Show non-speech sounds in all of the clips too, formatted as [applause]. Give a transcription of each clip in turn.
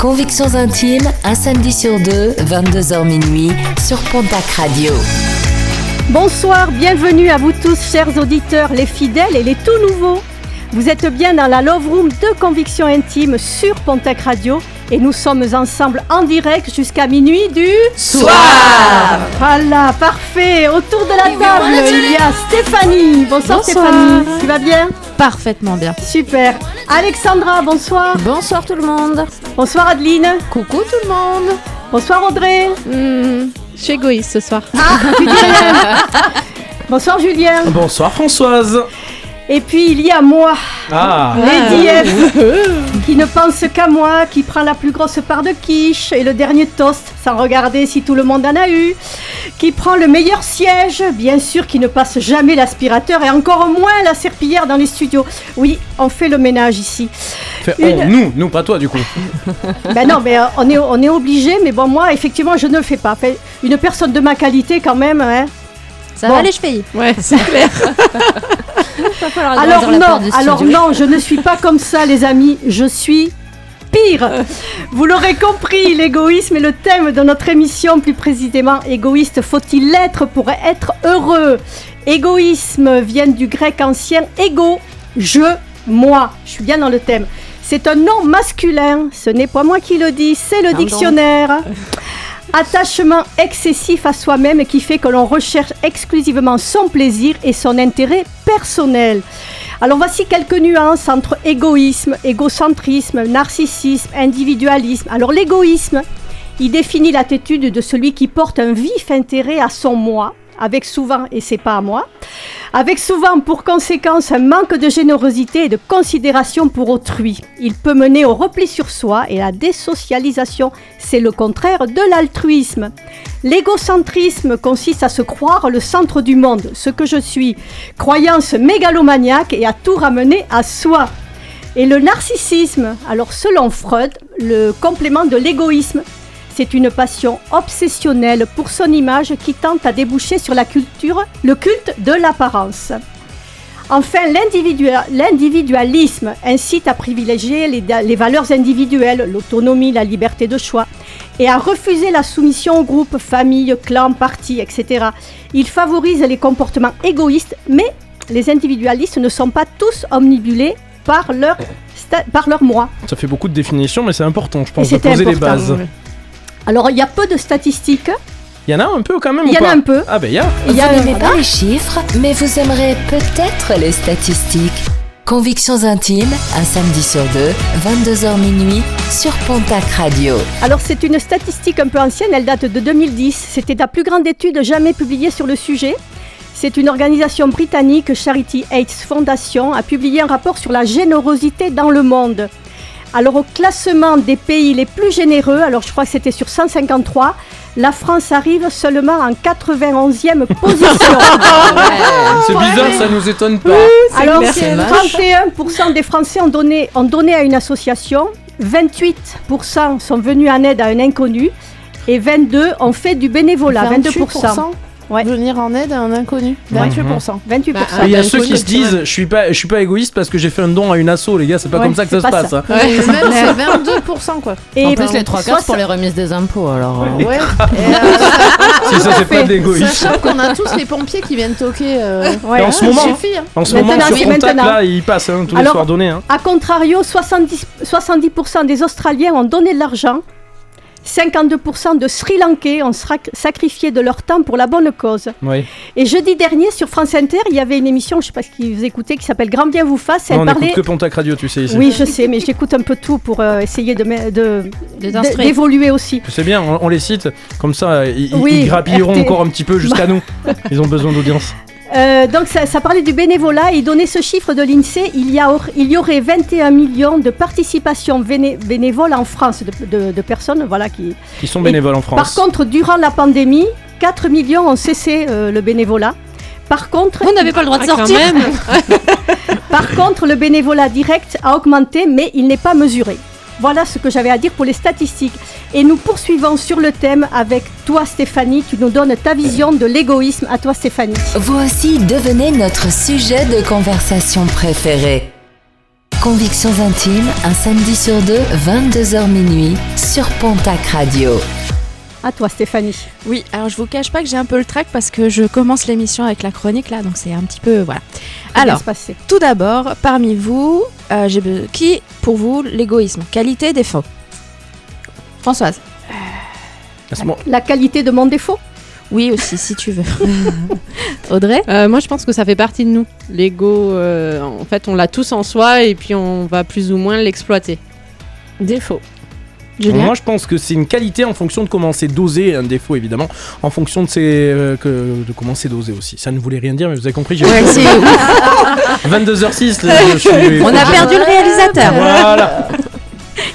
Convictions intimes, un samedi sur deux, 22h minuit, sur Pontac Radio. Bonsoir, bienvenue à vous tous, chers auditeurs, les fidèles et les tout nouveaux. Vous êtes bien dans la Love Room de Convictions Intimes sur Pontac Radio et nous sommes ensemble en direct jusqu'à minuit du Soir Voilà, parfait. Autour de la table, il y a Stéphanie. Bonsoir, Bonsoir. Stéphanie, tu vas bien? Parfaitement bien. Super. Alexandra, bonsoir. Bonsoir tout le monde. Bonsoir Adeline. Coucou tout le monde. Bonsoir Audrey. Hmm, je suis égoïste ce soir. Ah, tu dis rien. [laughs] Bonsoir Julien. Bonsoir Françoise. Et puis il y a moi, Ah, Lady F, qui ne pense qu'à moi, qui prend la plus grosse part de quiche et le dernier toast, sans regarder si tout le monde en a eu, qui prend le meilleur siège, bien sûr, qui ne passe jamais l'aspirateur et encore moins la serpillière dans les studios. Oui, on fait le ménage ici. fait Une- on, nous, nous, pas toi du coup. [laughs] Ben non, mais euh, on est, on est obligé, mais bon, moi, effectivement, je ne le fais pas. Fait, une personne de ma qualité, quand même, hein. Ça Bon. va les chevilles Ouais, c'est clair. [laughs] Alors non, alors non, je ne suis pas comme ça, les amis. Je suis pire. Vous l'aurez compris, l'égoïsme est le thème de notre émission. Plus précisément, égoïste faut-il l'être pour être heureux? Égoïsme vient du grec ancien ego, je, moi. Je suis bien dans le thème. C'est un nom masculin. Ce n'est pas moi qui le dis, c'est le dictionnaire. [laughs] Attachement excessif à soi-même qui fait que l'on recherche exclusivement son plaisir et son intérêt personnel. Alors voici quelques nuances entre égoïsme, égocentrisme, narcissisme, individualisme. Alors l'égoïsme, il définit l'attitude de celui qui porte un vif intérêt à son moi, avec souvent, et c'est pas à moi, avec souvent pour conséquence un manque de générosité et de considération pour autrui. Il peut mener au repli sur soi et la désocialisation, c'est le contraire de l'altruisme. L'égocentrisme consiste à se croire le centre du monde, ce que je suis, croyance mégalomaniaque et à tout ramener à soi. Et le narcissisme, alors selon Freud, le complément de l'égoïsme, c'est une passion obsessionnelle pour son image qui tente à déboucher sur la culture, le culte de l'apparence. Enfin, l'individua- l'individualisme incite à privilégier les, valeurs individuelles, l'autonomie, la liberté de choix, et à refuser la soumission au groupe, famille, clan, parti, etc. Il favorise les comportements égoïstes, mais les individualistes ne sont pas tous omnibulés par leur, sta- par leur moi. Ça fait beaucoup de définitions, mais c'est important, je pense, de poser les bases. Alors, il y a peu de statistiques. Il y en a un peu quand même Il y en a un peu. Ah ben il y a. Il y a vous n'aimez voilà. pas les chiffres, mais vous aimerez peut-être les statistiques. Convictions intimes, un samedi sur deux, 22h minuit, sur Pontac Radio. Alors c'est une statistique un peu ancienne, elle date de 2010. C'était la plus grande étude jamais publiée sur le sujet. C'est une organisation britannique, Charity AIDS Foundation, a publié un rapport sur la générosité dans le monde. Alors au classement des pays les plus généreux, alors je crois que c'était sur 153, la France arrive seulement en 91e [laughs] position. C'est bizarre, ça nous étonne pas. Alors, clair. C'est moche. 31% des Français ont donné, ont donné à une association, 28% sont venus en aide à un inconnu et 22 ont fait du bénévolat, 22%. Ouais. Venir en aide à un inconnu. Ouais. 28%. 28%. Bah, Et il y a Ah, ceux ben, qui se disent, je suis pas, je suis pas égoïste parce que j'ai fait un don à une asso, les gars. C'est pas Ouais, comme ça que c'est ça se pas passe. ça. hein. Ouais, même c'est 22% quoi. et En plus, les trois quarts, c'est pour les remises des impôts, alors. euh, Ouais. Et, [laughs] euh, Si ça, c'est pas fait. d'égoïsme. sachant qu'on a tous les pompiers qui viennent toquer. Euh, Ouais. Et en ce moment, suffit. Hein. en ce Maintenant, moment sur oui, Contact, maintenant. là, il passe hein, tous les Alors- soirs donnés. Hein. A contrario, 70%, 70% des Australiens ont donné de l'argent. 52% de Sri Lankais ont sacrifié de leur temps pour la bonne cause. Oui. Et jeudi dernier, sur France Inter, il y avait une émission, je ne sais pas si vous écoutez, qui s'appelle Grand Bien vous fasse. Elle Non, on parlait... écoute que Pontac Radio, tu sais ici. Oui, je sais, mais j'écoute un peu tout pour euh, essayer de, me- de- de- d'évoluer aussi. C'est bien, on, on les cite, comme ça ils, ils- Oui, ils grappilleront RT. encore un petit peu jusqu'à nous. Ils ont besoin d'audience. [laughs] Euh, donc ça, ça parlait du bénévolat et il donnait ce chiffre de l'INSEE, il y, a, or- il y aurait 21 millions de participations béné- bénévoles en France, de, de- de personnes voilà, qui... Sont bénévoles en Par France. contre, durant la pandémie, 4 millions ont cessé euh, le bénévolat. Par contre, On n'avait pas le droit de Ah, quand sortir. même. [laughs] par contre, le bénévolat direct a augmenté, mais il n'est pas mesuré. Voilà ce que j'avais à dire pour les statistiques. Et nous poursuivons sur le thème avec toi, Stéphanie. Tu nous donnes ta vision de l'égoïsme. À toi, Stéphanie. Vous aussi devenez notre sujet de conversation préféré. Convictions intimes, un samedi sur deux, 22h minuit, sur Pontac Radio. À toi, Stéphanie. Oui, alors je vous cache pas que j'ai un peu le trac parce que je commence l'émission avec la chronique là, donc c'est un petit peu voilà. Ça Alors, se passer. tout d'abord, parmi vous, euh, j'ai qui pour vous l'égoïsme? Qualité, défaut Françoise Laisse-moi- La qualité de mon défaut? Oui aussi, si tu veux. [laughs] Audrey Euh, moi, je pense que ça fait partie de nous. L'ego, euh, en fait, on l'a tous en soi et puis on va plus ou moins l'exploiter. Défaut. Julien Moi, je pense que c'est une qualité en fonction de comment c'est dosé, un défaut évidemment, en fonction de, ses, euh, que- de comment c'est dosé aussi. Ça ne voulait rien dire, mais vous avez compris. j'ai- Ouais, c'est- [laughs] 22h06, là, je suis. [laughs] On a perdu le réalisateur. Voilà.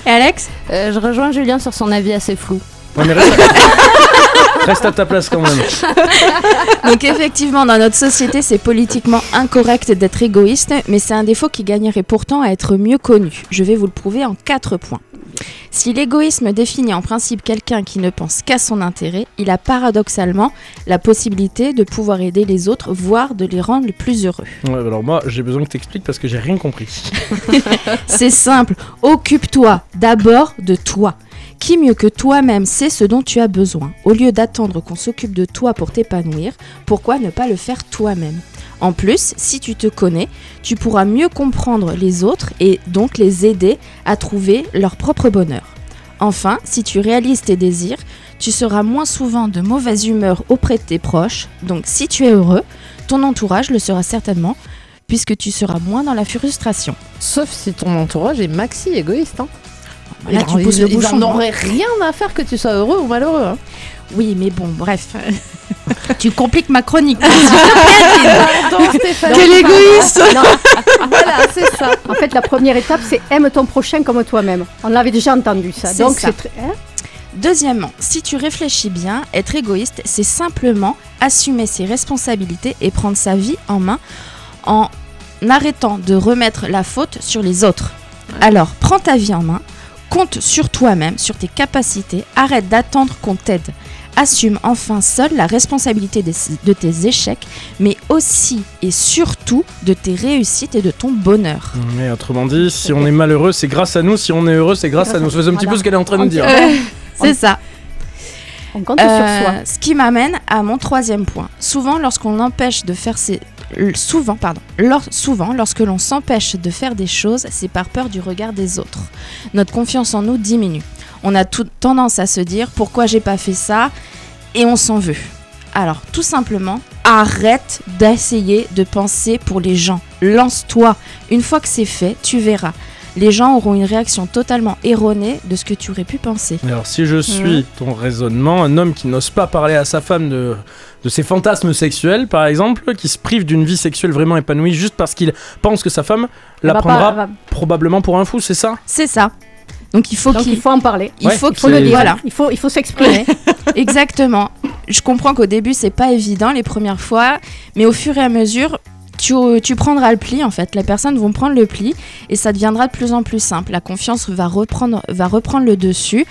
Et Alex Euh, je rejoins Julien sur son avis assez flou. Ouais, mais reste... [laughs] reste à ta place quand même. [laughs] Donc effectivement, dans notre société, c'est politiquement incorrect d'être égoïste, mais c'est un défaut qui gagnerait pourtant à être mieux connu. Je vais vous le prouver en quatre points. Si l'égoïsme définit en principe quelqu'un qui ne pense qu'à son intérêt, il a paradoxalement la possibilité de pouvoir aider les autres, voire de les rendre plus heureux. Ouais, alors moi, j'ai besoin que t'expliques parce que j'ai rien compris. [laughs] C'est simple, occupe-toi d'abord de toi. Qui mieux que toi-même sait ce dont tu as besoin? Au lieu d'attendre qu'on s'occupe de toi pour t'épanouir, pourquoi ne pas le faire toi-même? En plus, si tu te connais, tu pourras mieux comprendre les autres et donc les aider à trouver leur propre bonheur. Enfin, si tu réalises tes désirs, tu seras moins souvent de mauvaise humeur auprès de tes proches, donc si tu es heureux, ton entourage le sera certainement, puisque tu seras moins dans la frustration. Sauf si ton entourage est maxi égoïste. Hein. Là, tu pousses le bouchon. en auraient rien à faire que tu sois heureux ou malheureux. hein. Oui, mais bon, bref. [laughs] tu compliques ma chronique. [laughs] Quel égoïste Non, Voilà, c'est ça. en fait, la première étape, c'est aime ton prochain comme toi-même. On l'avait déjà entendu ça. Donc, ça. c'est très. hein Deuxièmement, si tu réfléchis bien, être égoïste, c'est simplement assumer ses responsabilités et prendre sa vie en main en arrêtant de remettre la faute sur les autres. Alors, prends ta vie en main, compte sur toi-même, sur tes capacités, arrête d'attendre qu'on t'aide. Assume enfin seul la responsabilité de tes échecs, mais aussi et surtout de tes réussites et de ton bonheur. Mais autrement dit, si on est malheureux, c'est grâce à nous. Si on est heureux, c'est grâce à nous. C'est un petit Voilà. peu ce qu'elle est en train de dire. [laughs] C'est ça. On compte Euh, sur soi. Ce qui m'amène à mon troisième point. Souvent, lorsqu'on empêche de faire ses... Souvent, pardon. Lors- Souvent, lorsque l'on s'empêche de faire des choses, c'est par peur du regard des autres. Notre confiance en nous diminue. On a tout tendance à se dire pourquoi j'ai pas fait ça? Et on s'en veut. Alors, tout simplement, arrête d'essayer de penser pour les gens. Lance-toi. Une fois que c'est fait, tu verras. Les gens auront une réaction totalement erronée de ce que tu aurais pu penser. Alors, si je suis ton raisonnement, un homme qui n'ose pas parler à sa femme de, de ses fantasmes sexuels, par exemple, qui se prive d'une vie sexuelle vraiment épanouie juste parce qu'il pense que sa femme la pas- prendra probablement pour un fou, c'est ça C'est ça. Donc il faut qu'il il faut en parler. il Ouais, faut qu'il le dire. voilà Il faut, il faut s'exprimer. [laughs] exactement. Je comprends qu'au début c'est pas évident les premières fois, mais au fur et à mesure tu, tu prendras le pli en fait. Les personnes vont prendre le pli et ça deviendra de plus en plus simple. La confiance va reprendre va reprendre le dessus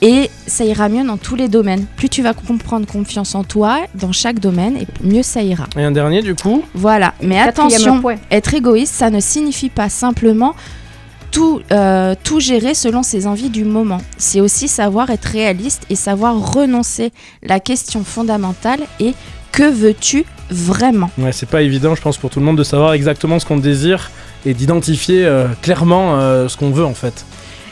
et ça ira mieux dans tous les domaines. Plus tu vas comprendre confiance en toi dans chaque domaine et mieux ça ira. Et un dernier, du coup Voilà. Mais attention, être égoïste, ça ne signifie pas simplement tout, euh, tout gérer selon ses envies du moment. C'est aussi savoir être réaliste et savoir renoncer. La question fondamentale est que veux-tu vraiment Ouais, c'est pas évident, je pense, pour tout le monde de savoir exactement ce qu'on désire et d'identifier euh, clairement euh, ce qu'on veut en fait.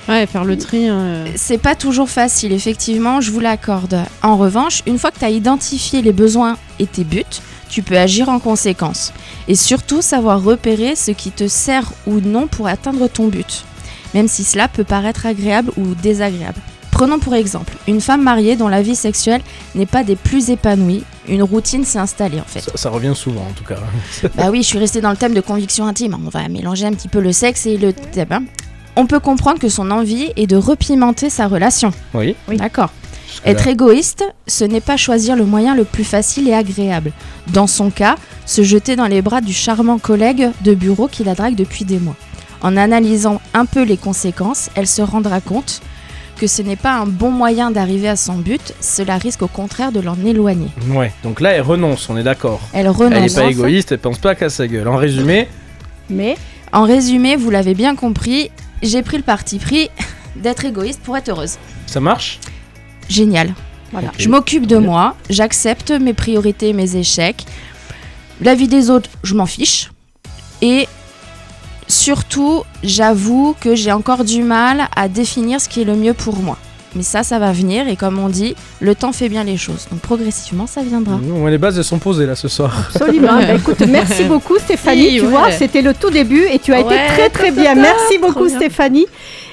Ouais, faire le tri. hein, C'est pas toujours facile, effectivement, je vous l'accorde. En revanche, une fois que tu as identifié les besoins et tes buts, tu peux agir en conséquence. Et surtout savoir repérer ce qui te sert ou non pour atteindre ton but, même si cela peut paraître agréable ou désagréable. Prenons pour exemple une femme mariée dont la vie sexuelle n'est pas des plus épanouies. Une routine s'est installée en fait. Ça, ça revient souvent en tout cas. [laughs] Bah oui, je suis restée dans le thème de conviction intime. On va mélanger un petit peu le sexe et le thème. hein. On peut comprendre que son envie est de repimenter sa relation. Oui. Oui. D'accord. Être égoïste, ce n'est pas choisir le moyen le plus facile et agréable. Dans son cas, se jeter dans les bras du charmant collègue de bureau qui la drague depuis des mois. En analysant un peu les conséquences, elle se rendra compte que ce n'est pas un bon moyen d'arriver à son but, cela risque au contraire de l'en éloigner. Ouais, donc là, elle renonce, on est d'accord. Elle Elle renonce. est pas égoïste, elle pense pas qu'à sa gueule. En résumé, Mais En résumé, vous l'avez bien compris, j'ai pris le parti pris [laughs] d'être égoïste pour être heureuse. ça marche? Génial. voilà. Je m'occupe de moi, j'accepte mes priorités, mes échecs. La vie des autres, je m'en fiche. Et surtout, j'avoue que j'ai encore du mal à définir ce qui est le mieux pour moi. Mais ça, ça va venir et comme on dit, le temps fait bien les choses. Donc progressivement, ça viendra. Bon, Les bases, elles sont posées là ce soir. Absolument. [laughs] Bah, écoute, merci beaucoup Stéphanie. Oui, tu ouais. vois, c'était le tout début et tu as été très très bien. Merci beaucoup bien.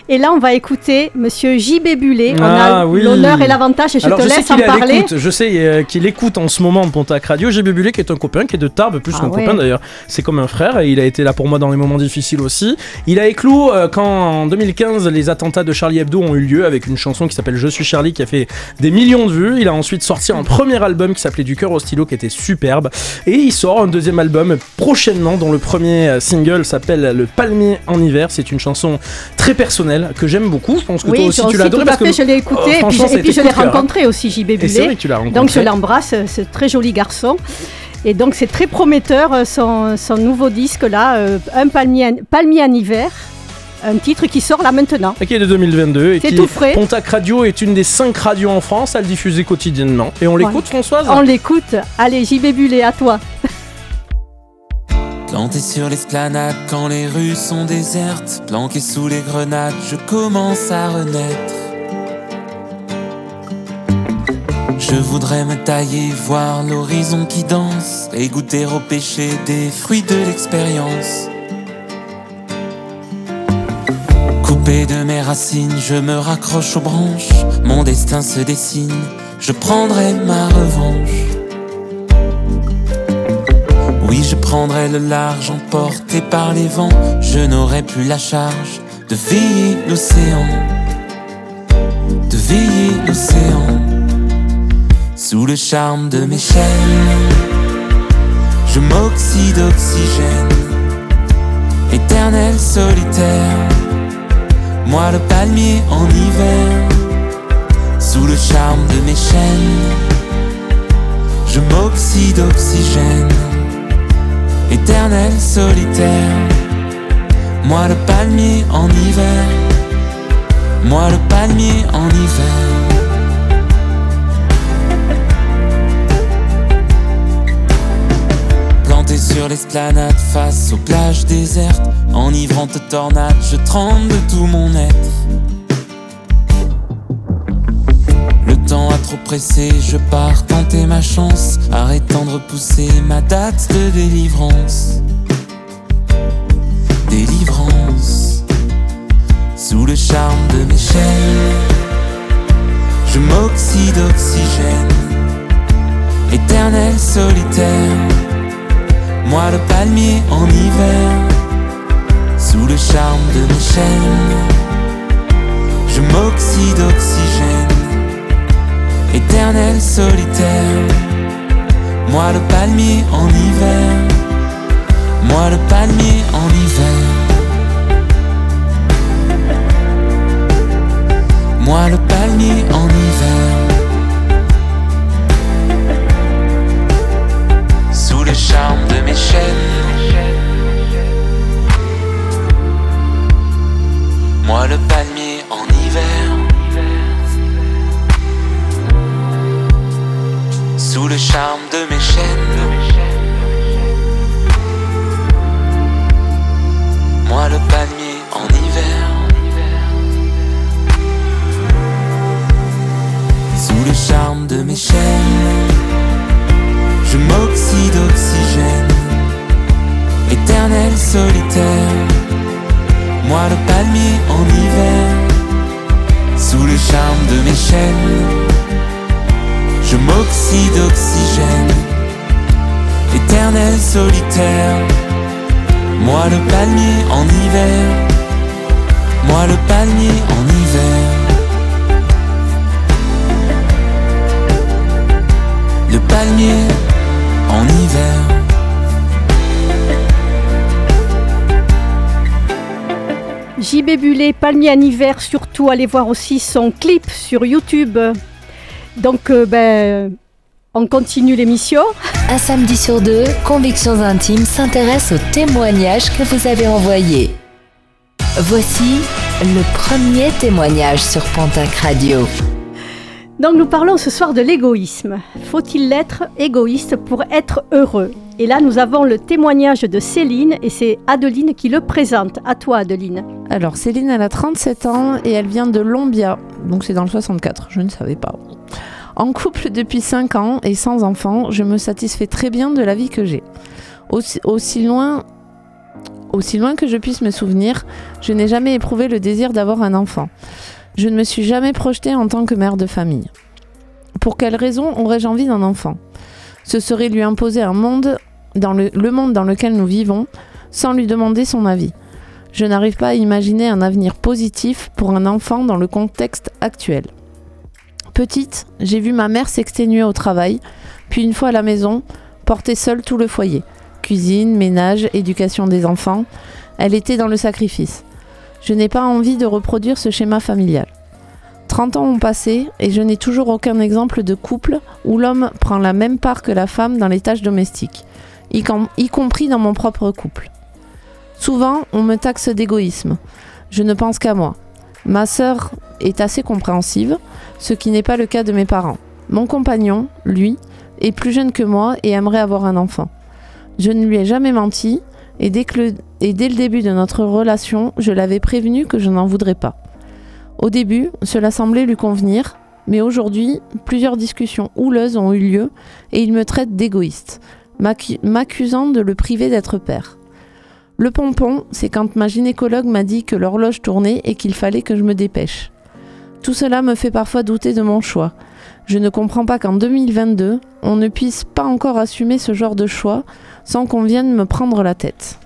Et là, on va écouter Monsieur JB Bullet. on Ah, a oui. l'honneur et l'avantage et je Alors te je laisse en parler. je sais euh, qu'il écoute en ce moment Pontac Radio. J'ai Bubulé qui est un copain, qui est de Tarbes, plus Ah qu'un ouais. copain d'ailleurs. C'est comme un frère et il a été là pour moi dans les moments difficiles aussi. Il a éclos euh, quand en 2015 les attentats de Charlie Hebdo ont eu lieu avec une chanson qui s'appelle Je suis Charlie qui a fait des millions de vues. Il a ensuite sorti un premier album qui s'appelait Du cœur au stylo qui était superbe. Et il sort un deuxième album prochainement dont le premier euh, single s'appelle Le Palmier en hiver. C'est une chanson très personnelle que j'aime beaucoup. Je pense que toi aussi tu l'as adoré tout parce que je l'ai écouté Oh, et puis, je- et puis l'ai hein. rencontré aussi JB et Bullet. vrai que tu l'as rencontré. Donc je l'embrasse, c'est un très joli garçon. Et donc c'est très prometteur euh, son, son nouveau disque là, euh, un palmier, en- palmier en hiver, un titre qui sort là maintenant. qui est de 2022 et C'est qui tout frais. Pontac Radio est une des cinq radios en France à le diffuser quotidiennement. Et on l'écoute Françoise? On l'écoute. Allez JB Bullet, à toi. [laughs] Planté sur l'esplanade quand les rues sont désertes, planqué sous les grenades, je commence à renaître. Je voudrais me tailler, voir l'horizon qui danse, et goûter au péché des fruits de l'expérience. Coupé de mes racines, je me raccroche aux branches, mon destin se dessine, je prendrai ma revanche. Oui, je prendrai le large, emporté par les vents. Je n'aurai plus la charge de veiller l'océan. De veiller l'océan. Sous le charme de mes chaînes, je m'oxyde d'oxygène. Éternel solitaire, moi le palmier en hiver. Sous le charme de mes chaînes, je m'oxyde d'oxygène éternel solitaire. Moi le palmier en hiver, moi le palmier en hiver. Planté sur l'esplanade face aux plages désertes, enivrante tornade, je tremble de tout mon être. A trop pressé, je pars tenter ma chance, arrêtant de repousser ma date de délivrance. Délivrance, sous le charme de mes chaînes, je m'oxyde d'oxygène, éternel solitaire, moi le palmier en hiver, sous le charme de mes chaînes, je m'oxyde d'oxygène éternel solitaire. Moi le palmier en hiver, moi le palmier en hiver. Moi le palmier en hiver. Sous le charme de mes chaînes. Moi le palmier sous le charme de mes chaînes. Moi le palmier en hiver. Sous le charme de mes chaînes, je m'oxyde d'oxygène. Éternel solitaire, moi le palmier en hiver. Sous le charme de mes chaînes. Je m'oxyde d'oxygène, éternel solitaire. Moi le palmier en hiver, moi le palmier en hiver. palmiers en hiver. JB Bullet, Palmier en hiver, surtout allez voir aussi son clip sur YouTube. Donc, euh, ben, on continue l'émission. Un samedi sur deux, Convictions Intimes s'intéresse aux témoignages que vous avez envoyés. Voici le premier témoignage sur Pontac Radio. Donc, nous parlons ce soir de l'égoïsme. Faut-il être égoïste pour être heureux? Et là, nous avons le témoignage de Céline et c'est Adeline qui le présente. À toi, Adeline. Alors, Céline, elle a 37 ans et elle vient de Lombia. Donc, c'est dans le 64. Je ne savais pas. En couple depuis 5 ans et sans enfant, je me satisfais très bien de la vie que j'ai. Aussi loin que je puisse me souvenir, je n'ai jamais éprouvé le désir d'avoir un enfant. Je ne me suis jamais projetée en tant que mère de famille. Pour quelle raison aurais-je envie d'un enfant? Ce serait lui imposer un monde, le, le monde dans lequel nous vivons, sans lui demander son avis. Je n'arrive pas à imaginer un avenir positif pour un enfant dans le contexte actuel. Petite, j'ai vu ma mère s'exténuer au travail, puis une fois à la maison, porter seule tout le foyer. Cuisine, ménage, éducation des enfants. Elle était dans le sacrifice. Je n'ai pas envie de reproduire ce schéma familial. 30 ans ont passé et je n'ai toujours aucun exemple de couple où l'homme prend la même part que la femme dans les tâches domestiques, y, com- y compris dans mon propre couple. Souvent, on me taxe d'égoïsme. Je ne pense qu'à moi. Ma sœur est assez compréhensive, ce qui n'est pas le cas de mes parents. Mon compagnon, lui, est plus jeune que moi et aimerait avoir un enfant. Je ne lui ai jamais menti et dès, que le- et dès le début de notre relation, je l'avais prévenu que je n'en voudrais pas. Au début, cela semblait lui convenir, mais aujourd'hui, plusieurs discussions houleuses ont eu lieu et il me traite d'égoïste, m'accu- m'accusant de le priver d'être père. Le pompon, c'est quand ma gynécologue m'a dit que l'horloge tournait et qu'il fallait que je me dépêche. Tout cela me fait parfois douter de mon choix. Je ne comprends pas qu'en 2022, on ne puisse pas encore assumer ce genre de choix sans qu'on vienne me prendre la tête.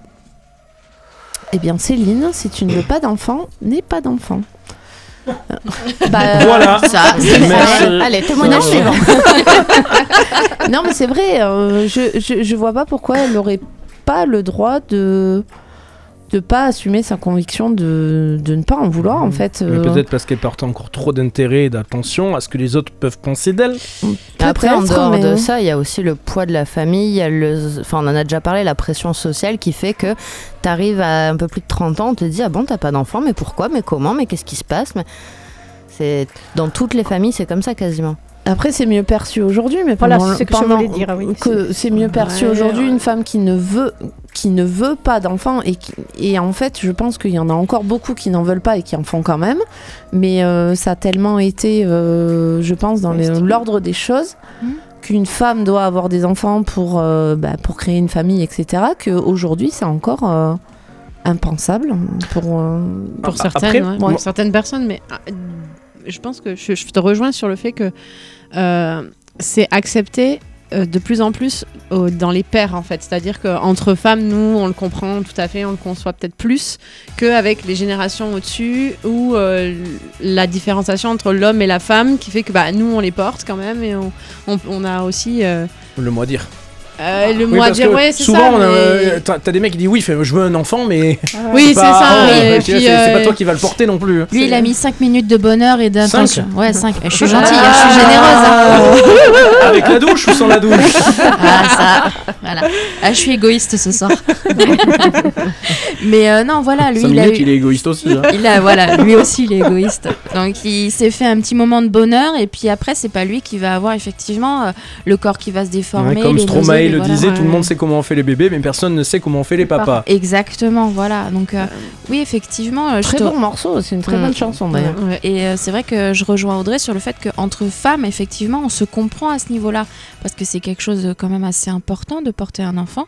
Eh bien, Céline, si tu ne veux pas d'enfant, n'aie pas d'enfant. Bah, [laughs] Voilà. ça, c'est Merci. vrai. Allez, témoignage Non, suivant. [laughs] non, mais c'est vrai, euh, je, je, je vois pas pourquoi elle n'aurait pas le droit de de pas assumer sa conviction de, de ne pas en vouloir, en fait. Mais euh, peut-être parce qu'elle porte encore trop d'intérêt et d'attention à ce que les autres peuvent penser d'elle. Après, en dehors mais- de ça, il y a aussi le poids de la famille. il y a le... Enfin, on en a déjà parlé, la pression sociale qui fait que tu arrives à un peu plus de 30 ans, on te dit Ah bon, t'as pas d'enfant, mais pourquoi Mais comment Mais qu'est-ce qui se passe mais... c'est Dans toutes les familles, c'est comme ça quasiment. Après, c'est mieux perçu aujourd'hui, mais Voilà, pendant- c'est ce que je voulais dire, oui. que c'est mieux perçu Ouais, aujourd'hui ouais. une femme qui ne veut qui ne veut pas d'enfants et qui- et en fait, je pense qu'il y en a encore beaucoup qui n'en veulent pas et qui en font quand même, mais euh, ça a tellement été, euh, je pense, dans l'ordre des choses. Mhm. qu'une femme doit avoir des enfants pour, euh, bah, pour créer une famille, etc., qu'aujourd'hui, c'est encore euh, impensable pour... euh, pour Ah, certaines, après, ouais, moi- pour certaines personnes, mais ah, je pense que je, je te rejoins sur le fait que euh, c'est accepté de plus en plus euh, dans les pairs en fait, c'est-à-dire qu'entre femmes, nous, on le comprend tout à fait, on le conçoit peut-être plus qu'avec les générations au-dessus où euh, la différenciation entre l'homme et la femme qui fait que bah, nous, on les porte quand même et on, on, a aussi euh, Le mot dire. Euh, le Oui, mot à dire, ouais, c'est souvent, ça. mais- euh, t'as des mecs qui disent oui, fait, je veux un enfant, mais [laughs] Oui, c'est ça. oh, c'est pas toi qui va le porter non plus. Lui, il a mis 5 minutes de bonheur et d'attention. Cinq Ouais, 5. Je suis gentille, hein, je suis généreuse. hein. [laughs] Avec la douche ou sans la douche [laughs] Ah, ça. Voilà. Ah, je suis égoïste ce soir. Mais euh, non, voilà, lui, Cinq il a eu. il est égoïste aussi. hein. Il a, voilà, lui aussi, il est égoïste. Donc, il s'est fait un petit moment de bonheur, et puis après, c'est pas lui qui va avoir effectivement euh, le corps qui va se déformer. Ouais, comme les Le disait, tout le monde sait comment on fait les bébés, mais personne ne sait comment on fait les papas. Exactement, voilà. Donc, euh, oui, effectivement, euh, je Très te- bon morceau, c'est une très bonne chanson d'ailleurs. Et euh, c'est vrai que je rejoins Audrey sur le fait qu'entre femmes, effectivement, on se comprend à ce niveau-là. Parce que c'est quelque chose de quand même assez important de porter un enfant.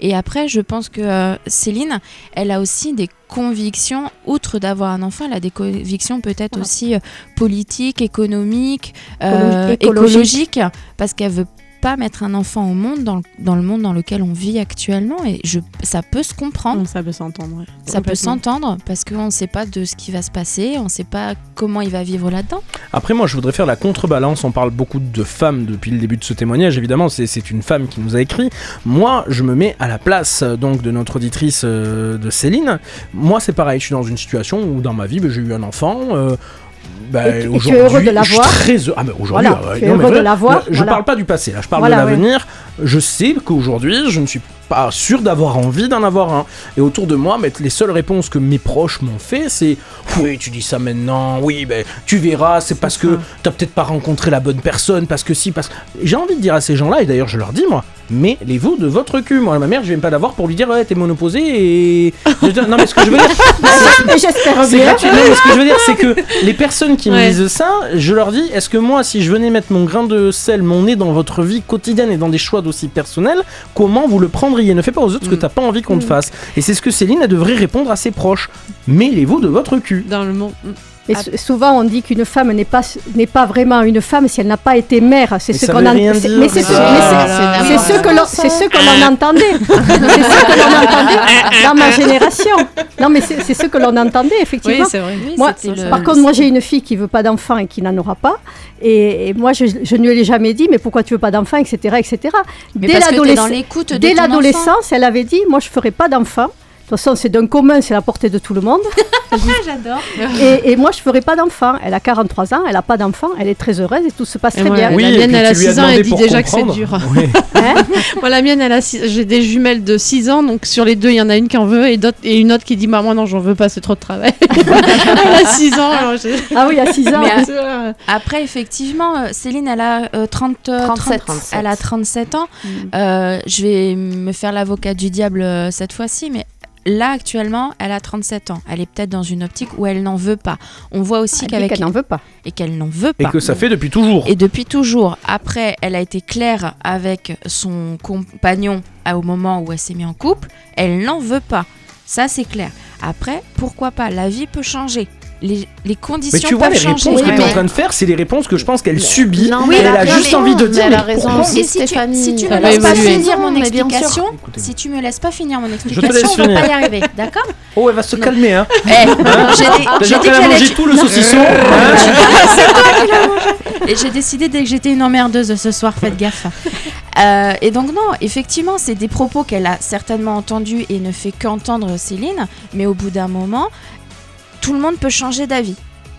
Et après, je pense que euh, Céline, elle a aussi des convictions, outre d'avoir un enfant, elle a des convictions peut-être aussi euh, politiques, économiques, euh, Écologique. écologiques, parce qu'elle veut pas mettre un enfant au monde dans, le- dans le monde dans lequel on vit actuellement. Et je, ça peut se comprendre. Non, ça peut s'entendre. ouais. Ça peut s'entendre parce qu'on ne sait pas de ce qui va se passer, on ne sait pas comment il va vivre là-dedans. Après, moi, je voudrais faire la contrebalance. On parle beaucoup de femmes depuis le début de ce témoignage. Évidemment, c'est- c'est une femme qui nous a écrit. Moi, je me mets à la place euh, donc de notre auditrice euh, de Céline. Moi, c'est pareil. Je suis dans une situation où dans ma vie, ben, j'ai eu un enfant. euh, es aujourd'hui, je suis très heureux. Ah, mais aujourd'hui, Voilà, es non, mais de moi, Je voilà. parle pas du passé, là. Je parle Voilà, de l'avenir. Je sais qu'aujourd'hui, je ne suis pas sûr d'avoir envie d'en avoir un. Et autour de moi, mais les seules réponses que mes proches m'ont fait, c'est oui, tu dis ça maintenant, oui, ben tu verras, c'est parce que t'as peut-être pas rencontré la bonne personne, parce que si, parce que. J'ai envie de dire à ces gens-là, et d'ailleurs je leur dis, moi, mêlez-vous de votre cul. Moi, ma mère, je vais pas l'avoir pour lui dire, ouais, t'es monoposé et. Non, mais ce que je veux dire, [laughs] j'espère c'est bien. gratuit. Non, mais ce que je veux dire, c'est que [laughs] les personnes qui me disent ça, je leur dis est-ce que moi, si je venais mettre mon grain de sel, mon nez dans votre vie quotidienne et dans des choix d'aussi personnels, comment vous le prendriez? Ne fais pas aux autres ce que Mm. t'as pas envie qu'on te Mm. fasse. Et c'est ce que Céline, elle devrait répondre à ses proches. Mêlez-vous de votre cul. Dans le monde. Mais sou- souvent, on dit qu'une femme n'est pas, n'est pas vraiment une femme si elle n'a pas été mère. C'est Mais ce qu'on en- Mais c'est ce, Ah, ce que l'on, c'est ce que l'on entendait. [laughs] c'est ce que l'on entendait dans ma génération. Non, mais c'est, ce que l'on entendait Oui, effectivement. c'est vrai. Moi, le- par contre, moi j'ai une fille qui veut pas d'enfant et qui n'en aura pas. Et, et moi, je, je ne lui ai jamais dit, mais pourquoi tu veux pas d'enfant, etc., etc. Mais Dès l'adolescence, elle avait dit, moi je ferai pas d'enfant. De toute façon, c'est d'un commun, c'est la portée de tout le monde. [laughs] J'adore. Et, et moi, je ferai pas d'enfant. Elle a 43 ans, elle a pas d'enfant, elle est très heureuse et tout se passe Et très bien. La et mienne, puis elle a tu lui as 6 ans, elle dit déjà que c'est comprendre. dur. Oui. [laughs] Hein [laughs] Moi, la mienne, elle a six- j'ai des jumelles de 6 ans, donc sur les deux, il y en a une qui en veut et, et une autre qui dit Moi, non, j'en veux pas, c'est trop de travail. elle a 6 ans. alors Ah oui, à 6 ans. Mais vois, Après, effectivement, euh, Céline, elle a euh, 30, euh, 37, 30 elle a 37 ans. Mm. Euh, je vais me faire l'avocat du diable euh, cette fois-ci, mais là, actuellement, elle a 37 ans. Elle est peut-être dans une optique où elle n'en veut pas. On voit aussi qu'avec... qu'elle n'en veut pas. Et qu'elle n'en veut Et pas. que ça fait depuis toujours. Et depuis toujours. Après, elle a été claire avec son compagnon à- au moment où elle s'est mise en couple. Elle n'en veut pas. Ça, c'est clair. Après, pourquoi pas? La vie peut changer. Les, les conditions Mais tu vois, les réponses que tu es en train de faire, c'est les réponses que je pense qu'elle subit. Non, et mais elle elle a juste raison, envie de dire elle mais a raison. si tu, si tu me laisses pas finir mon explication, si tu me laisses pas finir mon explication, on va finir. pas y arriver, d'accord [laughs] Oh, elle va se calmer, hein. Eh, J'ai dit, j'ai dit qu'elle mangé tout le saucisson. [laughs] hein. Et j'ai décidé dès que j'étais une emmerdeuse ce soir, faites gaffe. Euh, et donc non, effectivement, c'est des propos qu'elle a certainement entendus et ne fait qu'entendre Céline, mais au bout d'un moment, tout le monde peut changer d'avis.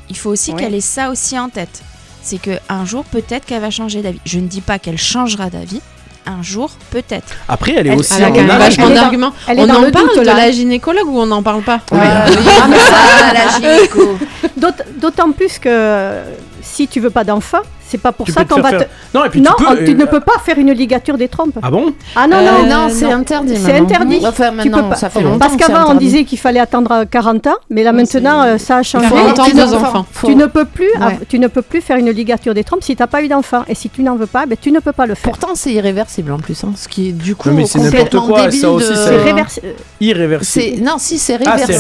Il faut aussi Oui. qu'elle ait ça aussi en tête. C'est que un jour, peut-être qu'elle va changer d'avis. Je ne dis pas qu'elle changera d'avis. Un jour, peut-être. Après, elle est Elle- aussi Elle a vachement elle est dans- d'arguments. On en le parle doute, de là. la gynécologue ou on n'en parle pas Oui. Ah, mais ça- la [laughs] gynéco. D'aut- D'autant plus que euh, si tu veux pas d'enfant, c'est pas pour Tu ça qu'on va faire- te. Non, et puis non, tu peux. on- tu euh, ne peux pas faire une ligature des trompes. Ah bon? Ah non, Euh, non, non, non. c'est interdit. C'est interdit. Enfin, Tu maintenant, peux pas- ça fait Parce longtemps. Qu'avant, on disait qu'il fallait attendre 40 ans, mais là maintenant, euh, ça a changé. 40 ans, Tu enfants. Faut- Tu ne peux plus, Ouais. tu ne peux plus faire une ligature des trompes si tu n'as pas eu d'enfant. Et si tu n'en veux pas, ben, tu ne peux pas le faire. Pourtant, c'est irréversible en plus. hein, ce qui est du coup Non, mais c'est n'importe complètement quoi, débile ça aussi, de- ça- C'est réversi- euh, Irréversible. C'est- Non, si, c'est Ah, réversible.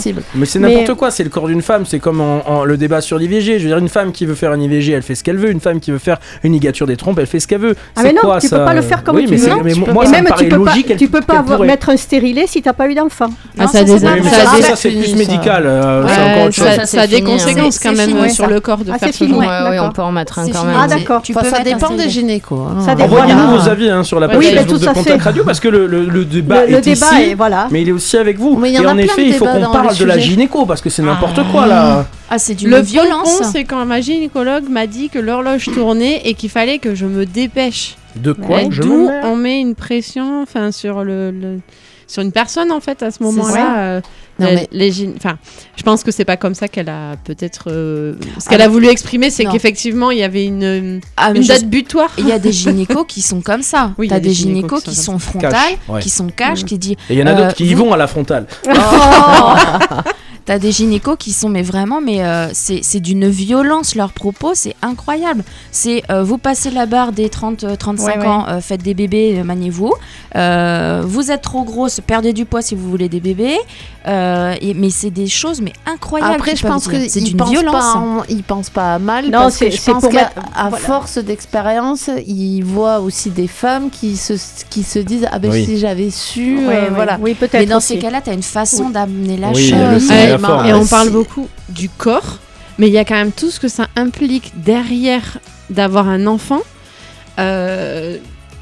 c'est. Mais c'est n'importe quoi, c'est le corps d'une femme, c'est comme le débat sur l'IVG. Je veux dire, une femme qui veut faire un IVG, elle fait ce qu'elle veut. Une femme qui veut faire une ligature des trompes, elle fait ce qu'elle veut. Ah, C'est mais non, quoi, tu ça peux pas le faire comme oui, tu mais veux. c'est- Non, mais tu moi, peux ça même me tu peux pas, logique. qu'elle- tu peux pas avoir- mettre un stérilet si tu n'as pas eu d'enfant. Ah, Non, ça, ça, c'est Oui, plus ça. médical. euh, ça, a des hein. conséquences quand même sur le corps de Ah. Ouais, ouais, d'accord. on peut en mettre un quand même. Ah, d'accord. Ça dépend des gynécos. hein. Dépend. Envoyez-nous Voilà. vos avis hein, sur la Oui, page Facebook de fait. Radio parce que le, débat est ici. Mais il est aussi avec vous. Et a en effet, il faut qu'on parle le de la gynéco parce que c'est n'importe quoi là. Ah, c'est d'une Le violence. c'est quand ma gynécologue m'a dit que l'horloge tournait et qu'il fallait que je me dépêche. De quoi Et je D'où on met une pression enfin, sur, le, le- sur une personne en fait à ce moment-là. euh, Non, mais- les enfin, je pense que c'est pas comme ça qu'elle a peut-être. euh, ce qu'elle a voulu exprimer, c'est qu'effectivement il y avait une, Ah, une je- date butoir. Il y a des [laughs] gynécos qui sont comme ça. Oui, il y T'as a des des gynécos gynécos qui qui sont frontales, ouais. qui sont cash, qui disent Et il y en a Euh, d'autres qui y vous- vont à la frontale. Oh [laughs] [laughs] T'as des gynécos qui sont, mais vraiment, mais euh, c'est c'est d'une violence, leurs propos, c'est incroyable. C'est euh, vous passez la barre des 30, euh, 35 Ouais, ouais. ans, euh, faites des bébés, euh, maniez-vous. Euh, vous êtes trop grosse, perdez du poids si vous voulez des bébés. Euh, et- mais c'est des choses, mais incroyables. Après, je pense dire. c'est pensent violence. pas, hein. en- ils pensent pas à mal Non, parce c'est- que je pense pour qu'à voilà. force d'expérience, ils voient aussi des femmes qui se qui se disent ah ben Oui. si j'avais su, Ouais, euh, voilà. Oui, peut-être. Mais dans aussi. ces cas-là, tu as une façon Oui. d'amener la Oui, chose. et on parle beaucoup du corps, mais il y a quand même tout ce que ça implique derrière d'avoir un enfant. Euh,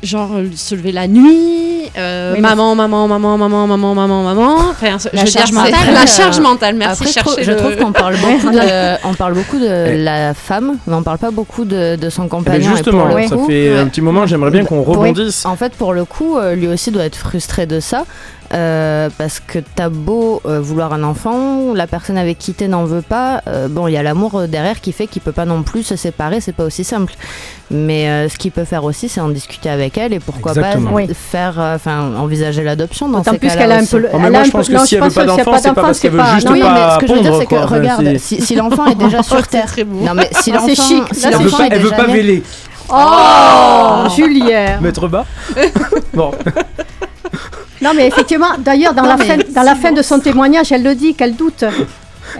genre euh, se lever la nuit, euh, Oui, mais maman, maman, maman, maman, maman, maman, maman. Enfin, je La veux dire, mentale, La euh, charge mentale, merci. Après, je trouve, cherchez je le- trouve qu'on parle [laughs] beaucoup de, on parle beaucoup de Eh. la femme, mais on parle pas beaucoup de, de son Mais compagnon. et justement, pour le ça coup, fait un petit moment, j'aimerais bien qu'on rebondisse. En fait, pour le coup, lui aussi doit être frustré de ça. Euh, parce que t'as beau euh, vouloir un enfant, la personne avec qui t'es n'en veut pas. euh, bon, il y a l'amour derrière qui fait qu'il peut pas non plus se séparer, c'est pas aussi simple. Mais euh, ce qu'il peut faire aussi, c'est en discuter avec elle et pourquoi Exactement. pas Oui. faire, euh, enfin, envisager l'adoption dans D'autant ces plus cas-là qu'elle a un peu le. Oh, mais moi, a je un peu- pense que non, si elle veut pas d'enfant, c'est pas parce qu'elle veut juste non, pas mais ce que je veux dire, c'est que quoi. Regarde, si, si l'enfant est déjà sur Terre, très beau. non mais si Ah, [laughs] c'est l'enfant, chic. si Elle veut l'enfant pas, véler. Oh, Julière. Mettre bas Bon. [laughs] Non, mais effectivement, d'ailleurs, dans, Non, la fin, dans la fin de son témoignage, elle le dit qu'elle doute.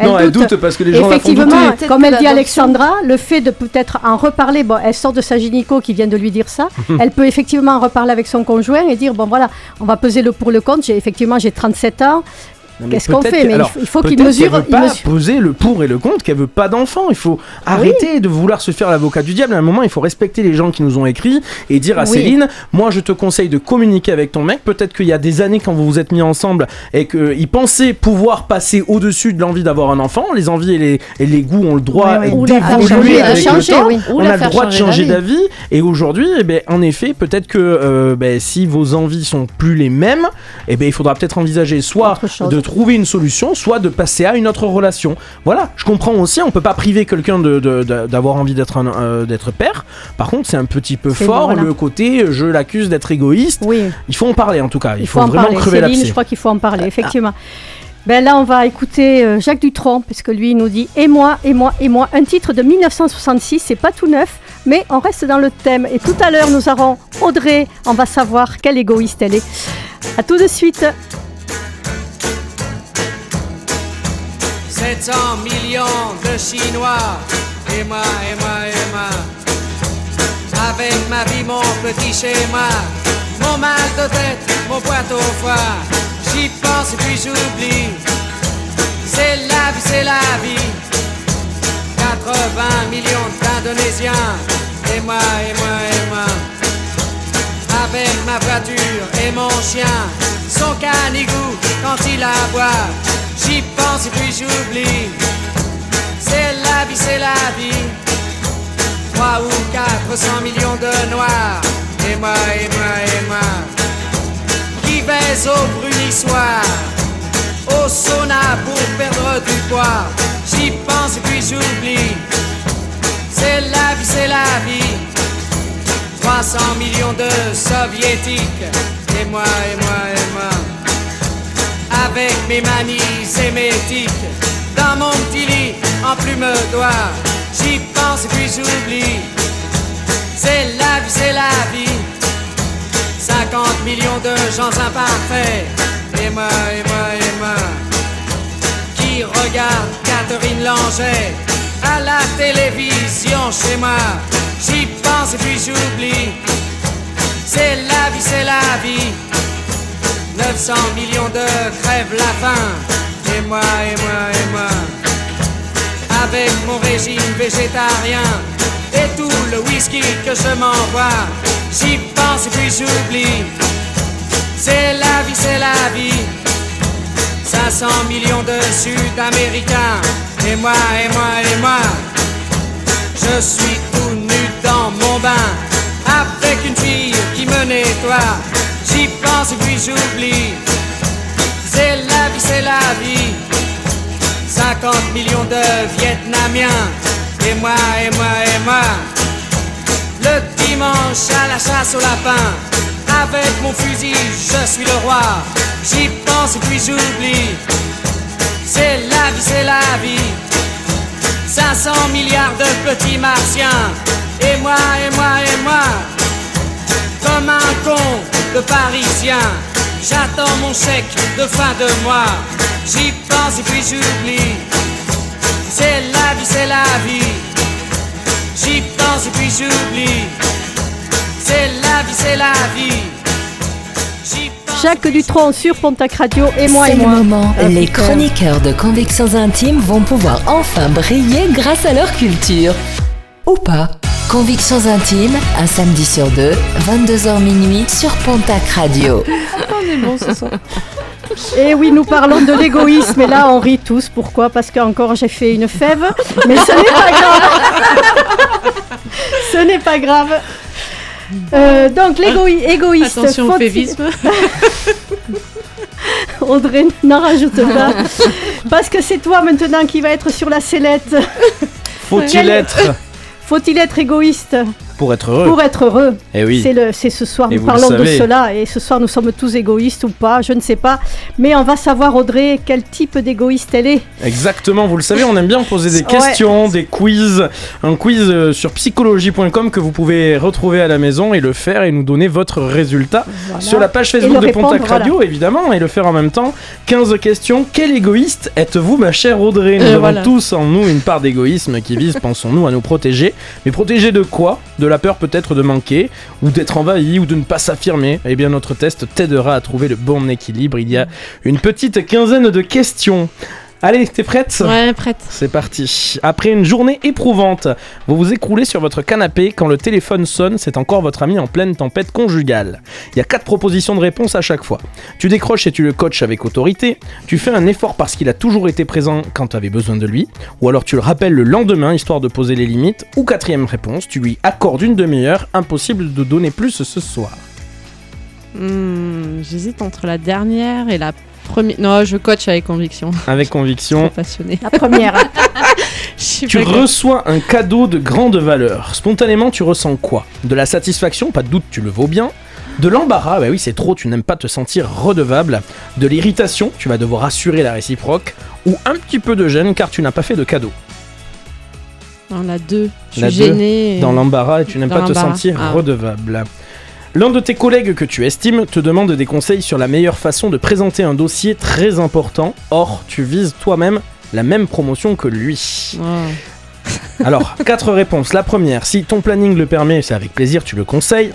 non, elle doute. parce que les gens la font Effectivement, douter. Peut-être comme elle dit Alexandra, le fait de peut-être en reparler, bon, elle sort de sa gynéco qui vient de lui dire ça, [laughs] elle peut effectivement en reparler avec son conjoint et dire, bon voilà, on va peser le pour le contre, j'ai, effectivement j'ai 37 ans, qu'est-ce qu'on fait Mais il alors, faut- il faut qu'il mesure... qu'elle veut pas mesure- poser le pour et le contre, qu'elle veut pas d'enfant. Il faut arrêter de vouloir se faire l'avocat du diable. À un moment, il faut respecter les gens qui nous ont écrit et dire à Oui. Céline, moi, je te conseille de communiquer avec ton mec. Peut-être qu'il y a des années quand vous vous êtes mis ensemble et qu'il pensait pouvoir passer au-dessus de l'envie d'avoir un enfant. Les envies et les, et les goûts ont le droit Oui, d'évoluer changer, le temps. On a le droit de changer d'avis. Et aujourd'hui, eh ben, en effet, peut-être que euh, ben, si vos envies sont plus les mêmes, eh ben, il faudra peut-être envisager soit de trouver une solution, soit de passer à une autre relation. Voilà, je comprends aussi, on peut pas priver quelqu'un de, de- de- d'avoir envie d'être, euh, d'être père. Par contre, c'est un petit peu fort voilà. le côté euh, je l'accuse d'être égoïste. Oui, Il faut en parler en tout cas, il, il faut, faut, en vraiment parler. crever l'abcès. je crois qu'il faut en parler, effectivement. Ben là, on va écouter euh, Jacques Dutronc, puisque lui, il nous dit Et moi, et moi, et moi. Un titre de 1966, c'est pas tout neuf, mais on reste dans le thème. Et tout à l'heure, nous aurons Audrey, on va savoir quelle égoïste elle est. À tout de suite. 700 millions de Chinois, et moi, et moi, et moi. Avec ma vie, mon petit schéma, mon mal de tête, mon poids au foie. J'y pense puis j'oublie. C'est la vie, c'est la vie. 80 millions d'Indonésiens, et moi, et moi, et moi. Avec ma voiture et mon chien, son canigou quand il aboie. J'y pense et puis j'oublie. C'est la vie, c'est la vie. 3 ou 400 millions de noirs. Et moi, et moi, et moi. Qui baise au brunissoir. Au sauna pour perdre du poids. J'y pense et puis j'oublie. C'est la vie, c'est la vie. 300 millions de soviétiques. Et moi, et moi, et moi. Avec mes manies tics. Dans mon petit lit, en plume d'oie. J'y pense et puis j'oublie. C'est la vie, c'est la vie. 50 millions de gens imparfaits. Et moi, et moi, et moi. Qui regarde Catherine Langer à la télévision chez moi. J'y pense et puis j'oublie. C'est la vie, c'est la vie. 900 millions de crèvent la faim. Et moi, et moi, et moi. Avec mon régime végétarien et tout le whisky que je m'envoie. J'y pense et puis j'oublie. C'est la vie, c'est la vie. 500 millions de Sud-Américains. Et moi, et moi, et moi. Je suis tout nu dans mon bain. Avec une fille qui me nettoie. J'y pense et puis j'oublie. C'est la vie, c'est la vie. 50 millions de Vietnamiens. Et moi, et moi, et moi. Le dimanche à la chasse au lapin. Avec mon fusil, je suis le roi. J'y pense et puis j'oublie. C'est la vie, c'est la vie. 500 milliards de petits martiens. Et moi, et moi, et moi. Comme un con de parisien. J'attends mon chèque de fin de mois. J'y pense et puis j'oublie. C'est la vie, c'est la vie. J'y pense et puis j'oublie. C'est la vie, c'est la vie. J'y pense et Jacques Dutronc sur Pontac Radio et moi C'est et le moi. moment. Ah, Les chroniqueurs de Convictions Intimes vont pouvoir enfin briller grâce à leur culture. Ou pas. Convictions Intimes, un samedi sur deux, 22h minuit sur Pontac Radio. [laughs] On est bon ce soir. Et oui, nous parlons de l'égoïsme et là on rit tous. Pourquoi? Parce qu'encore j'ai fait une fève, mais ce n'est pas grave. ce n'est pas grave. Euh, donc l'égoïste. Attention au févisme. [laughs] Audrey, n'en rajoute pas. [laughs] Parce que c'est toi maintenant qui va être sur la sellette. Faut-il être? Faut-il être égoïste? Pour être heureux pour être heureux Eh oui. C'est le, c'est ce soir, Et nous parlons de cela, et ce soir nous sommes tous égoïstes ou pas, je ne sais pas, mais on va savoir Audrey quel type d'égoïste elle est. Exactement, vous le savez, on aime bien poser des [laughs] Ouais. questions, des quiz, un quiz euh, sur psychologie.com que vous pouvez retrouver à la maison et le faire et nous donner votre résultat Voilà. sur la page Et Facebook de répondre, Pontac Radio, évidemment, et le faire en même temps. 15 questions. Quel égoïste êtes-vous, ma chère Audrey? Nous Euh, avons voilà. tous en nous une part d'égoïsme qui vise, [laughs] pensons-nous, à nous protéger. Mais protéger de quoi? De la peur peut-être de manquer, ou d'être envahi, ou de ne pas s'affirmer. Eh bien, notre test t'aidera à trouver le bon équilibre. Il y a une petite quinzaine de questions. Allez, t'es prête? Ouais, prête. c'est parti. Après une journée éprouvante, vous vous écroulez sur votre canapé quand le téléphone sonne, c'est encore votre ami en pleine tempête conjugale. Il y a quatre propositions de réponse à chaque fois. Tu décroches et tu le coaches avec autorité, tu fais un effort parce qu'il a toujours été présent quand tu avais besoin de lui, ou alors tu le rappelles le lendemain histoire de poser les limites, ou quatrième réponse, tu lui accordes une demi-heure, impossible de donner plus ce soir. Hmm, J'hésite entre la dernière et la première. Non, je coach avec conviction. [laughs] Avec Je suis conviction, passionné. La première. [laughs] Tu reçois un cadeau de grande valeur. Spontanément, tu ressens quoi? De la satisfaction, pas de doute, tu le vaux bien. De l'embarras, bah oui, c'est trop, tu n'aimes pas te sentir redevable. De l'irritation, tu vas devoir assurer la réciproque. Ou un petit peu de gêne car tu n'as pas fait de cadeau. Dans la 2. Je La suis et- Dans l'embarras et tu n'aimes pas te sentir Ah. redevable. L'un de tes collègues que tu estimes te demande des conseils sur la meilleure façon de présenter un dossier très important. Or, tu vises toi-même la même promotion que lui. Alors, [laughs] quatre réponses. La première, si ton planning le permet, c'est avec plaisir, tu le conseilles.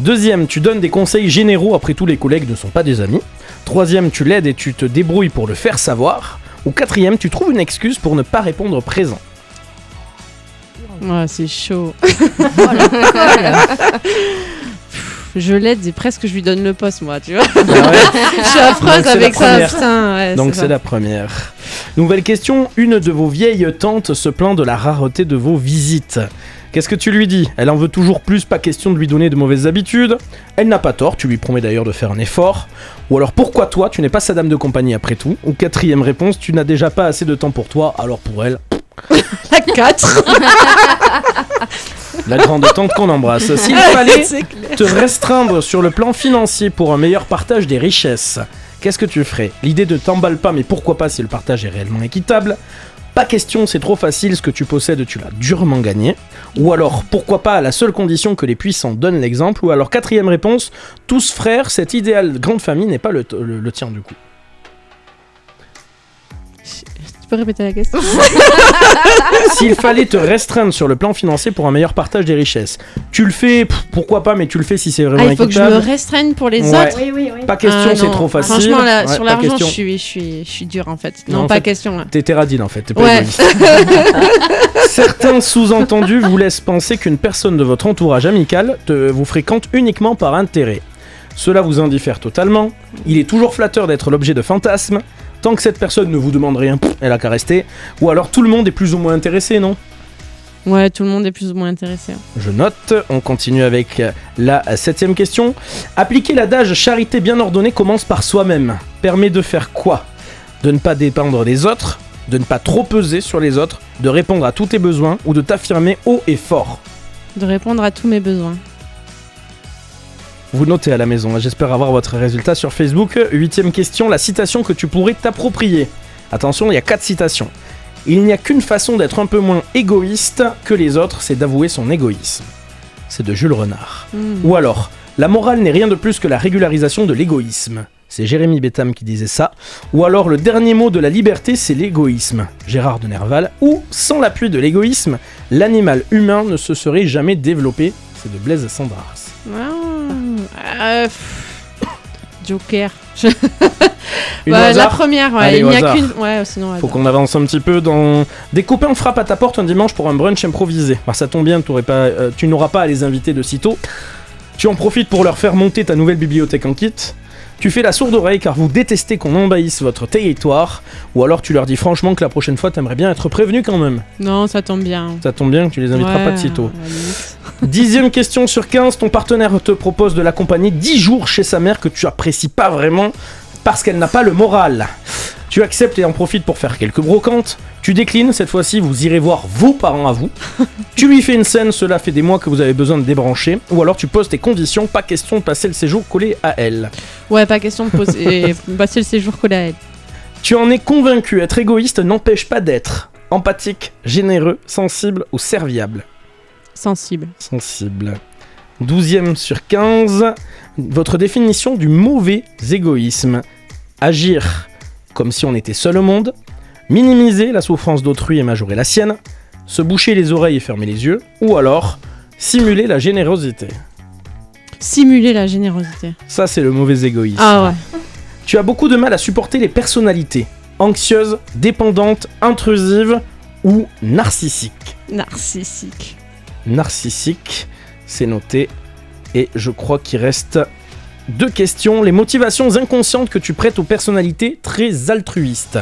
Deuxième, tu donnes des conseils généraux, après tout les collègues ne sont pas des amis. Troisième, tu l'aides et tu te débrouilles pour le faire savoir. Ou quatrième, tu trouves une excuse pour ne pas répondre présent. Ouais, c'est chaud. [laughs] [laughs] Je l'aide et presque je lui donne le poste, moi, tu vois. Ah ouais [laughs] je suis affreuse avec ça, putain. ouais, Donc c'est la première. Nouvelle question, une de vos vieilles tantes se plaint de la rareté de vos visites. Qu'est-ce que tu lui dis? Elle en veut toujours plus, pas question de lui donner de mauvaises habitudes. Elle n'a pas tort, tu lui promets d'ailleurs de faire un effort. Ou alors pourquoi toi, tu n'es pas sa dame de compagnie après tout? Ou quatrième réponse, tu n'as déjà pas assez de temps pour toi, alors pour elle, [laughs] La 4. [laughs] la grande tante qu'on embrasse. S'il [laughs] fallait te restreindre sur le plan financier pour un meilleur partage des richesses, qu'est-ce que tu ferais? L'idée ne t'emballe pas, mais pourquoi pas si le partage est réellement équitable? Pas question, c'est trop facile, ce que tu possèdes, tu l'as durement gagné. Ou alors, pourquoi pas à la seule condition que les puissants donnent l'exemple Ou alors, quatrième réponse, tous frères, cet idéal de grande famille n'est pas le, le- le tien du coup. Peux répéter la question [laughs] S'il fallait te restreindre sur le plan financier pour un meilleur partage des richesses, tu le fais, pff, pourquoi pas, mais tu le fais si c'est vraiment Ah, il faut que je me restreigne pour les Ouais. autres Oui, oui, oui. Pas question, Ah, c'est trop facile. Franchement, là, Ouais, sur l'argent, je suis, je, suis, je suis dure en fait. Non, Non, en pas fait, question. T'es Téradine en fait, t'es pas Ouais. égoïste. [laughs] Certains sous-entendus vous laissent penser qu'une personne de votre entourage amical te, vous fréquente uniquement par intérêt. Cela vous indiffère totalement. Il est toujours flatteur d'être l'objet de fantasmes. Tant que cette personne ne vous demande rien, elle a qu'à rester. Ou alors tout le monde est plus ou moins intéressé, non? Ouais, tout le monde est plus ou moins intéressé. Je note. On continue avec la septième question. Appliquer l'adage charité bien ordonnée commence par soi-même. Permet de faire quoi? De ne pas dépendre des autres, de ne pas trop peser sur les autres, de répondre à tous tes besoins ou de t'affirmer haut et fort? De répondre à tous mes besoins. Vous notez à la maison, hein. j'espère avoir votre résultat sur Facebook. Huitième question, la citation que tu pourrais t'approprier. Attention, il y a quatre citations. Il n'y a qu'une façon d'être un peu moins égoïste que les autres, c'est d'avouer son égoïsme. C'est de Jules Renard. Ou alors, la morale n'est rien de plus que la régularisation de l'égoïsme. C'est Jérémy Betham qui disait ça. Ou alors, le dernier mot de la liberté, c'est l'égoïsme. Gérard de Nerval. Ou, sans l'appui de l'égoïsme, l'animal humain ne se serait jamais développé. C'est de Blaise Sandras. Euh, Joker. [laughs] La première, ouais. Allez, il n'y a qu'une. Ouais, sinon. Faut qu'on avance un petit peu dans. Des copains frappent à ta porte un dimanche pour un brunch improvisé. Bah, ça tombe bien, pas, euh, tu n'auras pas à les inviter de sitôt. Tu en profites pour leur faire monter ta nouvelle bibliothèque en kit. Tu fais la sourde oreille car vous détestez qu'on envahisse votre territoire. Ou alors tu leur dis franchement que la prochaine fois t'aimerais bien être prévenu quand même. Non, ça tombe bien. Ça tombe bien que tu les inviteras Ouais, pas de sitôt. Dixième question sur 15, ton partenaire te propose de l'accompagner 10 jours chez sa mère que tu apprécies pas vraiment parce qu'elle n'a pas le moral. Tu acceptes et en profites pour faire quelques brocantes. Tu déclines, cette fois-ci vous irez voir vos parents à vous. [laughs] tu lui fais une scène, cela fait des mois que vous avez besoin de débrancher. Ou alors tu poses tes conditions, pas question de passer le séjour collé à elle. Ouais, pas question de poser, [laughs] passer le séjour collé à elle. Tu en es convaincu, être égoïste n'empêche pas d'être empathique, généreux, sensible ou serviable. Sensible. sensible. 12e sur 15, votre définition du mauvais égoïsme. Agir comme si on était seul au monde, minimiser la souffrance d'autrui et majorer la sienne, se boucher les oreilles et fermer les yeux, ou alors simuler la générosité. Simuler la générosité. Ça, c'est le mauvais égoïsme. Ah ouais. Tu as beaucoup de mal à supporter les personnalités anxieuses, dépendantes, intrusives ou narcissiques. Narcissique. narcissique, c'est noté. Et je crois qu'il reste deux questions. Les motivations inconscientes que tu prêtes aux personnalités très altruistes.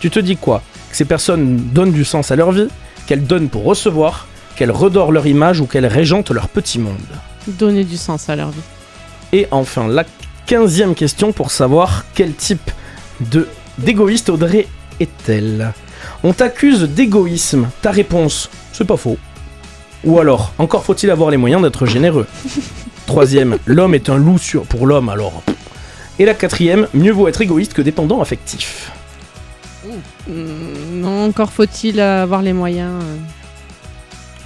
Tu te dis quoi? Que ces personnes donnent du sens à leur vie, qu'elles donnent pour recevoir, qu'elles redorent leur image ou qu'elles régentent leur petit monde. Donner du sens à leur vie. Et enfin, la quinzième question pour savoir quel type de d'égoïste Audrey est-elle? On t'accuse d'égoïsme. Ta réponse, c'est pas faux. Ou alors, encore faut-il avoir les moyens d'être généreux. [laughs] Troisième, l'homme est un loup sur pour l'homme alors. Et la quatrième, mieux vaut être égoïste que dépendant affectif. Mm, Non, encore faut-il avoir les moyens. euh.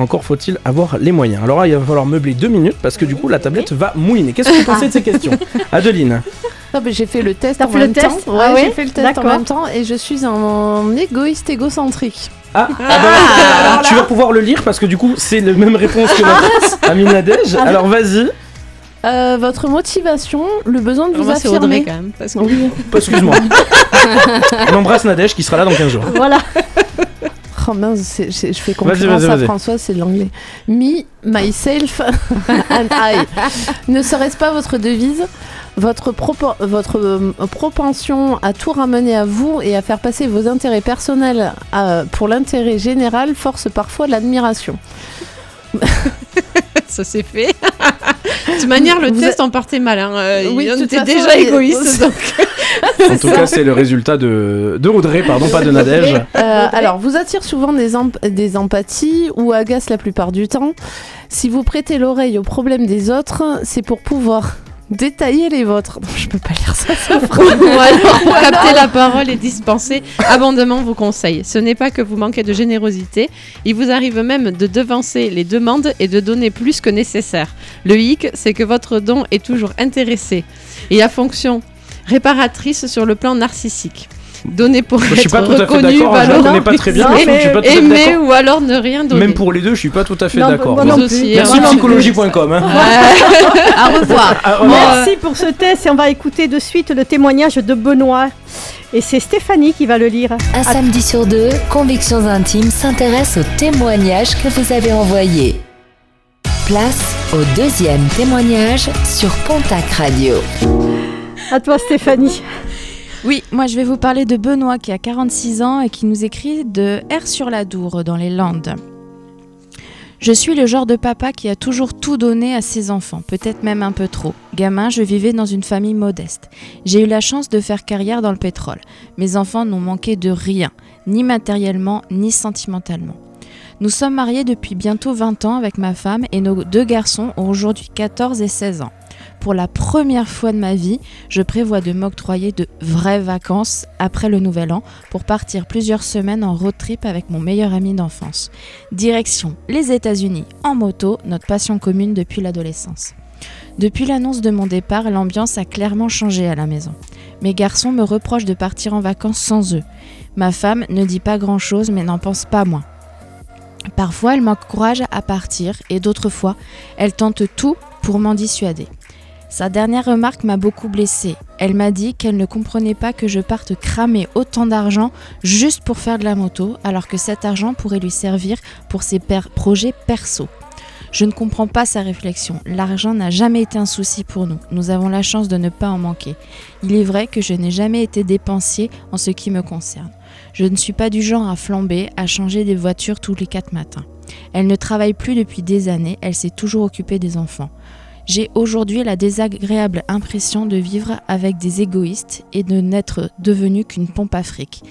Encore faut-il avoir les moyens. Alors là, il va falloir meubler deux minutes parce que du coup, la tablette va mouiner. Qu'est-ce que vous pensez de ces questions [laughs] Adeline Non, mais j'ai fait le test T'as en fait le même temps. test Ouais, Ah ouais j'ai fait le test en même temps et je suis un égoïste égocentrique. Ah, ah bah, tu vas pouvoir le lire parce que du coup, c'est la même réponse que notre ami Nadège. Alors vas-y. Euh, votre motivation, le besoin de vous Moi, c'est Audrey affirmer. quand même. Parce que... Oui. Excuse-moi. [laughs] On embrasse Nadège qui sera là dans 15 jours. Voilà. Oh mince, c'est- c'est- je fais vas-y, à. François, c'est de l'anglais. Me, myself [laughs] and I. Ne serait-ce pas votre devise? Votre, propo- votre euh, propension à tout ramener à vous et à faire passer vos intérêts personnels à- pour l'intérêt général force parfois l'admiration. [laughs] ça c'est fait. De toute manière, le Vous test en partait mal. Hein. Euh, Oui, on était déjà égoïste. [laughs] donc. En tout cas, c'est le résultat de, de Audrey, pardon, pas de [laughs] Nadège. Euh, alors, vous attire souvent des, emp- des empathies ou agace la plupart du temps. Si vous prêtez l'oreille aux problèmes des autres, c'est pour pouvoir détailler les vôtres. Non, je peux pas lire ça. affreux. [laughs] Ou alors, capter la parole et dispenser abondamment vos conseils. Ce n'est pas que vous manquez de générosité, il vous arrive même de devancer les demandes et de donner plus que nécessaire. Le hic, c'est que votre don est toujours intéressé et a fonction réparatrice sur le plan narcissique. Donner pour Je être suis pas tout à fait reconnu, d'accord, je la connais pas très bien, mais je valorisé, suis pas tout à fait aimer ou alors ne rien donner. Même pour les deux, je suis pas tout à fait d'accord. Merci hein. Psychologie.com. [laughs] hein. À revoir. Merci pour ce test et on va écouter de suite le témoignage de Benoît. Et c'est Stéphanie qui va le lire. Un samedi sur deux, Convictions Intimes s'intéresse aux témoignages que vous avez envoyés. Place au deuxième témoignage sur Pontac Radio. À toi Stéphanie. Oui, moi je vais vous parler de Benoît qui a 46 ans et qui nous écrit de R-sur-la-Dour dans les Landes. Je suis le genre de papa qui a toujours tout donné à ses enfants, peut-être même un peu trop. Gamin, je vivais dans une famille modeste. J'ai eu la chance de faire carrière dans le pétrole. Mes enfants n'ont manqué de rien, ni matériellement, ni sentimentalement. Nous sommes mariés depuis bientôt 20 ans avec ma femme et nos deux garçons ont aujourd'hui 14 et 16 ans. Pour la première fois de ma vie, je prévois de m'octroyer de vraies vacances après le nouvel an pour partir plusieurs semaines en road trip avec mon meilleur ami d'enfance. Direction les États-Unis en moto, notre passion commune depuis l'adolescence. Depuis l'annonce de mon départ, l'ambiance a clairement changé à la maison. Mes garçons me reprochent de partir en vacances sans eux. Ma femme ne dit pas grand-chose mais n'en pense pas moins. Parfois, elle m'encourage à partir et d'autres fois, elle tente tout pour m'en dissuader. Sa dernière remarque m'a beaucoup blessée. Elle m'a dit qu'elle ne comprenait pas que je parte cramer autant d'argent juste pour faire de la moto, alors que cet argent pourrait lui servir pour ses projets perso. Je ne comprends pas sa réflexion. L'argent n'a jamais été un souci pour nous. Nous avons la chance de ne pas en manquer. Il est vrai que je n'ai jamais été dépensier en ce qui me concerne. Je ne suis pas du genre à flamber, à changer des voitures tous les quatre matins. Elle ne travaille plus depuis des années, elle s'est toujours occupée des enfants. J'ai aujourd'hui la désagréable impression de vivre avec des égoïstes et de n'être devenue qu'une pompe à fric.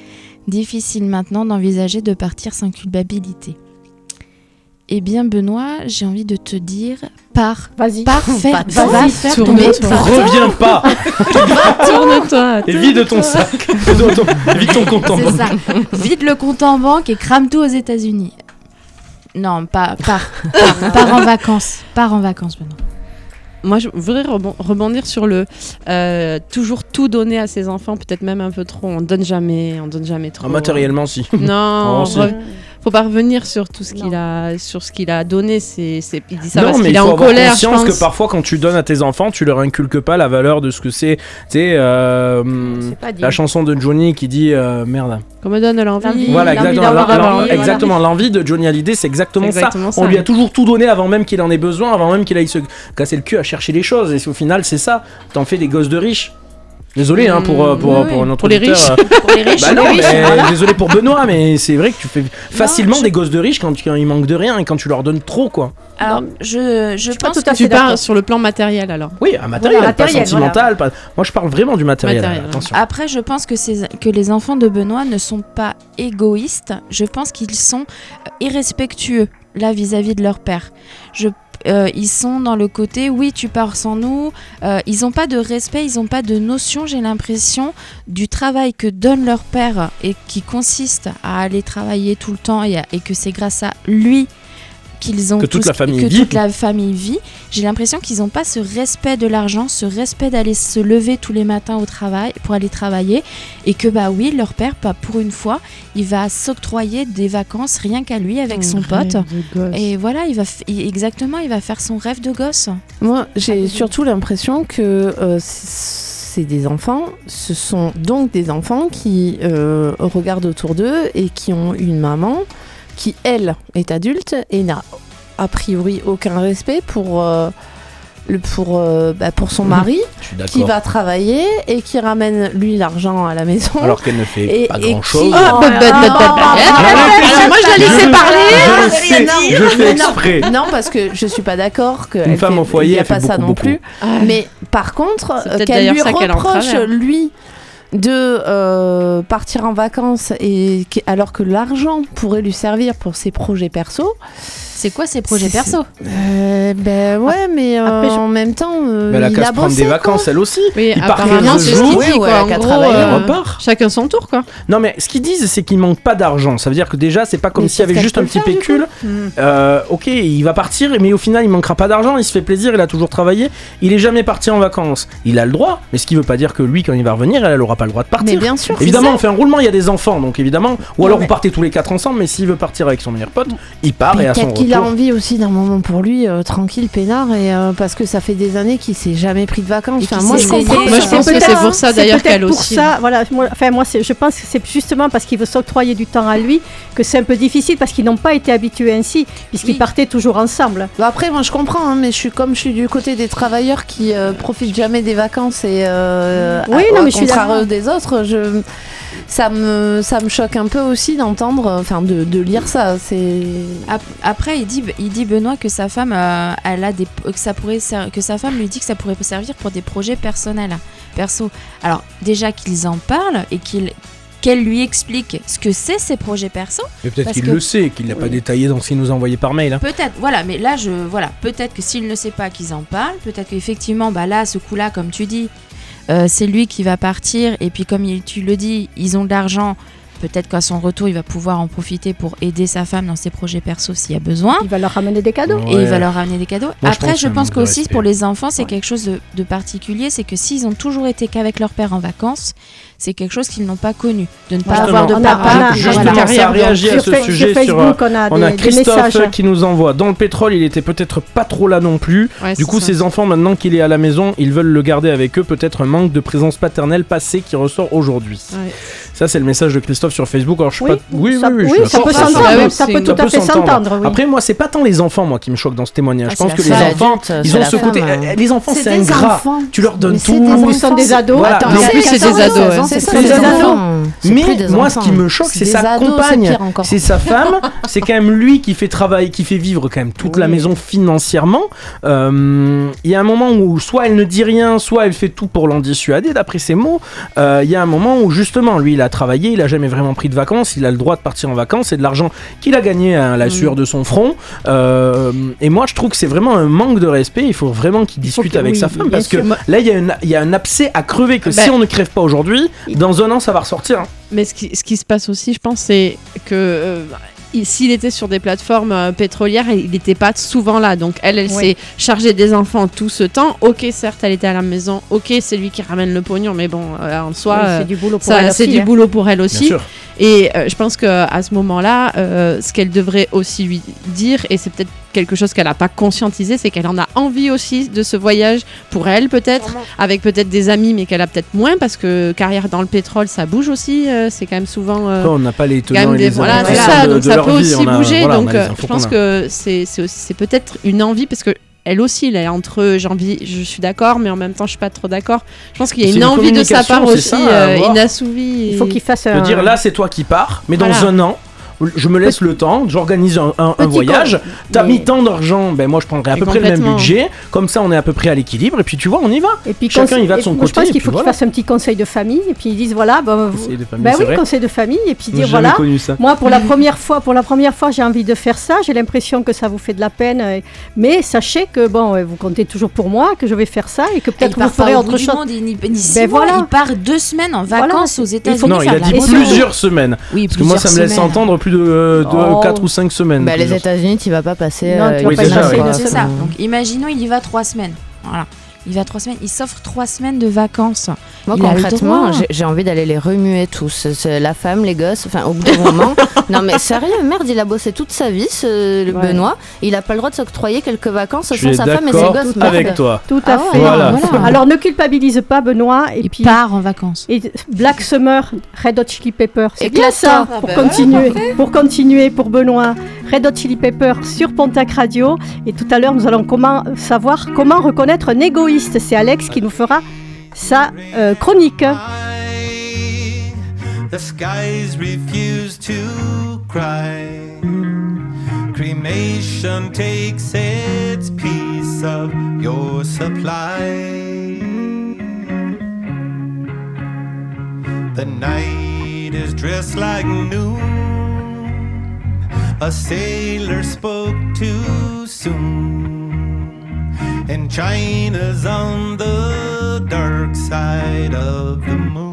Difficile maintenant d'envisager de partir sans culpabilité. Eh bien Benoît, j'ai envie de te dire, pars, Vas-y. pars, [laughs] fais, Vas-y, va faire ton tourne-toi. métier. Reviens pas Tourne-toi. et vide ton sac. vide ton compte en C'est banque. ça. Vide le compte en banque et crame tout aux États-Unis. Non, pas, pars, pars, [laughs] pars en vacances. Pars en vacances, Benoît. Moi, je voudrais rebon- rebondir sur le euh, toujours tout donner à ses enfants, peut-être même un peu trop. On donne jamais, on donne jamais trop. Ah, matériellement, si. Non, [laughs] Oh, si. re- faut pas revenir sur tout ce qu'il a, sur ce qu'il a donné. C'est, c'est, il dit ça non, parce mais qu'il il est faut en avoir colère. je conscience pense. que parfois, quand tu donnes à tes enfants, tu leur inculques pas la valeur de ce que c'est. Tu sais, euh, la chanson de Johnny qui dit euh, merde. Qu'on me donne l'envie. Voilà, exactement. L'envie de Johnny Hallyday, c'est exactement, C'est exactement ça. ça, On lui a toujours tout donné avant même qu'il en ait besoin, avant même qu'il aille se casser le cul à chercher les choses. Et au final, c'est ça. T'en fais des gosses de riches. Désolé hein, pour, euh, pour, oui, pour oui. notre Pour les riches. euh, [laughs] Pour les riches, Bah non, les riches, mais voilà. désolé pour Benoît, mais c'est vrai que tu fais facilement je- des gosses de riches quand, quand ils manquent de rien et quand tu leur donnes trop, quoi. Alors, je, je pense tout à que fait Tu parles sur le plan matériel alors. Oui, un matériel, Voilà, pas matériel, sentimental. Pas... Moi, je parle vraiment du matériel. Matériel, attention. Après, je pense que, ces- que les enfants de Benoît ne sont pas égoïstes. Je pense qu'ils sont euh, irrespectueux là vis-à-vis de leur père. Je, euh, ils sont dans le côté oui, tu pars sans nous. Euh, ils n'ont pas de respect, ils n'ont pas de notion, j'ai l'impression, du travail que donne leur père et qui consiste à aller travailler tout le temps et, que c'est grâce à lui qu'ils ont Que toute tout la famille que vit. toute la famille vit. J'ai l'impression qu'ils n'ont pas ce respect de l'argent, ce respect d'aller se lever tous les matins au travail pour aller travailler et que bah oui, leur père, pas pour une fois, il va s'octroyer des vacances rien qu'à lui avec son pote. Et voilà, il va exactement, il va faire son rêve de gosse. Moi, j'ai surtout l'impression que euh, c'est des enfants, ce sont donc des enfants qui euh, regardent autour d'eux et qui ont une maman qui, elle, est adulte et n'a a priori aucun respect pour, euh, le, pour, euh, bah, pour son Mhm. mari qui va travailler et qui ramène lui l'argent à la maison. Alors qu'elle ne fait et, pas grand qui- chose. Ah, bah, bah, bah, bah, bah, Alors, moi, je la laissais Je Non, je fais exprès. Non, parce que je suis pas d'accord que Une femme fait- au foyer, il y a pas ça non beaucoup. plus. Mais par contre, qu'elle lui reproche lui de euh, partir en vacances et alors que l'argent pourrait lui servir pour ses projets perso. C'est quoi ces projets perso? Euh, ben ouais, mais euh, après, je- en même temps, euh, Mais elle a il qu'à a se prendre bossé, des quoi. vacances, elle aussi. Oui, Il part apparemment, 15 c'est ce qu'il jours. Oui, quoi. ouais, En gros, euh, repart. chacun son tour, quoi. Non, mais ce qu'ils disent, c'est qu'il manque pas d'argent. Ça veut dire que déjà, c'est pas comme Mais s'il y avait juste un petit pécule. Hmm. Euh, ok, il va partir, mais au final, il manquera pas d'argent. Il se fait plaisir, il a toujours travaillé. Il est jamais parti en vacances. Il a le droit, mais ce qui veut pas dire que lui, quand il va revenir, elle, elle aura pas le droit de Mais partir. bien sûr. Évidemment, on fait un roulement, il y a des enfants, donc évidemment. Ou alors mais- vous partez tous les quatre ensemble, mais s'il veut partir avec son meilleur pote, il part et à son Peut-être qu'il a envie aussi d'un moment pour lui, euh, tranquille, peinard, et euh, parce que ça fait des années qu'il s'est jamais pris de vacances. Enfin, moi, je comprends. Moi, je pense que c'est pour ça, d'ailleurs, qu'elle pour aussi. ça, voilà, moi, enfin moi je pense que c'est justement parce qu'il veut s'octroyer du temps à lui que c'est un peu difficile parce qu'ils n'ont pas été habitués ainsi puisqu'ils Oui. partaient toujours ensemble. Bah après, moi je comprends, hein, mais je suis comme je suis du côté des travailleurs qui euh, profitent jamais des vacances et euh, Oui, à- non, au mais je suis des autres, je ça me ça me choque un peu aussi d'entendre, enfin de, de lire ça. C'est Ap- Après, il dit, il dit Benoît que sa femme, euh, elle a des, que ça pourrait, que sa femme lui dit que ça pourrait servir pour des projets personnels, perso. Alors déjà qu'ils en parlent et qu'elle lui explique ce que c'est ses projets perso. Mais peut-être qu'il que- le sait, qu'il l'a pas détaillé dans ce qu'il nous a envoyé par mail. hein. Peut-être, voilà, mais là, je, voilà, peut-être que s'il ne sait pas qu'ils en parlent, peut-être qu'effectivement, bah là, ce coup-là, comme tu dis, euh, c'est lui qui va partir, et puis comme il- tu le dis, ils ont de l'argent, peut-être qu'à son retour, il va pouvoir en profiter pour aider sa femme dans ses projets perso s'il y a besoin. Il va leur ramener des cadeaux. Et il va leur ramener des cadeaux. Moi, Après, pense je que pense qu'aussi pour les enfants, c'est quelque chose de, de particulier, c'est que s'ils ont toujours été qu'avec leur père en vacances, c'est quelque chose qu'ils n'ont pas connu. De ne pas Justement, avoir de on a- papa. on a- Justement, voilà. a réagi à ce sur sujet sur, Facebook, on a On des, a des Christophe qui nous envoie dans le pétrole, il était peut-être pas trop là non plus. Ouais, Du coup, ça. ses enfants, maintenant qu'il est à la maison, ils veulent le garder avec eux. Peut-être un manque de présence paternelle passée qui ressort aujourd'hui. Ouais. Ça, c'est le message de Christophe sur Facebook. Alors, je suis Oui, pas... oui, ça, oui, oui, ça peut s'entendre. ça peut tout à fait s'entendre. Après, moi, c'est pas tant les enfants, moi, qui me choquent dans ce témoignage. Ah, je pense que les enfants, ils ont ce côté. hein. eh, Les enfants, C'est des ingrat. Tu leur donnes tout. Ils sont des ados. Attends, Mais en c'est plus, c'est des 14 ados, c'est des des ados. Mais moi, ce qui me choque, c'est sa compagne, c'est sa femme, c'est quand même lui qui fait travailler, qui fait vivre quand même toute la maison financièrement. Euh, Il y a un moment où soit elle ne dit rien, soit elle fait tout pour l'en dissuader, d'après ses mots. Euh, Il y a un moment où justement, lui, il a travaillé, il a jamais vraiment pris de vacances, il a le droit de partir en vacances, c'est de l'argent qu'il a gagné à la sueur de son front. Euh, et moi, je trouve que c'est vraiment un manque de respect. Il faut vraiment qu'il discute avec oui, sa femme parce que là, il y, a il y a un abcès à crever que Ben- si on ne crève pas aujourd'hui, dans un an, ça va ressortir. hein. Mais ce qui, ce qui se passe aussi, je pense, c'est que euh, s'il était sur des plateformes euh, pétrolières, il n'était pas souvent là. Donc elle, elle Oui. s'est chargée des enfants tout ce temps. Ok, certes, elle était à la maison. Ok, c'est lui qui ramène le pognon, mais bon, euh, en soi, Oui, euh, c'est du boulot pour ça, elle c'est aussi, du hein. boulot pour elle Bien aussi. sûr. Et euh, je pense qu'à ce moment-là, euh, ce qu'elle devrait aussi lui dire, et c'est peut-être quelque chose qu'elle n'a pas conscientisé, c'est qu'elle en a envie aussi de ce voyage pour elle peut-être, avec peut-être des amis, mais qu'elle a peut-être moins parce que carrière dans le pétrole, ça bouge aussi. euh, c'est quand même souvent. euh, on n'a pas les tenants et les voilà, c'est ça, de, donc de ça peut vie. aussi a- bouger. voilà, donc euh, je pense que c'est peut-être une envie parce que elle aussi, elle est entre j'ai envie, je suis d'accord, mais en même temps, je suis pas trop d'accord. Je pense qu'il y a une une envie de sa part aussi ça, euh, inassouvie. Il faut qu'il fasse De un. dire là, c'est toi qui pars, mais dans Voilà. un an. Je me laisse le temps, j'organise un, un- un Petit voyage. T'as mais- mis tant d'argent, ben moi je prendrai à peu près le même budget. Comme ça, on est à peu près à l'équilibre. Et puis tu vois, on y va. Et puis Chacun, il va de son côté, Je pense qu'il faut qu'ils voilà. fassent un petit conseil de famille et puis ils disent voilà, vous- Conseil de famille, c'est oui, vrai. conseil de famille et puis dire jamais voilà. connu ça. Moi, pour la première fois, pour la première fois, j'ai envie de faire ça. J'ai l'impression que ça vous fait de la peine, mais sachez que bon, vous comptez toujours pour moi, que je vais faire ça et que peut-être vous ferez au autre chose. Ben mois, voilà. il part deux semaines en Voilà, vacances aux États-Unis. Non, il a dit plusieurs semaines. Oui, Parce que moi, ça me laisse semaines. entendre plus de, Oh. 4 ou 5 semaines. Bah, les. États-Unis, tu vas pas passer. Non, euh, tu vas Oui, pas déjà, passer ouais. une C'est semaine. ça. Donc imaginons, il y va trois semaines. Voilà. Il va trois semaines. Il s'offre trois semaines de vacances. Moi, Il concrètement, j'ai- envie d'aller les remuer tous. La femme, les gosses, enfin, au bout d'un moment. [laughs] non, mais sérieux, merde, il a bossé toute sa vie, ce, le Ouais. Benoît. Il a pas le droit de s'octroyer quelques vacances Je sans sa femme et ses d'accord gosses. avec merde. toi. Tout Ah à ouais, fait. Voilà. voilà. [laughs] Alors ne culpabilise pas Benoît et Il puis part en vacances. et Black Summer, Red Hot Chili Pepper, c'est bien ça Ah pour bah continuer, pour continuer pour Benoît. Red Hot Chili Pepper sur Pontac Radio et tout à l'heure nous allons comment savoir comment reconnaître un égoïste. C'est Alex qui nous fera sa euh, chronique. The skies refuse to cry. Cremation takes its piece of your supply. The night is dressed like noon. A sailor spoke too soon. And China's on the dark side of the moon.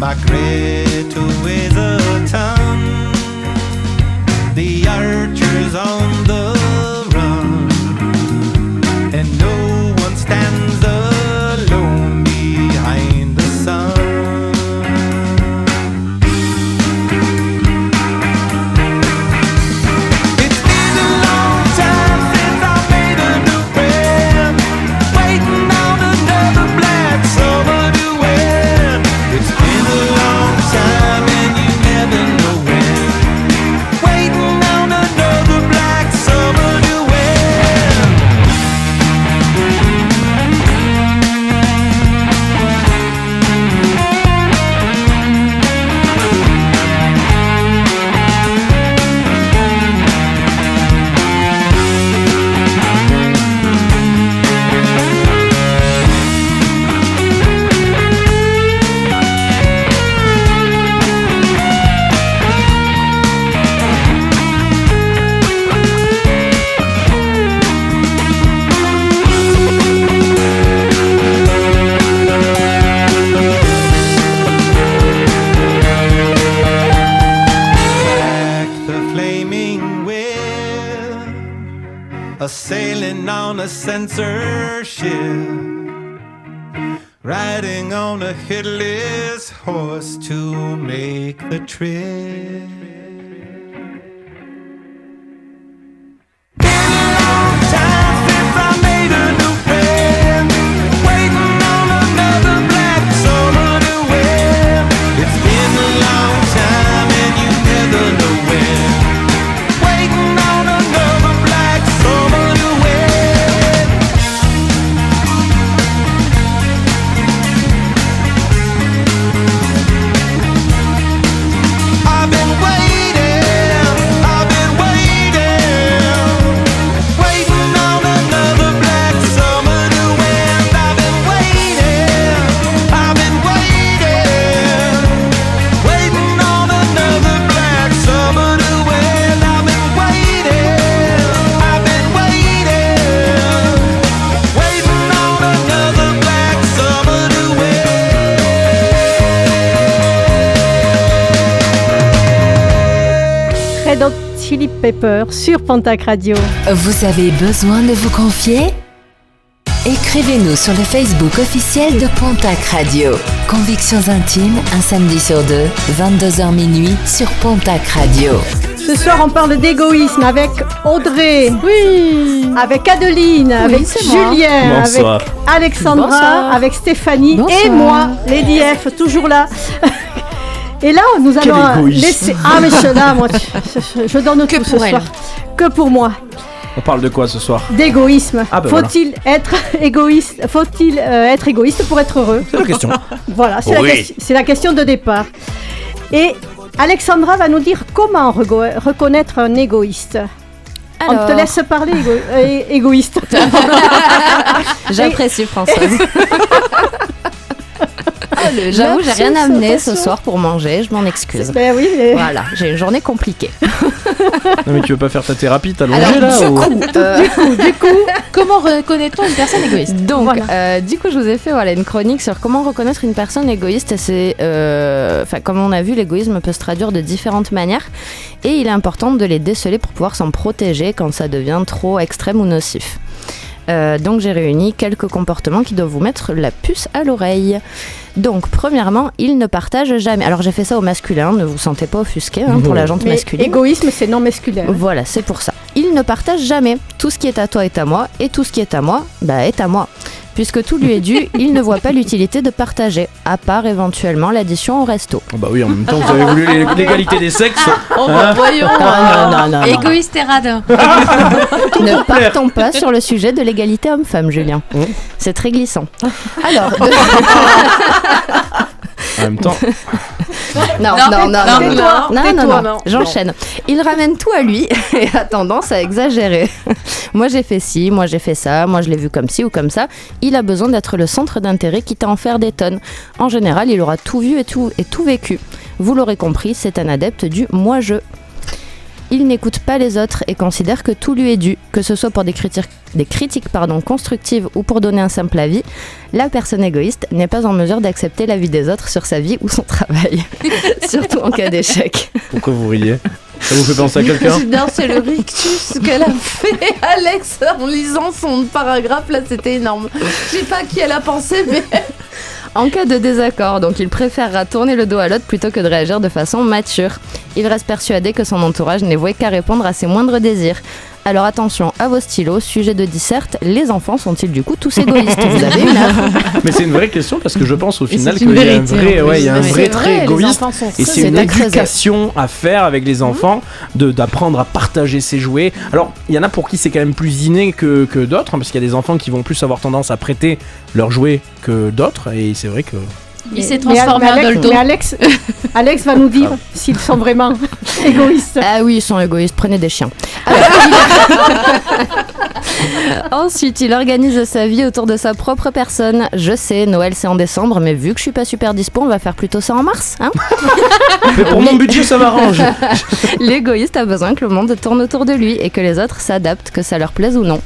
by grit with a tongue. The archers on the sur Pontac Radio. Vous avez besoin de vous confier? Écrivez-nous sur le Facebook officiel de Pontac Radio. Convictions intimes, un samedi sur deux, 22h minuit sur Pontac Radio. Ce soir, on parle d'égoïsme avec Audrey, oui, avec Adeline, avec. Julien, Bonsoir. avec Alexandra, Bonsoir. avec Stéphanie Bonsoir. et moi, Lady F, toujours là. [laughs] Et là, nous Quel allons égoïsme. laisser. Ah, mais je suis là, moi, je, je- je donne Que tout ce pour elle. soir. Que pour moi. On parle de quoi ce soir D'égoïsme. Ah, ben Faut-il être égoïste Faut-il euh, être égoïste pour être heureux C'est la question. [laughs] Voilà, c'est la, Oui. question de départ. Et Alexandra va nous dire comment reconnaître un égoïste. On te laisse parler, égo- euh, égoïste. [laughs] J'apprécie [laughs] Françoise. [laughs] J'avoue, j'ai rien amené ce soir pour manger, je m'en excuse. Ben oui, mais- Voilà, j'ai une journée compliquée. [laughs] Non mais tu veux pas faire ta thérapie, t'as longé là du ou- coup, Euh, comment reconnaît-on une personne égoïste? Donc, Voilà. euh, du coup, je vous ai fait voilà, une chronique sur comment reconnaître une personne égoïste. C'est, euh, enfin, comme on a vu, l'égoïsme peut se traduire de différentes manières. Et il est important de les déceler pour pouvoir s'en protéger quand ça devient trop extrême ou nocif. Euh, donc, j'ai réuni quelques comportements qui doivent vous mettre la puce à l'oreille. Donc, premièrement, il ne partage jamais. Alors, j'ai fait ça au masculin, ne vous sentez pas offusqué hein, pour la jante mais masculine. égoïsme, c'est non masculin. Voilà, c'est pour ça. Il ne partage jamais. Tout ce qui est à toi est à moi, et tout ce qui est à moi, bah, est à moi. Puisque tout lui est dû, il ne voit pas l'utilité de partager, à part éventuellement l'addition au resto. Oh bah oui, en même temps, vous avez voulu l'é- l'égalité des sexes. Oh, Hein bah, voyons. Non, non, non, non, non. Égoïste et radin. [laughs] Ne partons pas sur le sujet de l'égalité homme-femme, Julien. Mmh. C'est très glissant. [laughs] Alors, En même temps, non, Non, non, non, non, non, non, non, non, tais-toi, non, non. j'enchaîne. Il ramène tout à lui [laughs] et a tendance à exagérer. [laughs] moi j'ai fait ci, moi j'ai fait ça, moi je l'ai vu comme ci ou comme ça. Il a besoin d'être le centre d'intérêt quitte à en faire des tonnes. En général, il aura tout vu et tout, et tout vécu. Vous l'aurez compris, c'est un adepte du moi-je. Il n'écoute pas les autres et considère que tout lui est dû, que ce soit pour des critiques, des critiques pardon, constructives ou pour donner un simple avis. La personne égoïste n'est pas en mesure d'accepter l'avis des autres sur sa vie ou son travail, [laughs] surtout en cas d'échec. pourquoi vous riez? Ça vous fait penser à quelqu'un? [laughs] C'est le rictus qu'elle a fait, Alex, en lisant son paragraphe. Là, c'était énorme. Je sais pas à qui elle a pensé, mais. En cas de désaccord, donc il préférera tourner le dos à l'autre plutôt que de réagir de façon mature. Il reste persuadé que son entourage n'est voué qu'à répondre à ses moindres désirs. Alors attention à vos stylos, sujet de disserte, les enfants sont-ils du coup tous égoïstes Vous avez une. [laughs] Mais c'est une vraie question parce que je pense au final c'est qu'il une y a un vrai, ouais, il y a un vrai trait égoïste. Et c'est une éducation à faire avec les enfants, de d'apprendre à partager ses jouets. Alors, il y en a pour qui c'est quand même plus inné que, que d'autres, hein, parce qu'il y a des enfants qui vont plus avoir tendance à prêter leurs jouets que d'autres, et c'est vrai que. Il s'est transformé mais en Alex, doldo. mais Alex, Alex va nous dire s'ils sont vraiment [laughs] égoïstes. Ah oui, ils sont égoïstes, prenez des chiens. [laughs] Ensuite, il organise sa vie autour de sa propre personne. Je sais, Noël c'est en décembre, mais vu que je suis pas super dispo, on va faire plutôt ça en mars. Hein [laughs] Mais pour mon budget, ça m'arrange. L'égoïste a besoin que le monde tourne autour de lui et que les autres s'adaptent, que ça leur plaise ou non.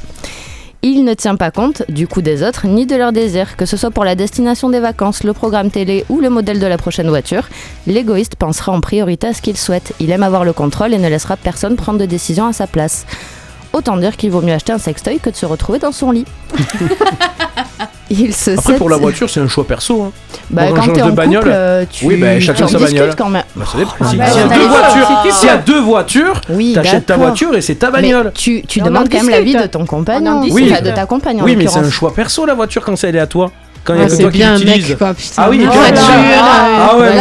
Il ne tient pas compte du coup des autres ni de leurs désirs, que ce soit pour la destination des vacances, le programme télé ou le modèle de la prochaine voiture. L'égoïste pensera en priorité à ce qu'il souhaite. Il aime avoir le contrôle et ne laissera personne prendre de décision à sa place. autant dire qu'il vaut mieux acheter un sextoy que de se retrouver dans son lit. [laughs] Il se Après, pour la voiture, c'est un choix perso. Hein. Bah, Moi, quand t'es en de bagnole, couple, euh, tu, oui, bah, chacun sa bagnole. quand même. Bah, ça dépend. bah, S'il y a ça deux dépend. voitures, Si y a deux voitures, Oui, t'achètes ta voiture et c'est ta Mais bagnole. tu, demandes quand même l'avis de ton compagnon, oui, de ta compagne Oui, mais c'est un choix perso la voiture quand c'est elle est à toi. Quand il y a Ah, que toi qui l'utilise. Ah oui, une carrément. voiture. Ah ouais,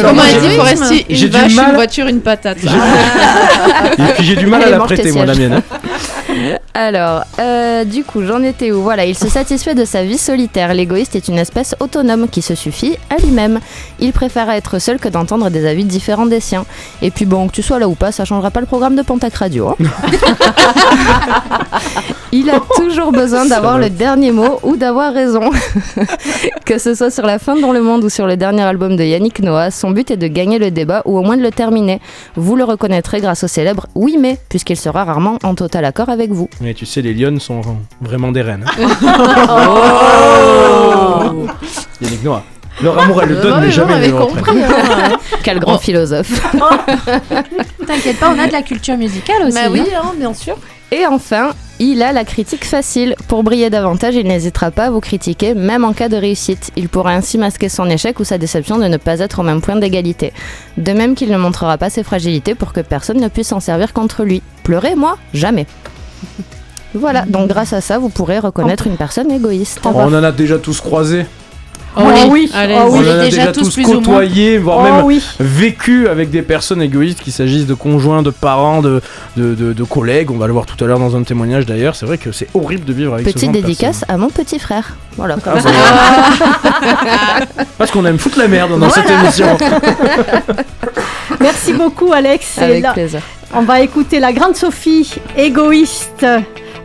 Comment dit Foresti Une du vache, mal- une voiture, une patate. [laughs] Et puis j'ai du mal à la prêter, moi, la mienne. hein. [laughs] Alors, euh, du coup, j'en étais où? Voilà, il se satisfait de sa vie solitaire. L'égoïste est une espèce autonome qui se suffit à lui-même. Il préfère être seul que d'entendre des avis différents des siens. Et puis bon, que tu sois là ou pas, ça changera pas le programme de Pontac Radio. hein. [laughs] il a toujours besoin d'avoir le dernier mot ou d'avoir raison. [laughs] que ce soit sur la fin dans le monde ou sur le dernier album de Yannick Noah, son but est de gagner le débat ou au moins de le terminer. Vous le reconnaîtrez grâce au célèbre Oui mais, puisqu'il sera rarement en total accord avec vous. Mais tu sais, les lionnes sont vraiment des reines. hein. [laughs] Oh [laughs] Yannick Noah. Leur amour, elle le donne, mais jamais reprenne. compris. hein. Quel grand philosophe. T'inquiète pas, on a de la culture musicale aussi. Bah oui, hein, bien sûr. Et enfin, il a la critique facile. Pour briller davantage, il n'hésitera pas à vous critiquer, même en cas de réussite. Il pourra ainsi masquer son échec ou sa déception de ne pas être au même point d'égalité. De même qu'il ne montrera pas ses fragilités pour que personne ne puisse s'en servir contre lui. Pleurer, moi Jamais. Voilà, donc grâce à ça, vous pourrez reconnaître une personne égoïste. Oh, on en a déjà tous croisé. Oh oui, Allez, oh on en a déjà tous tous plus ou moins. côtoyé, voire Oh même oui. vécu avec des personnes égoïstes, qu'il s'agisse de conjoints, de parents, de, de, de- de collègues. On va le voir tout à l'heure dans un témoignage d'ailleurs. C'est vrai que c'est horrible de vivre avec ce Petite genre de dédicace personnes. à mon petit frère. Voilà, Ah, voilà. [laughs] Parce qu'on aime foutre la merde dans cette émission. [laughs] Merci beaucoup, Alex. Avec là, plaisir. on va écouter la grande Sophie, égoïste,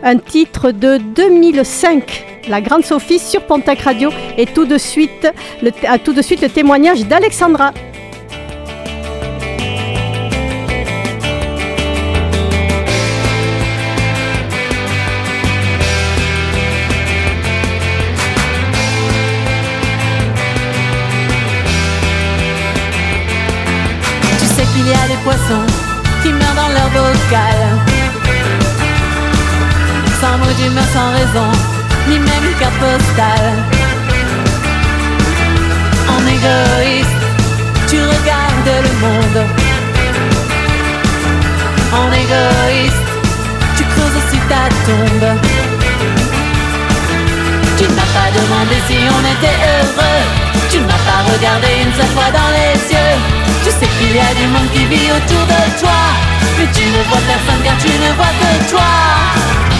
un titre de 2005. La grande Sophie sur Pontac Radio et tout de suite le, tout de suite le témoignage d'Alexandra. Mot d'humeur, sans raison, ni même une carte postale. En égoïste, tu regardes le monde. En égoïste, tu creuses aussi ta tombe. Tu ne m'as pas demandé si on était heureux. Tu ne m'as pas regardé une seule fois dans les yeux. Tu sais qu'il y a du monde qui vit autour de toi. Mais tu ne vois personne car tu ne vois que toi.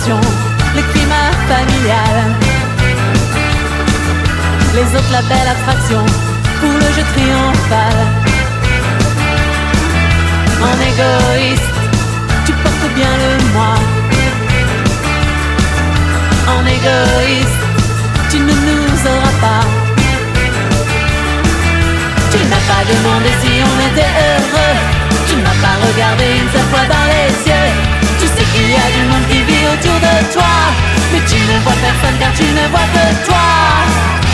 À haute tension, les autres la belle attraction pour le jeu triomphal. En égoïste, tu portes bien le moi. En égoïste, tu ne nous auras pas. Tu ne m'as pas demandé si on était heureux. Tu ne m'as pas regardé une seule fois dans les yeux. Qu'il y a du monde qui vit autour de toi. Mais tu ne vois personne car tu ne vois que toi.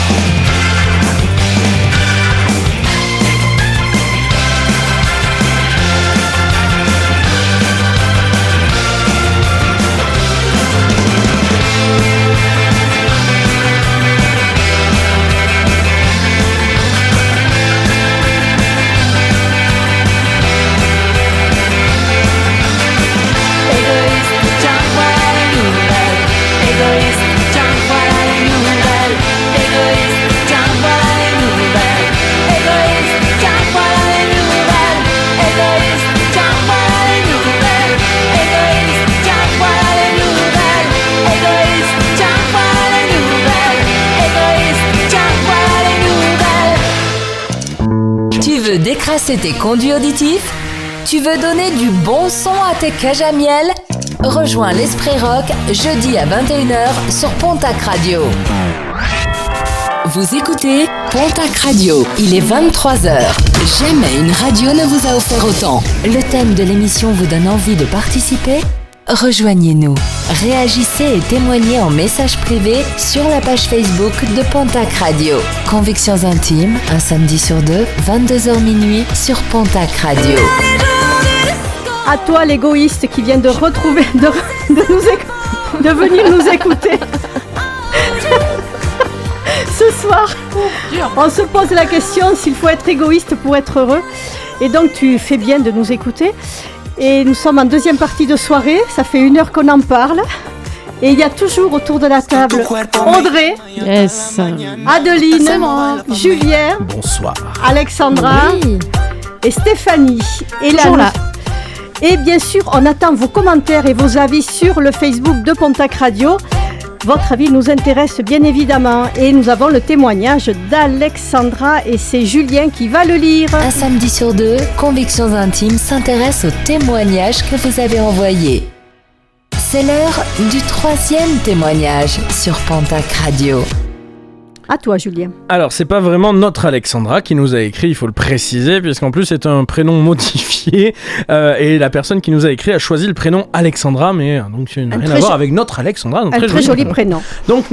Décrasser tes conduits auditifs Tu veux donner du bon son à tes cages à miel? Rejoins l'Esprit Rock jeudi à 21h sur Pontac Radio. Vous écoutez Pontac Radio. Il est 23h. Jamais une radio ne vous a offert autant. Le thème de l'émission vous donne envie de participer? Rejoignez-nous. Réagissez et témoignez en message privé sur la page Facebook de Pontac Radio. Convictions intimes, un samedi sur deux, 22h minuit sur Pontac Radio. À toi l'égoïste qui vient de retrouver, de, de nous de venir nous écouter. Ce soir, on se pose la question s'il faut être égoïste pour être heureux. Et donc tu fais bien de nous écouter. Et nous sommes en deuxième partie de soirée, ça fait une heure qu'on en parle. Et il y a toujours autour de la table Audrey, Yes. Adeline, Julien, Bonsoir. Alexandra et Stéphanie. Et là. Et bien sûr, on attend vos commentaires et vos avis sur le Facebook de Pontac Radio. Votre avis nous intéresse bien évidemment. Et nous avons le témoignage d'Alexandra et c'est Julien qui va le lire. Un samedi sur deux, Convictions intimes s'intéresse aux témoignages que vous avez envoyés. C'est l'heure du troisième témoignage sur Pontac Radio. À toi, Julien. Alors, c'est pas vraiment notre Alexandra qui nous a écrit, il faut le préciser, puisqu'en plus c'est un prénom [laughs] modifié. euh, et la personne qui nous a écrit a choisi le prénom Alexandra, mais euh, donc ça n'a rien à voir avec notre Alexandra. donc Un très joli prénom. Donc,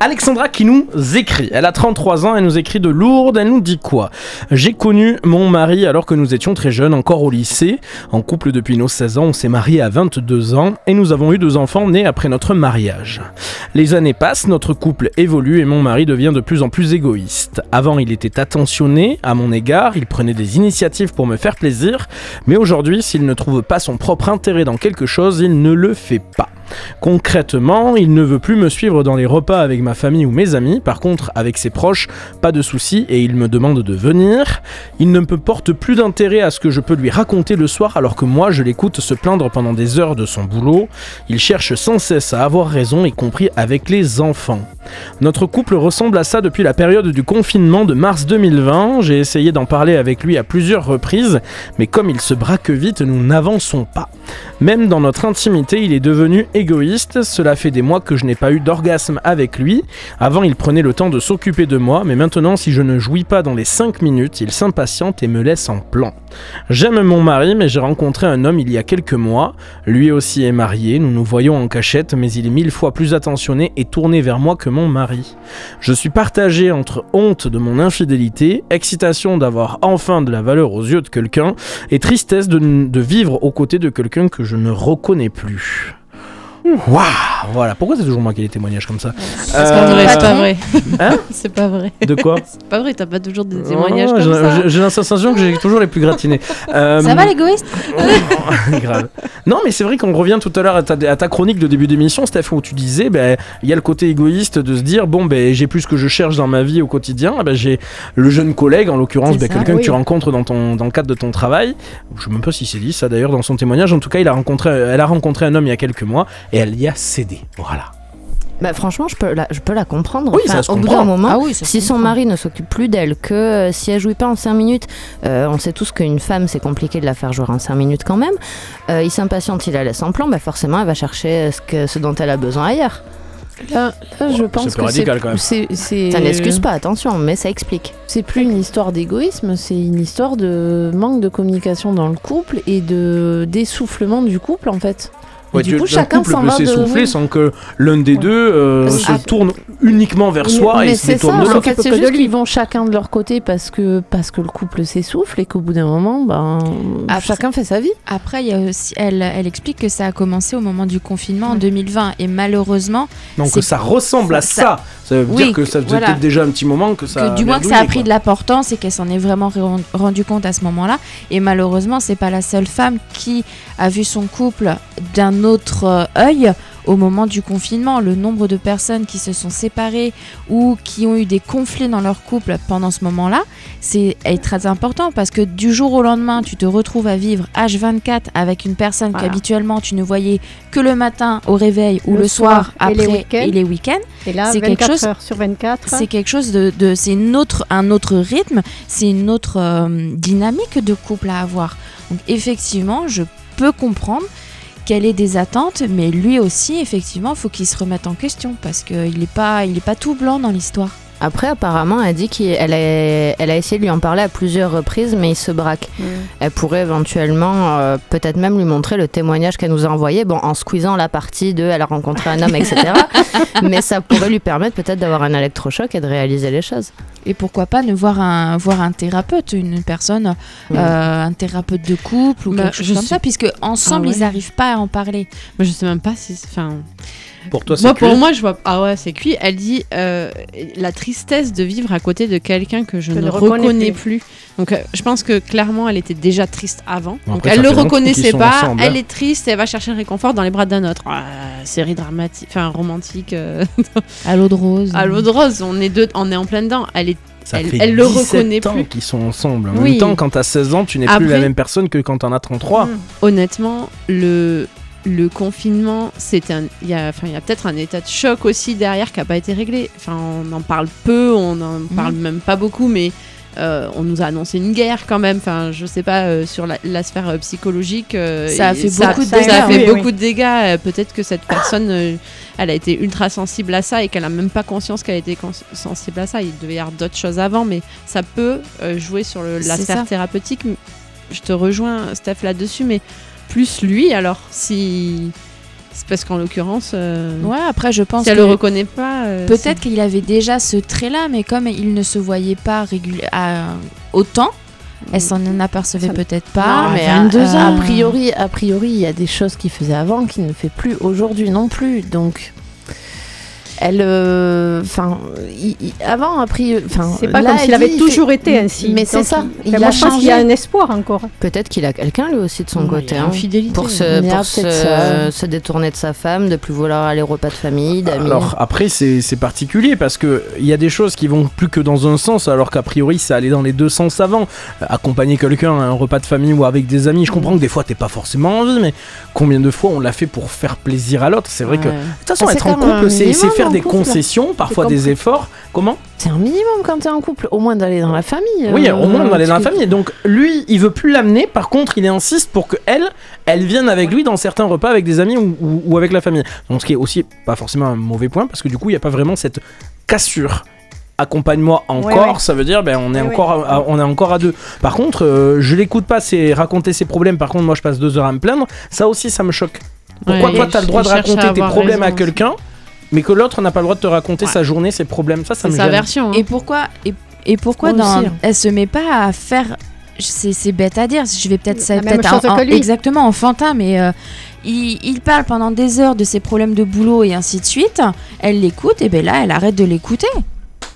Alexandra qui nous écrit. Elle a 33 ans, elle nous écrit de Lourdes. Elle nous dit quoi? J'ai connu mon mari alors que nous étions très jeunes, encore au lycée. En couple depuis nos 16 ans, on s'est marié à 22 ans et nous avons eu deux enfants nés après notre mariage. Les années passent, notre couple évolue et mon mari devient de plus en plus égoïste. Avant, il était attentionné à mon égard, il prenait des initiatives pour me faire plaisir, mais aujourd'hui, s'il ne trouve pas son propre intérêt dans quelque chose, il ne le fait pas. Concrètement, il ne veut plus me suivre dans les repas avec ma famille ou mes amis. Par contre, avec ses proches, pas de souci et il me demande de venir. Il ne me porte plus d'intérêt à ce que je peux lui raconter le soir alors que moi je l'écoute se plaindre pendant des heures de son boulot. Il cherche sans cesse à avoir raison, y compris avec les enfants. Notre couple ressemble à ça depuis la période du confinement de mars 2020. J'ai essayé d'en parler avec lui à plusieurs reprises, mais comme il se braque vite, nous n'avançons pas. Même dans notre intimité, il est devenu égoïste. Cela fait des mois que je n'ai pas eu d'orgasme avec lui. Avant, il prenait le temps de s'occuper de moi, mais maintenant, si je ne jouis pas dans les 5 minutes, il s'impatiente et me laisse en plan. J'aime mon mari, mais j'ai rencontré un homme il y a quelques mois. Lui aussi est marié, nous nous voyons en cachette, mais il est mille fois plus attentionné et tourné vers moi que mon mari. Je suis partagé entre honte de mon infidélité, excitation d'avoir enfin de la valeur aux yeux de quelqu'un, et tristesse de, de vivre aux côtés de quelqu'un que je ne reconnais plus. Waouh Voilà, pourquoi c'est toujours moi qui ai des témoignages comme ça C'est pas vrai, c'est pas vrai. Hein [laughs] C'est pas vrai. De quoi [laughs] C'est pas vrai, t'as pas toujours des témoignages Oh, comme j'ai- ça. j'ai- sensation que j'ai toujours les plus gratinés. [laughs] Euh, Ça va l'égoïste Grave. Non, mais c'est vrai qu'on revient tout à l'heure à ta, à ta chronique de début d'émission, Steph, où tu disais, ben, il y a le côté égoïste de se dire, bon, ben, j'ai plus ce que je cherche dans ma vie au quotidien. Ben, j'ai le jeune collègue, en l'occurrence, ben, quelqu'un que tu rencontres dans, ton, dans le cadre de ton travail. Je sais même pas si c'est dit ça d'ailleurs dans son témoignage. En tout cas, il a rencontré, elle a rencontré un homme il y a quelques mois et elle y a cédé. Voilà. Bah, franchement, je peux la, je peux la comprendre. Oui, ça se au bout d'un moment, Ah oui, ça se si son comprend. mari ne s'occupe plus d'elle, que euh, si elle jouit pas en 5 minutes, euh, on sait tous qu'une femme, c'est compliqué de la faire jouer en 5 minutes quand même. Euh, il s'impatiente, il la laisse en plan, bah forcément, elle va chercher ce, que, ce dont elle a besoin ailleurs. Là, là, je pense peu que radical, quand même. c'est c'est Ça n'excuse pas, attention, mais ça explique. c'est plus une histoire d'égoïsme, c'est une histoire de manque de communication dans le couple et de d'essoufflement du couple en fait. Ouais, du tu- coup, un chacun couple s'en peut de s'essouffler sans que l'un des deux euh, se tourne uniquement vers soi mais et se c'est ça, détourne de en l'autre. c'est juste qu'ils vont chacun de leur côté parce que parce que le couple s'essouffle et qu'au bout d'un moment, ben Après- chacun fait sa vie. Après, il y a aussi, elle, elle explique que ça a commencé au moment du confinement en 2020 et malheureusement, Donc ça ressemble à ça- ça. Ça veut Oui, dire que ça faisait voilà. peut-être déjà un petit moment que ça. que du moins que ça a pris quoi. de l'importance et qu'elle s'en est vraiment re- rendu compte à ce moment-là. Et malheureusement, c'est pas la seule femme qui a vu son couple d'un autre euh, œil au moment du confinement. Le nombre de personnes qui se sont séparées ou qui ont eu des conflits dans leur couple pendant ce moment-là, c'est est très important parce que du jour au lendemain, tu te retrouves à vivre H24 avec une personne Voilà. qu'habituellement tu ne voyais que le matin au réveil ou Le le, soir, après et les week-ends. Et là, C'est 24 quelque chose- heures sur 24. C'est quelque chose de, de- c'est autre, un autre rythme, c'est une autre euh, dynamique de couple à avoir. Donc effectivement, je peux comprendre qu'elle ait des attentes, mais lui aussi, effectivement, faut qu'il se remette en question parce qu'il n'est pas, pas tout blanc dans l'histoire. Après, apparemment, elle dit qu'elle a, elle a essayé de lui en parler à plusieurs reprises, mais il se braque. Elle pourrait éventuellement, euh, peut-être même lui montrer le témoignage qu'elle nous a envoyé, bon, en squeezant la partie de elle a rencontré un homme, etc. [laughs] mais ça pourrait lui permettre peut-être d'avoir un électrochoc et de réaliser les choses. Et pourquoi pas ne voir un, voir un thérapeute, une personne, Mm. euh, un thérapeute de couple ou Bah, quelque chose comme ça, puisque ensemble Ah ouais. ils n'arrivent pas à en parler. Moi, je sais même pas si. Enfin, Pour toi, c'est moi, pour moi, je vois. Ah ouais, c'est cuit. Elle dit euh, la tristesse de vivre à côté de quelqu'un que je Je ne reconnais reconnais plus. Donc, euh, je pense que clairement, elle était déjà triste avant. Bon, Donc, après, elle ça le reconnaissait pas. ensemble, hein. Elle est triste et elle va chercher le réconfort dans les bras d'un autre. Ah, série dramatique, enfin romantique. euh, [laughs] À l'eau de rose. à l'eau de rose, on est deux, on est en plein dedans. Elle est. Ça elle- fait elle le 17 reconnaît ans plus. qu'ils sont ensemble. En Oui. même temps, quand t'as 16 ans, tu n'es plus la même personne que quand t'en as 33. Mm. Honnêtement, le, le confinement, c'était un- il y a, enfin, il y a peut-être un état de choc aussi derrière qui n'a pas été réglé. Enfin, on en parle peu, on en parle même pas beaucoup, mais euh, on nous a annoncé une guerre quand même. Enfin, je sais pas euh, sur la, la sphère euh, psychologique. Ça a fait beaucoup de ça a dégâts, fait oui, beaucoup oui. de dégâts. Peut-être que cette personne, elle a été ultra sensible à ça et qu'elle a même pas conscience qu'elle a été sensible à ça. Il devait y avoir d'autres choses avant, mais ça peut jouer sur le- la C'est sphère ça. thérapeutique. Je te rejoins, Steph, là-dessus, mais plus lui alors si c'est parce qu'en l'occurrence euh, Ouais, après je pense si elle que le reconnaît pas euh, peut-être qu'il avait déjà ce trait-là, mais comme il ne se voyait pas régul- à- autant, elle s'en en apercevait Ça- peut-être pas. Non, mais à à, 22 a ans. priori, a priori, il y a des choses qu'il faisait avant qu'il ne fait plus aujourd'hui non plus. Donc, elle, euh, enfin, il- il- avant, a priori, enfin, C'est pas là, comme s'il avait dit, il toujours fait- été ainsi. Mais c'est ça. il- Il a pense qu'il y a changé. un espoir encore. Peut-être qu'il a quelqu'un lui aussi de son côté. il hein, pour se, Il pour se, détourner de sa femme, de plus vouloir aller au repas de famille, d'amis. Alors après c'est c'est particulier parce que il y a des choses qui vont plus que dans un sens alors qu'a priori ça allait dans les deux sens avant. Accompagner quelqu'un à un repas de famille ou avec des amis, je comprends que des fois t'es pas forcément envie, mais combien de fois on l'a fait pour faire plaisir à l'autre? C'est vrai que de toute façon Ah, être en couple c'est c'est minimum faire des couple. concessions, parfois des efforts. Comment? C'est un minimum quand t'es en couple, au moins d'aller dans la famille. Oui, euh, au moins d'aller dans la famille. Donc lui, il veut plus l'amener. Par contre, il insiste pour que elle, elle vienne avec lui dans certains repas avec des amis ou, ou- ou avec la famille. Donc ce qui est aussi pas forcément un mauvais point parce que du coup, il n'y a pas vraiment cette cassure. Accompagne-moi encore, ouais. ça veut dire ben on est Ouais, encore à, à- on est encore à deux. Par contre, euh, je l'écoute pas, c'est raconter ses problèmes. Par contre, moi je passe deux heures à me plaindre. Ça aussi, ça me choque. Pourquoi Ouais, toi t'as le droit de raconter tes problèmes à quelqu'un, mais que l'autre n'a pas le droit de te raconter Ouais. sa journée, ses problèmes. Ça, ça c'est me sa gêne. version. hein. Et pourquoi et, et pourquoi Moi dans, aussi, hein. elle se met pas à faire c'est c'est bête à dire, je vais peut-être ça La peut même être chose en- que en- lui. exactement enfantin mais euh, il, il parle pendant des heures de ses problèmes de boulot et ainsi de suite. Elle l'écoute et ben là elle arrête de l'écouter.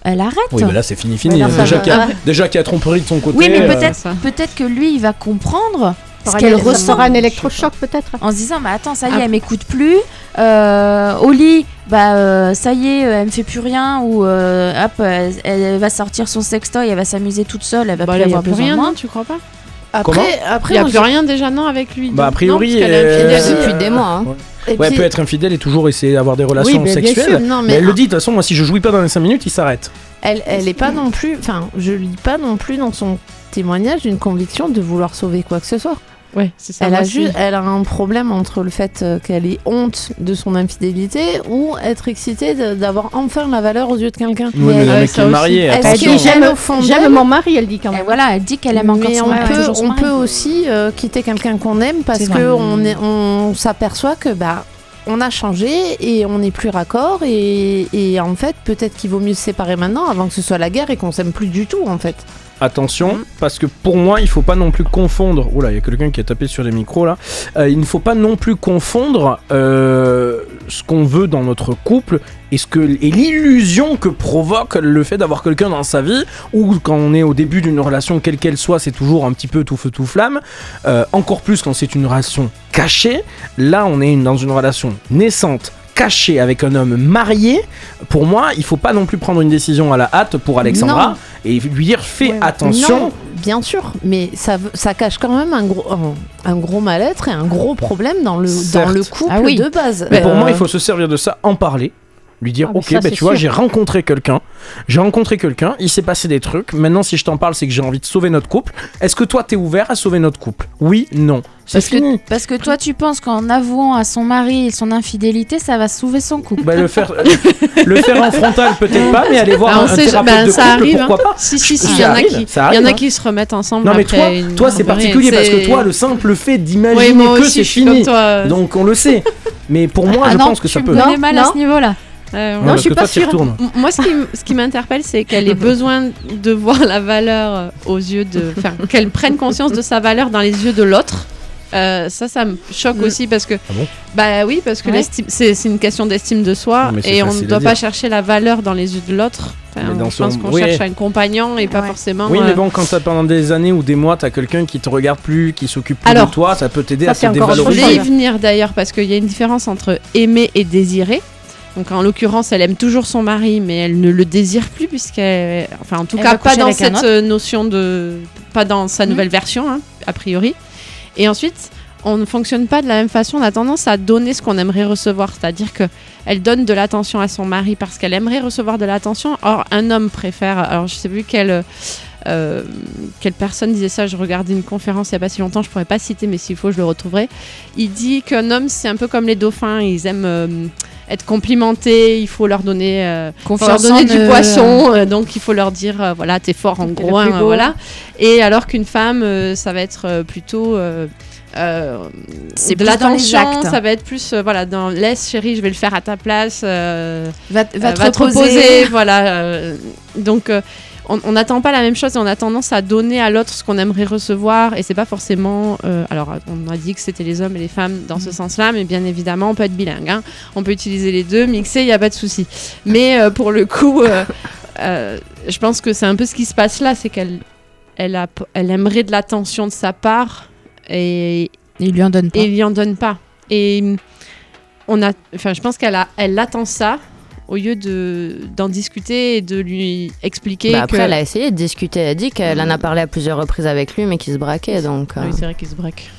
Elle arrête. Oui, mais là c'est fini, fini. Là, ça déjà qu'il y, a- y tromperie de son côté. Oui, mais euh, peut-être peut-être que lui il va comprendre qu'elle fera- ressent fera un électrochoc peut-être? en se disant bah attends ça y est Ah. elle m'écoute plus euh, au lit bah euh, ça y est elle me fait plus rien ou euh, hop elle, elle va sortir son sextoy elle va s'amuser toute seule elle va Bah, plus a avoir plus besoin rien, de moi non Tu crois pas? Comment? Après, après, Il y a plus rien déjà non avec lui? Bah, a priori, Non, parce qu'elle est euh, infidèle. depuis des mois. hein. et Ouais, elle puis- peut être infidèle et toujours essayer d'avoir des relations Oui, mais sexuelles. sûr, non, mais, mais elle le dit, de toute façon, moi si je jouis pas dans les 5 minutes, il s'arrête. Elle, elle est pas non plus, enfin, je lis pas non plus dans son témoignage une conviction de vouloir sauver quoi que ce soit. Ouais, c'est ça. Elle a, c'est- juste, elle a un problème entre le fait euh, qu'elle ait honte de son infidélité ou être excitée d'avoir enfin la valeur aux yeux de quelqu'un. Oui, mais elle- est aussi. marié, Est-ce que J'aime j'aime au fond j'aime d'elle mon mari, elle dit quand Et même. voilà, elle dit qu'elle aime encore mais son on mari, peut, on peut aussi euh, quitter quelqu'un qu'on aime parce C'est que vrai. on, est- on s'aperçoit que bah on a changé et on n'est plus raccord et, et en fait peut-être qu'il vaut mieux se séparer maintenant avant que ce soit la guerre et qu'on s'aime plus du tout en fait. Attention, parce que pour moi, il faut pas non plus confondre. Oula, il y a quelqu'un qui a tapé sur les micros là. Euh, il ne faut pas non plus confondre euh, ce qu'on veut dans notre couple et ce et l'illusion que provoque le fait d'avoir quelqu'un dans sa vie ou quand on est au début d'une relation quelle qu'elle soit, c'est toujours un petit peu tout feu tout flamme. Euh, encore plus quand c'est une relation cachée. Là, on est dans une relation naissante cachée avec un homme marié, pour moi, il faut pas non plus prendre une décision à la hâte pour Alexandra Non. et lui dire fais Ouais. attention. Non, bien sûr, mais ça, cache quand même un gros, un, un gros mal-être et un gros problème dans le, dans le couple Ah oui. de base. Mais pour Euh, moi, il faut se servir de ça, en parler. Lui dire, Ah, mais ok, ça, bah, c'est tu vois, j'ai rencontré quelqu'un, j'ai rencontré quelqu'un, il s'est passé des trucs, maintenant si je t'en parle, c'est que j'ai envie de sauver notre couple. Est-ce que toi, t'es ouvert à sauver notre couple? Oui, non. C'est Parce fini. que, parce que toi, tu penses qu'en avouant à son mari son infidélité, ça va sauver son couple. Bah, le, faire, le faire en frontal, peut-être pas, mais aller voir Bah, un, on un sait- thérapeute bah, de ça couple, arrive, pourquoi hein. pas Si, si, si, Ça il y en a qui, ça il y en a hein. qui se remettent ensemble. Non mais après toi, une toi c'est particulier parce que toi, le simple fait d'imaginer que c'est fini. toi. Donc on le sait. Mais pour moi, Ah je non, pense que ça tu peut. Non, connais mal à ce niveau-là. Euh, Ouais, Non, parce je suis pas sûre. Moi, ce qui, m- ce qui m'interpelle, c'est qu'elle ait [laughs] besoin de voir la valeur euh, aux yeux de. Enfin, [laughs] qu'elle prenne conscience de sa valeur dans les yeux de l'autre. Euh, ça, ça me choque Mm. aussi parce que. bon? Bah oui, parce que Ouais. c'est une question d'estime de soi Non, et on ne doit pas chercher la valeur dans les yeux de l'autre. Enfin, Mais dans je pense son- qu'on oui. cherche un compagnon et pas Ouais. forcément. Oui, euh, mais bon, quand t'as pendant des années ou des mois, t'as quelqu'un qui te regarde plus, qui s'occupe plus Alors, de toi, ça peut t'aider à encore autre Je voulais y dévaloriser. venir d'ailleurs parce qu'il y a une différence entre aimer et désirer. Donc en l'occurrence, elle aime toujours son mari, mais elle ne le désire plus puisqu'elle, enfin en tout Elle cas pas dans cette euh, notion de, pas dans sa Mhm. nouvelle version, hein, a priori. Et ensuite, on ne fonctionne pas de la même façon. On a tendance à donner ce qu'on aimerait recevoir, c'est-à-dire que elle donne de l'attention à son mari parce qu'elle aimerait recevoir de l'attention. Or, un homme préfère. Alors, je sais plus quelle euh, quelle personne disait ça. Je regardais une conférence il y a pas si longtemps. Je pourrais pas citer, mais s'il faut, je le retrouverai. Il dit qu'un homme, c'est un peu comme les dauphins. Ils aiment euh, être complimentés. Il faut leur donner, euh, faut leur donner du poisson. euh, donc, il faut leur dire, euh, voilà, t'es fort en gros. hein, voilà. Et alors qu'une femme, ça va être plutôt. euh, C'est de l'attention, ça va être plus euh, voilà dans laisse chérie, je vais le faire à ta place. euh, Va, va euh, te reposer. voilà. donc, on n'attend pas la même chose et on a tendance à donner à l'autre ce qu'on aimerait recevoir. Et c'est pas forcément. euh, alors, on a dit que c'était les hommes et les femmes dans Mm. ce sens-là, mais bien évidemment, on peut être bilingue. hein. On peut utiliser les deux, mixer, il n'y a pas de souci. Mais euh, pour le coup, [laughs] euh, je pense que c'est un peu ce qui se passe là c'est qu'elle elle, a, elle aimerait de l'attention de sa part et, Il lui en donne pas. et il lui en donne pas. Et hum, on a, enfin, je pense qu'elle a, elle attend ça au lieu de d'en discuter et de lui expliquer Bah, après, que. elle a essayé de discuter. Elle a dit qu'elle en a parlé à plusieurs reprises avec lui, mais qu'il se braquait. Donc, Ah euh, oui, c'est vrai qu'il se braque.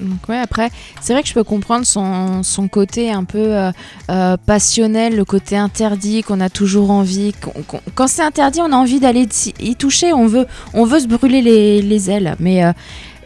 Donc ouais, après, c'est vrai que je peux comprendre son, son côté un peu euh, euh, passionnel, le côté interdit qu'on a toujours envie. quand c'est interdit, on a envie d'aller y toucher, on veut, on veut se brûler les, les ailes. Mais euh,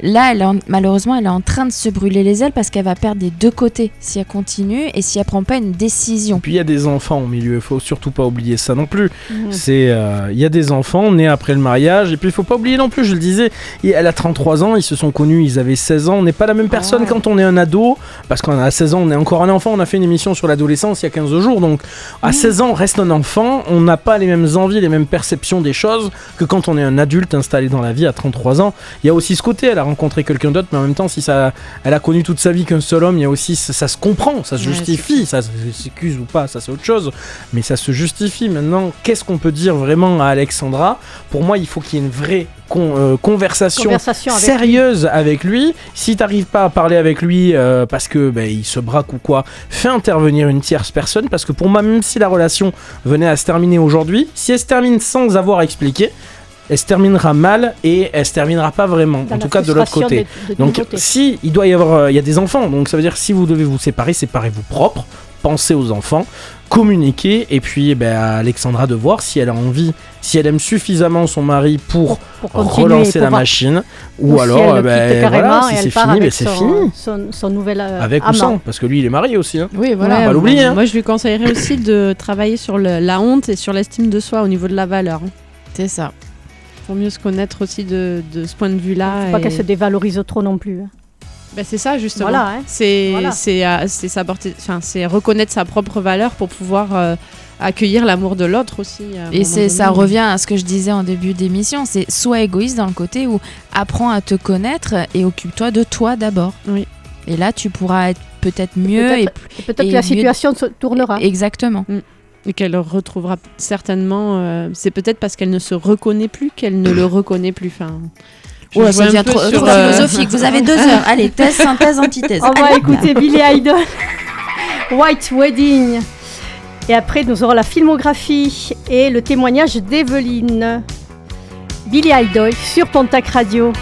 là, elle en- malheureusement, elle est en train de se brûler les ailes parce qu'elle va perdre des deux côtés si elle continue et si elle prend pas une Et décision. puis il y a des enfants au milieu, il faut surtout pas oublier ça non plus. Mhm. C'est, euh, il y a des enfants nés après le mariage, et puis il faut pas oublier non plus, je le disais, elle a 33 ans, ils se sont connus, ils avaient 16 ans, on n'est pas la même personne Ouais. quand on est un ado, parce qu'on a 16 ans, on est encore un enfant, on a fait une émission sur l'adolescence il y a 15 jours, donc à 16 ans on reste un enfant, on n'a pas les mêmes envies, les mêmes perceptions des choses que quand on est un adulte installé dans la vie à 33 ans. Il y a aussi ce côté, elle a rencontré quelqu'un d'autre, mais en même temps, si ça, elle a connu toute sa vie qu'un seul homme, il y a aussi, ça, ça se comprend, ça se Ouais, justifie, ça s'excuse ou pas, ça c'est autre chose, mais ça se justifie. Maintenant, qu'est-ce qu'on peut dire vraiment à Alexandra? Pour moi, il faut qu'il y ait une vraie con- euh, conversation, Conversation avec sérieuse avec lui. Si t'arrives pas à parler avec lui euh, parce que ben, il se braque ou quoi, fais intervenir une tierce personne parce que pour moi, même si la relation venait à se terminer aujourd'hui, si elle se termine sans avoir expliqué, elle se terminera mal et elle se terminera pas vraiment. Dans en tout cas, de l'autre côté. de Donc, si il doit y avoir, euh, il y a des enfants, donc ça veut dire si vous devez vous séparer, séparez-vous propre, pensez aux enfants, communiquez, et puis eh ben, à Alexandra de voir si elle a envie, si elle aime suffisamment son mari pour relancer la pouvoir- machine, ou, si alors elle eh ben, quitte carrément voilà, et si c'est fini, ben, avec c'est son, fini. Son, son nouvel euh, Avec ou sans, parce que lui il est marié aussi. hein. Oui, voilà, voilà. pas l'oublier, hein. Moi, je lui conseillerais aussi de travailler sur le- la honte et sur l'estime de soi au niveau de la valeur. hein. C'est ça. Mieux se connaître aussi de, de ce point de vue-là. Faut pas et- qu'elle se dévalorise trop non plus. hein. Ben, c'est ça justement. Voilà, hein. C'est Voilà. c'est euh, c'est s'apporter- enfin c'est reconnaître sa propre valeur pour pouvoir euh, accueillir l'amour de l'autre aussi. un Et c'est ça revient à ce que je disais en début d'émission, c'est sois égoïste dans le côté où apprends à te connaître et occupe-toi de toi d'abord. Oui. Et là, tu pourras être peut-être mieux et Peut-être que la mieux- situation se tournera. exactement. Et qu'elle le retrouvera certainement. euh, c'est peut-être parce qu'elle ne se reconnaît plus qu'elle ne le reconnaît plus. Enfin, je Ouais, ça devient trop, trop euh, philosophique. Vous avez deux heures. Allez, thèse, synthèse, antithèse. On va écouter Billy Idol, White Wedding. Et après, nous aurons la filmographie et le témoignage d'Evelyne. Billy Idol sur Pontac Radio.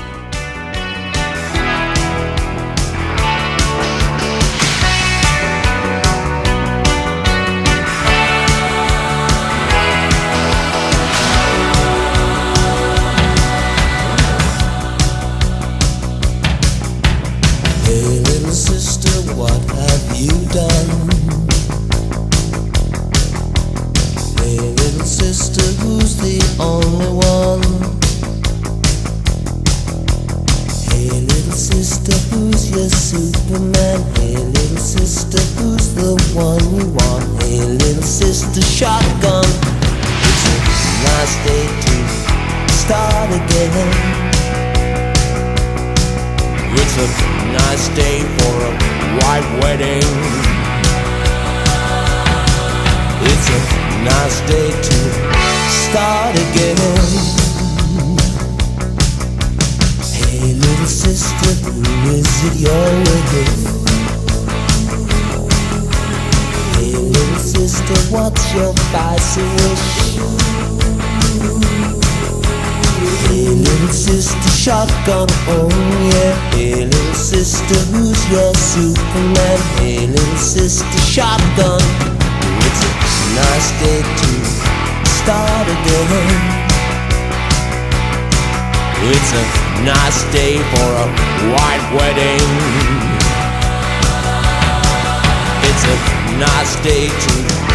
Hey, little sister, shotgun, oh yeah. Hey, little sister, who's your Superman? Hey, little sister, shotgun. It's a nice day to start again. It's a nice day for a white wedding. It's a nice day to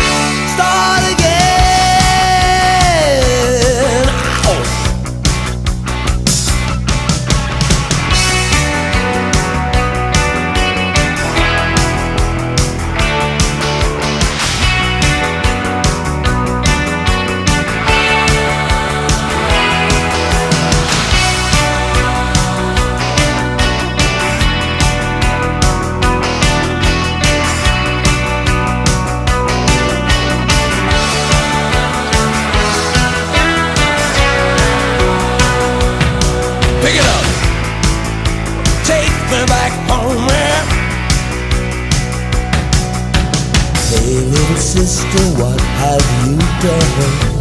you?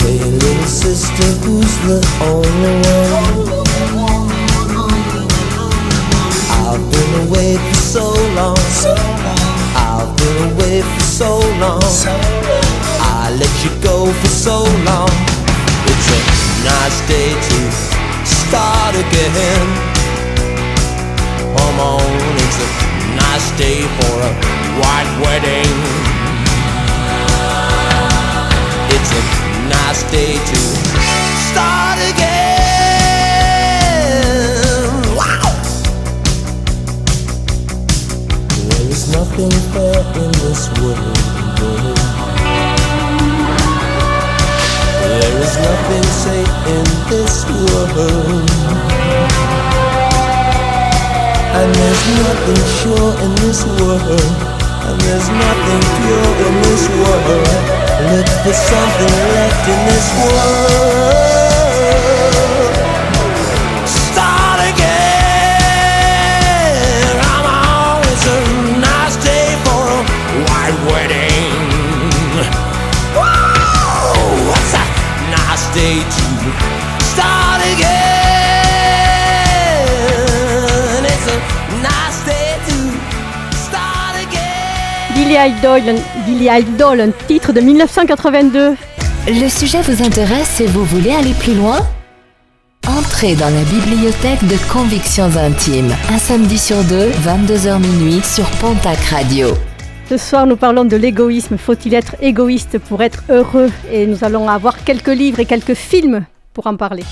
Hey, little sister, who's the only one? I've been away for so long. I've been away for so long. I let you go for so long. It's a nice day to start again. Come on, it's a nice day for a white wedding. It's a nice day to start again. Wow! There is nothing fair in this world. There is nothing safe in this world. And there's nothing sure in this world. There's nothing pure in this world. Look for something left in this world. Idol, Billy Idol, un titre de 1982. Le sujet vous intéresse et vous voulez aller plus loin? Entrez dans la bibliothèque de Convictions Intimes, un samedi sur deux, 22h minuit sur Pontac Radio. Ce soir, nous parlons de l'égoïsme. Faut-il être égoïste pour être heureux? Et nous allons avoir quelques livres et quelques films pour en parler.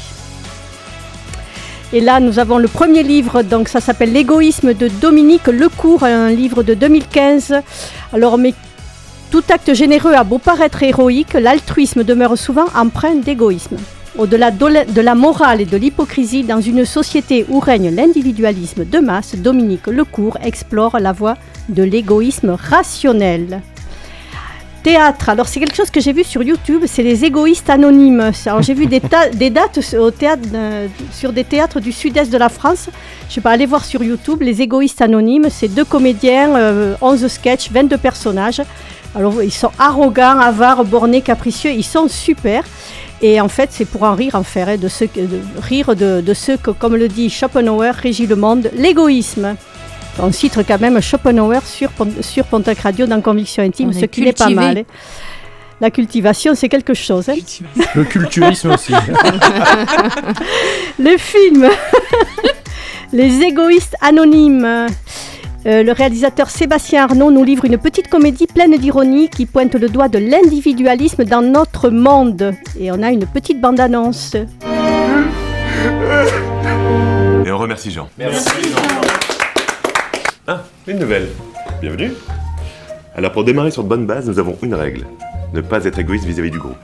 Et là, nous avons le premier livre, donc ça s'appelle L'égoïsme de Dominique Lecourt, un livre de 2015. Alors, mais tout acte généreux a beau paraître héroïque, l'altruisme demeure souvent empreint d'égoïsme. Au-delà de la morale et de l'hypocrisie, dans une société où règne l'individualisme de masse, Dominique Lecourt explore la voie de l'égoïsme rationnel. Théâtre, alors c'est quelque chose que j'ai vu sur YouTube, c'est les égoïstes anonymes. Alors j'ai vu des, [laughs] dates au théâtre, euh, sur des théâtres du sud-est de la France. Je sais pas, allez voir sur YouTube, les égoïstes anonymes, c'est deux comédiens, euh, 11 sketchs, 22 personnages. Alors ils sont arrogants, avares, bornés, capricieux, ils sont super. Et en fait, c'est pour en rire, en faire, hein, de, de rire de, de ceux que, comme le dit Schopenhauer, régit le monde, l'égoïsme. On cite quand même Schopenhauer sur, sur Pontac Radio dans Conviction Intime, ce qui n'est pas mal. hein. La cultivation, c'est quelque chose. hein. Le culturisme aussi. [laughs] Le film [laughs] Les égoïstes anonymes. Euh, le réalisateur Sébastien Arnaud nous livre une petite comédie pleine d'ironie qui pointe le doigt de l'individualisme dans notre monde. Et on a une petite bande-annonce. Et on remercie Jean. Merci Ah, une nouvelle. Bienvenue. Alors pour démarrer sur de bonnes bases, nous avons une règle. Ne pas être égoïste vis-à-vis du groupe.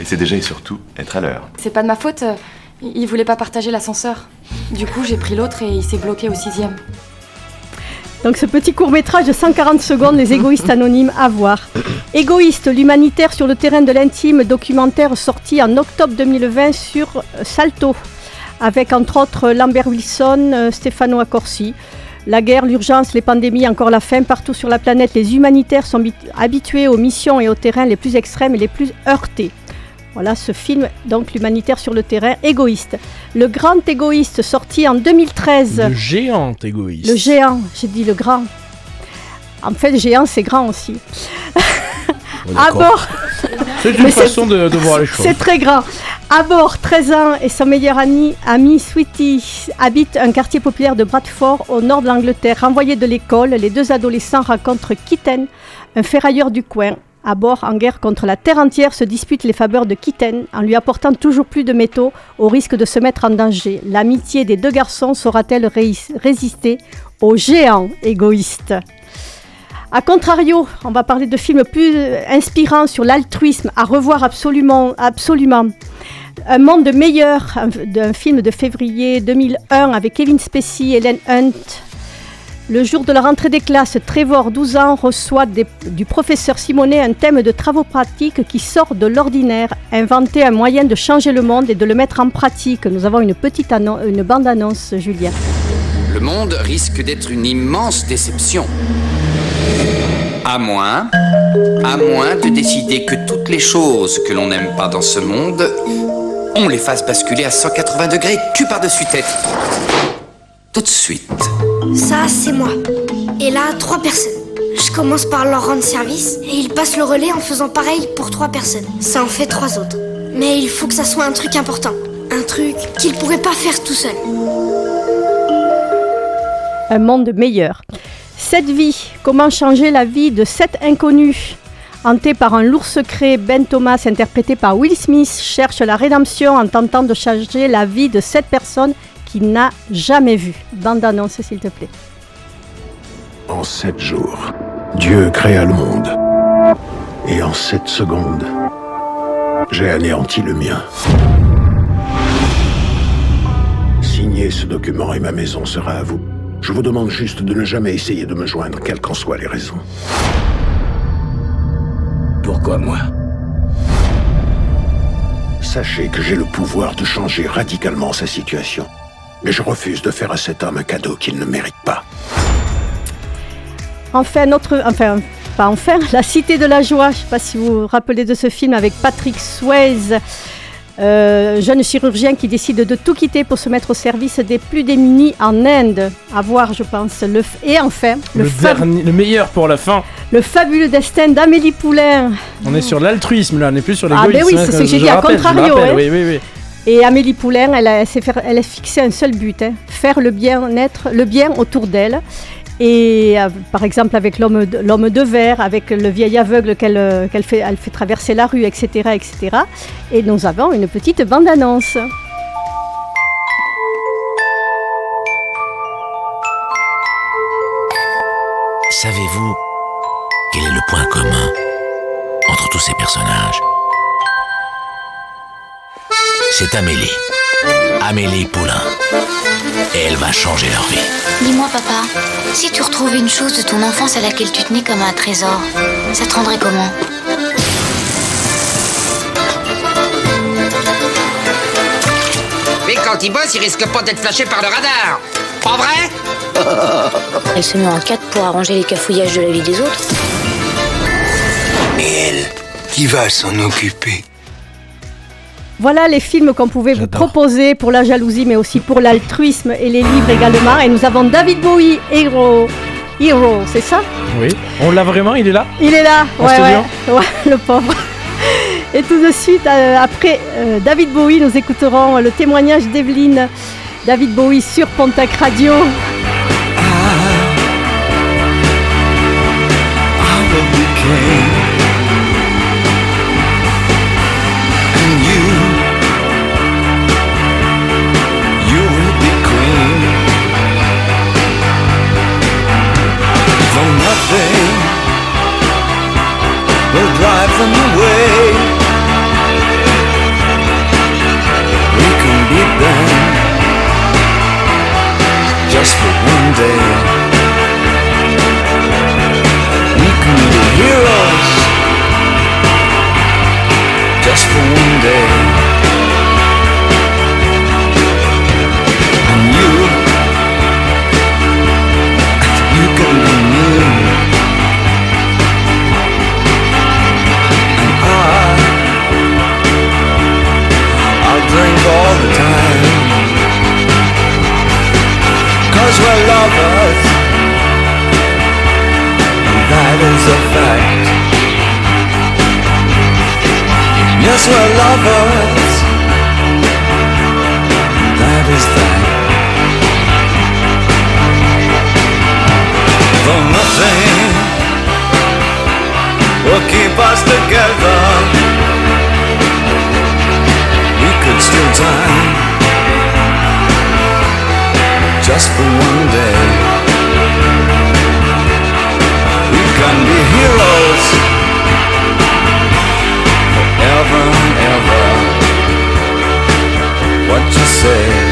Et c'est déjà et surtout être à l'heure. C'est pas de ma faute. euh, Il voulait pas partager l'ascenseur. Du coup, j'ai pris l'autre et il s'est bloqué au sixième. Donc ce petit court métrage de 140 secondes, Les égoïstes anonymes, à voir. [coughs] Égoïste, l'humanitaire sur le terrain de l'intime, documentaire sorti en octobre 2020 sur Salto, avec entre autres Lambert Wilson, euh, Stefano Accorsi. La guerre, l'urgence, les pandémies, encore la faim, partout sur la planète, les humanitaires sont habit- habitués aux missions et aux terrains les plus extrêmes et les plus heurtés. Voilà ce film, donc l'humanitaire sur le terrain, égoïste. Le grand égoïste, sorti en 2013. Le géant égoïste. Le géant, j'ai dit le grand. En fait, géant, c'est grand aussi. Ouais, [laughs] à d'accord. bord, C'est une façon de, de voir les choses. c'est très grand. À bord, 13 ans et son meilleur ami, ami Sweetie habitent un quartier populaire de Bradford au nord de l'Angleterre. Renvoyés de l'école, les deux adolescents rencontrent Kitten, un ferrailleur du coin. À bord, en guerre contre la terre entière, se disputent les faveurs de Kitten en lui apportant toujours plus de métaux au risque de se mettre en danger. L'amitié des deux garçons saura-t-elle ré- résister au géant égoïste a contrario, on va parler de films plus euh, inspirants sur l'altruisme, à revoir absolument, absolument. Un monde meilleur, un, d'un film de février 2001 avec Kevin Spacey Helen Hunt. Le jour de la rentrée des classes, Trevor, 12 ans, reçoit du professeur Simonet un thème de travaux pratiques qui sort de l'ordinaire. Inventer un moyen de changer le monde et de le mettre en pratique. Nous avons une petite une bande-annonce, Julien. Le monde risque d'être une immense déception. À moins, à moins de décider que toutes les choses que l'on n'aime pas dans ce monde, on les fasse basculer à 180 degrés, cul par-dessus tête. Tout de suite. Ça, c'est moi. Et là, trois personnes. Je commence par leur rendre service et ils passent le relais en faisant pareil pour trois personnes. Ça en fait trois autres. Mais il faut que ça soit un truc important. Un truc qu'ils pourraient pas faire tout seuls. un monde meilleur. Cette vie, comment changer la vie de sept inconnus? Hanté par un lourd secret, Ben Thomas, interprété par Will Smith, cherche la rédemption en tentant de changer la vie de cette personne qu'il n'a jamais vue. Bande annonce, s'il te plaît. En sept jours, Dieu créa le monde. Et en sept secondes, j'ai anéanti le mien. Signez ce document et ma maison sera à vous. Je vous demande juste de ne jamais essayer de me joindre, quelles qu'en soient les raisons. Pourquoi moi? Sachez que j'ai le pouvoir de changer radicalement sa situation. Mais je refuse de faire à cet homme un cadeau qu'il ne mérite pas. Enfin, notre, enfin, pas enfin, La Cité de la Joie. Je ne sais pas si vous vous rappelez de ce film avec Patrick Swayze, euh, jeune chirurgien qui décide de tout quitter pour se mettre au service des plus démunis en Inde. À voir, je pense. Le, f- et enfin, le, Le, fab- dernier, le meilleur pour la fin. le fabuleux destin d'Amélie Poulain. On est sur l'altruisme là, on n'est plus sur Ah, l'égoïsme. mais oui, hein, c'est ce que j'ai dit, à contrario, rappelle, hein. Oui, oui, oui. Et Amélie Poulain, elle a, elle s'est fait- elle a fixé un seul but, hein, faire le bien-être, le bien autour d'elle. Et euh, par exemple avec l'homme de, verre, avec le vieil aveugle qu'elle euh, fait traverser la rue, etc., etc. Et nous avons une petite bande-annonce. Savez-vous quel est le point commun entre tous ces personnages? C'est Amélie. Amélie Poulain. Et elle va changer leur vie. Dis-moi, papa, si tu retrouvais une chose de ton enfance à laquelle tu tenais comme un trésor, ça te rendrait comment? Mais quand il bosse, il risque pas d'être flashé par le radar. Pas vrai? [laughs] Elle se met en quatre pour arranger les cafouillages de la vie des autres. Et elle, qui va s'en occuper? Voilà les films qu'on pouvait vous proposer pour la jalousie, mais aussi pour l'altruisme et les livres également. Et nous avons David Bowie, Hero. Hero, c'est ça Oui. On l'a vraiment, il est là Il est là, ouais, studio ouais, ouais, le pauvre. Et tout de suite, euh, après euh, David Bowie, nous écouterons le témoignage d'Evelyne. David Bowie sur Pontac Radio. away. We can beat them just for one day. us. That is a fact. Yes, we're lovers. and That is that. For nothing will keep us together. Just for one day. We can be heroes forever and ever. What you say?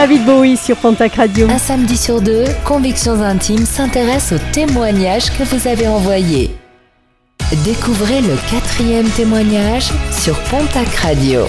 David Bowie sur Pontac Radio. Un samedi sur deux, Convictions Intimes s'intéresse aux témoignages que vous avez envoyés. Découvrez le quatrième témoignage sur Pontac Radio.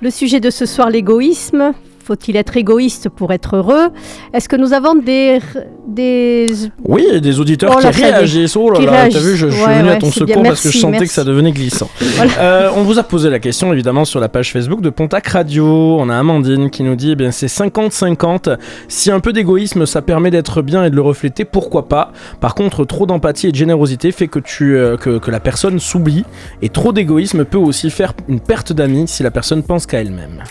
Le sujet de ce soir, l'égoïsme. Faut-il être égoïste pour être heureux? Est-ce que nous avons des... des... Oui, des auditeurs Oh qui là, réagissent. Oh là là, t'as vu, je, je suis Ouais, venu à ton secours parce que je sentais merci. que ça devenait glissant. [laughs] Euh, on vous a posé la question évidemment sur la page Facebook de Pontac Radio. On a Amandine qui nous dit eh bien c'est 50-50. Si un peu d'égoïsme ça permet d'être bien et de le refléter, pourquoi pas? Par contre, trop d'empathie et de générosité fait que, tu, euh, que, que la personne s'oublie. Et trop d'égoïsme peut aussi faire une perte d'amis si la personne pense qu'à elle-même.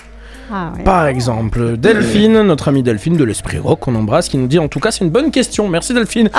Ah, ouais. Par exemple, Delphine, notre amie Delphine de l'Esprit Rock, qu'on embrasse, qui nous dit en tout cas c'est une bonne question. Merci Delphine.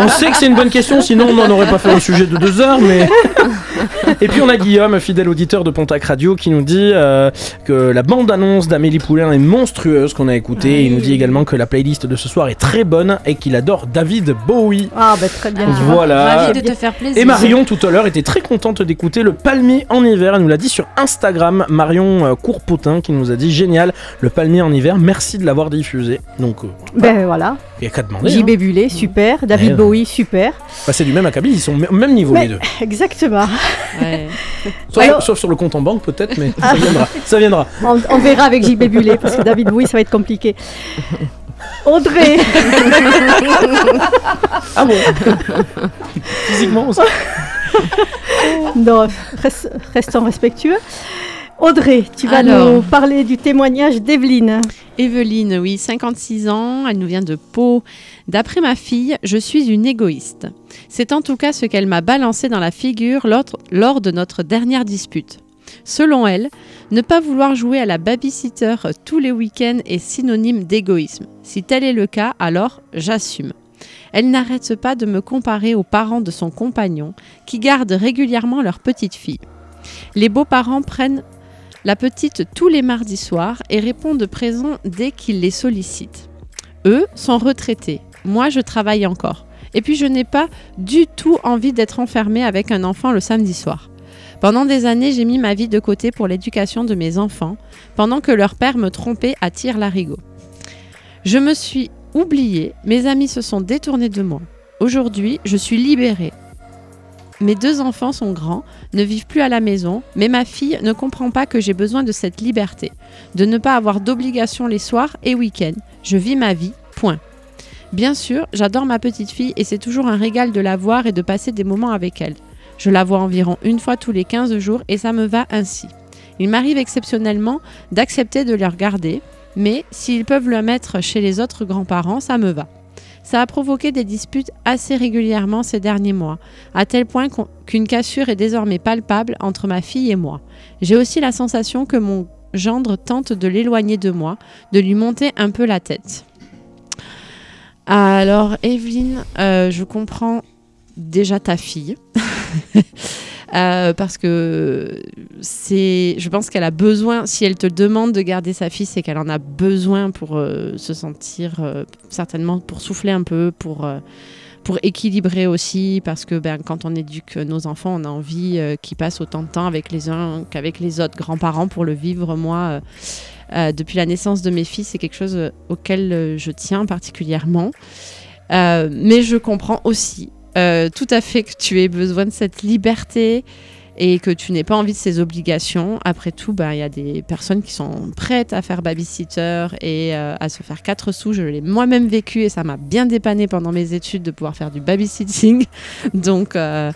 on sait que c'est une bonne question, sinon on n'en aurait pas fait un sujet de deux heures, mais. [laughs] Et puis on a Guillaume, fidèle auditeur de Pontac Radio, qui nous dit euh, que la bande-annonce d'Amélie Poulain est monstrueuse qu'on a écoutée. Il nous dit également que la playlist de ce soir est très bonne et qu'il adore David Bowie. Ah, bah très bien. Voilà. Ravi de te faire plaisir. Et Marion tout à l'heure était très contente d'écouter le palmier en hiver. Elle nous l'a dit sur Instagram. Marion euh, Courpotin qui nous a dit génial le palmier en hiver. Merci de l'avoir diffusé. Donc euh, Ben voilà. il n'y a qu'à demander. JB hein. Bullet, super. David Ouais. Bowie, super. Bah, c'est du même acabit, ils sont au même niveau Mais- les deux. [laughs] Exactement. [laughs] Sauf, Alors- sauf sur le compte en banque peut-être, mais [laughs] ça viendra. Ça viendra. On, on verra avec JB Bullet parce que David Bowie, ça va être compliqué. Audrey [laughs] Ah bon? Physiquement aussi. Non, reste- restons respectueux. Audrey, tu vas Alors. nous parler du témoignage d'Evelyne. Evelyne, oui, 56 ans, elle nous vient de Pau. D'après ma fille, je suis une égoïste. C'est en tout cas ce qu'elle m'a balancé dans la figure lors, lors de notre dernière dispute. Selon elle, ne pas vouloir jouer à la babysitter tous les week-ends est synonyme d'égoïsme. Si tel est le cas, alors j'assume. Elle n'arrête pas de me comparer aux parents de son compagnon qui gardent régulièrement leur petite fille. Les beaux-parents prennent la petite tous les mardis soirs et répondent présents dès qu'ils les sollicitent. Eux sont retraités. Moi, je travaille encore. Et puis, je n'ai pas du tout envie d'être enfermée avec un enfant le samedi soir. Pendant des années, j'ai mis ma vie de côté pour l'éducation de mes enfants, pendant que leur père me trompait à tir larigot. Je me suis oubliée, mes amis se sont détournés de moi. Aujourd'hui, je suis libérée. Mes deux enfants sont grands, ne vivent plus à la maison, mais ma fille ne comprend pas que j'ai besoin de cette liberté, de ne pas avoir d'obligations les soirs et week-ends. Je vis ma vie, point. Bien sûr, j'adore ma petite fille et c'est toujours un régal de la voir et de passer des moments avec elle. Je la vois environ une fois tous les 15 jours et ça me va ainsi. Il m'arrive exceptionnellement d'accepter de les regarder, mais s'ils peuvent le mettre chez les autres grands-parents, ça me va. Ça a provoqué des disputes assez régulièrement ces derniers mois, à tel point qu'une cassure est désormais palpable entre ma fille et moi. J'ai aussi la sensation que mon gendre tente de l'éloigner de moi, de lui monter un peu la tête. Alors, Evelyne, euh, je comprends déjà ta fille. [laughs] Euh, parce que c'est, je pense qu'elle a besoin, si elle te demande de garder sa fille, c'est qu'elle en a besoin pour euh, se sentir, euh, certainement pour souffler un peu, pour, pour équilibrer aussi, parce que ben, quand on éduque nos enfants, on a envie qu'ils passent autant de temps avec les uns qu'avec les autres grands-parents pour le vivre. Moi, depuis la naissance de mes filles, c'est quelque chose auquel je tiens particulièrement. Mais je comprends aussi euh, tout à fait que tu aies besoin de cette liberté et que tu n'aies pas envie de ces obligations. Après tout, ben, il y a des personnes qui sont prêtes à faire babysitter et euh, à se faire quatre sous. Je l'ai moi-même vécu et ça m'a bien dépanné pendant mes études de pouvoir faire du babysitting. [laughs] Donc, euh,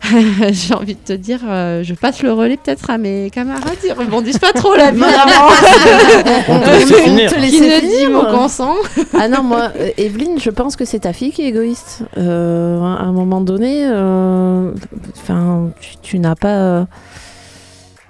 [laughs] j'ai envie de te dire, euh, je passe le relais peut-être à mes camarades. Ils rebondissent pas trop là, évidemment. [laughs] On te laisse finir. Te Qui ne dit finir. mot [laughs] consent. Ah non, moi, euh, Evelyne, je pense que c'est ta fille qui est égoïste. Euh, à un moment donné, euh, enfin, tu, tu n'as pas. euh,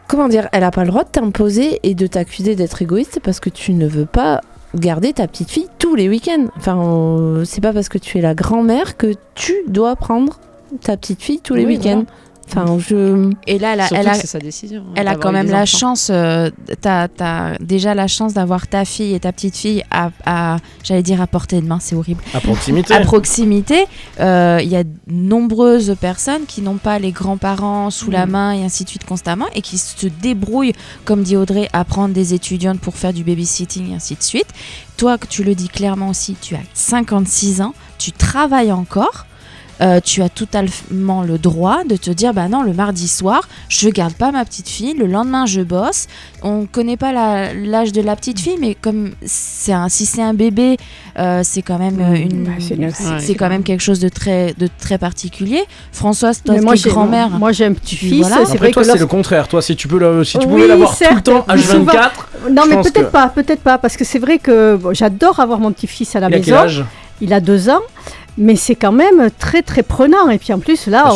comment dire Elle n'a pas le droit de t'imposer et de t'accuser d'être égoïste parce que tu ne veux pas garder ta petite fille tous les week-ends. Enfin, euh, c'est pas parce que tu es la grand-mère que tu dois prendre ta petite fille tous les Oui, week-ends. Enfin, je. Et là, elle a, elle sa décision, hein, Elle a quand même la enfants. chance. euh, t'as, t'as déjà la chance d'avoir ta fille et ta petite fille à, à- j'allais dire à portée de main, c'est horrible. À proximité. À proximité. Euh, Il y a de nombreuses personnes qui n'ont pas les grands-parents sous la Mm. main et ainsi de suite constamment et qui se débrouillent, comme dit Audrey, à prendre des étudiantes pour faire du babysitting et ainsi de suite. Toi, que tu le dis clairement aussi, tu as 56 ans, tu travailles encore. Euh, tu as totalement le droit de te dire bah non le mardi soir je garde pas ma petite fille le lendemain je bosse on connaît pas l'âge de la petite fille mais comme c'est un si c'est un bébé euh, c'est quand même euh, une Bah, c'est ouais. quand même quelque chose de très de très particulier Françoise toi moi, es j'ai- grand-mère moi, j'ai un petit-fils, voilà. c'est Après, vrai toi, que c'est le contraire. Toi, si tu peux le- si tu Oui, pouvais l'avoir tout le temps, mais souvent- H24. Non, mais peut-être que- pas, peut-être pas, parce que c'est vrai que bon, j'adore avoir mon petit-fils à la Il a maison. quel âge? Il a deux ans, mais c'est quand même très très prenant. Et puis en plus là, Bah,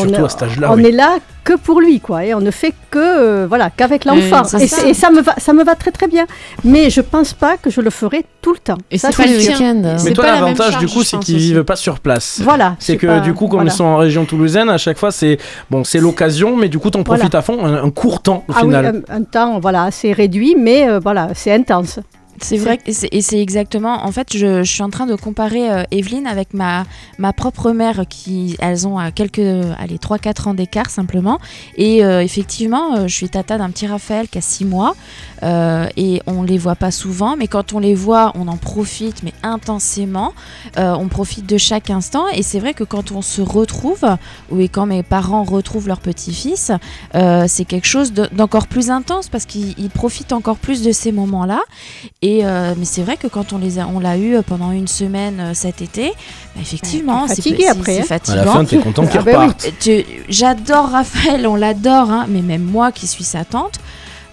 on, oui. est là que pour lui, quoi. Et on ne fait que euh, voilà qu'avec l'enfant. c'est et, ça. c'est- et ça me va, ça me va très très bien. Mais je pense pas que je le ferai tout le temps. Et Ça, c'est pas le week-end. Mais toi, l'avantage du coup, c'est qu'ils vivent pas sur place. Voilà, C'est que pas- du coup, comme voilà. ils sont en région toulousaine, à chaque fois, c'est bon, c'est l'occasion, mais du coup, t'en profites Voilà. à fond, un, un court temps au Ah oui, final. un, un temps voilà assez réduit, mais euh, voilà, c'est intense. C'est vrai, et c'est exactement. En fait, je, suis en train de comparer euh, Evelyne avec ma, ma propre mère, qui elles ont à quelques, allez, 3-4 ans d'écart simplement. Et euh, effectivement, euh, je suis tata d'un petit Raphaël qui a 6 mois, euh, et on les voit pas souvent, mais quand on les voit, on en profite, mais intensément. Euh, on profite de chaque instant, et c'est vrai que quand on se retrouve, ou quand mes parents retrouvent leur petit-fils, euh, c'est quelque chose de- d'encore plus intense parce qu'ils ils profitent encore plus de ces moments-là. Et euh, mais c'est vrai que quand on les a, on l'a eu pendant une semaine euh, cet été, bah, effectivement, c'est fatigué après, c'est hein. fatigant. À la fin, t'es content qu'il Ah bah J'adore Raphaël, on l'adore, hein, mais même moi qui suis sa tante.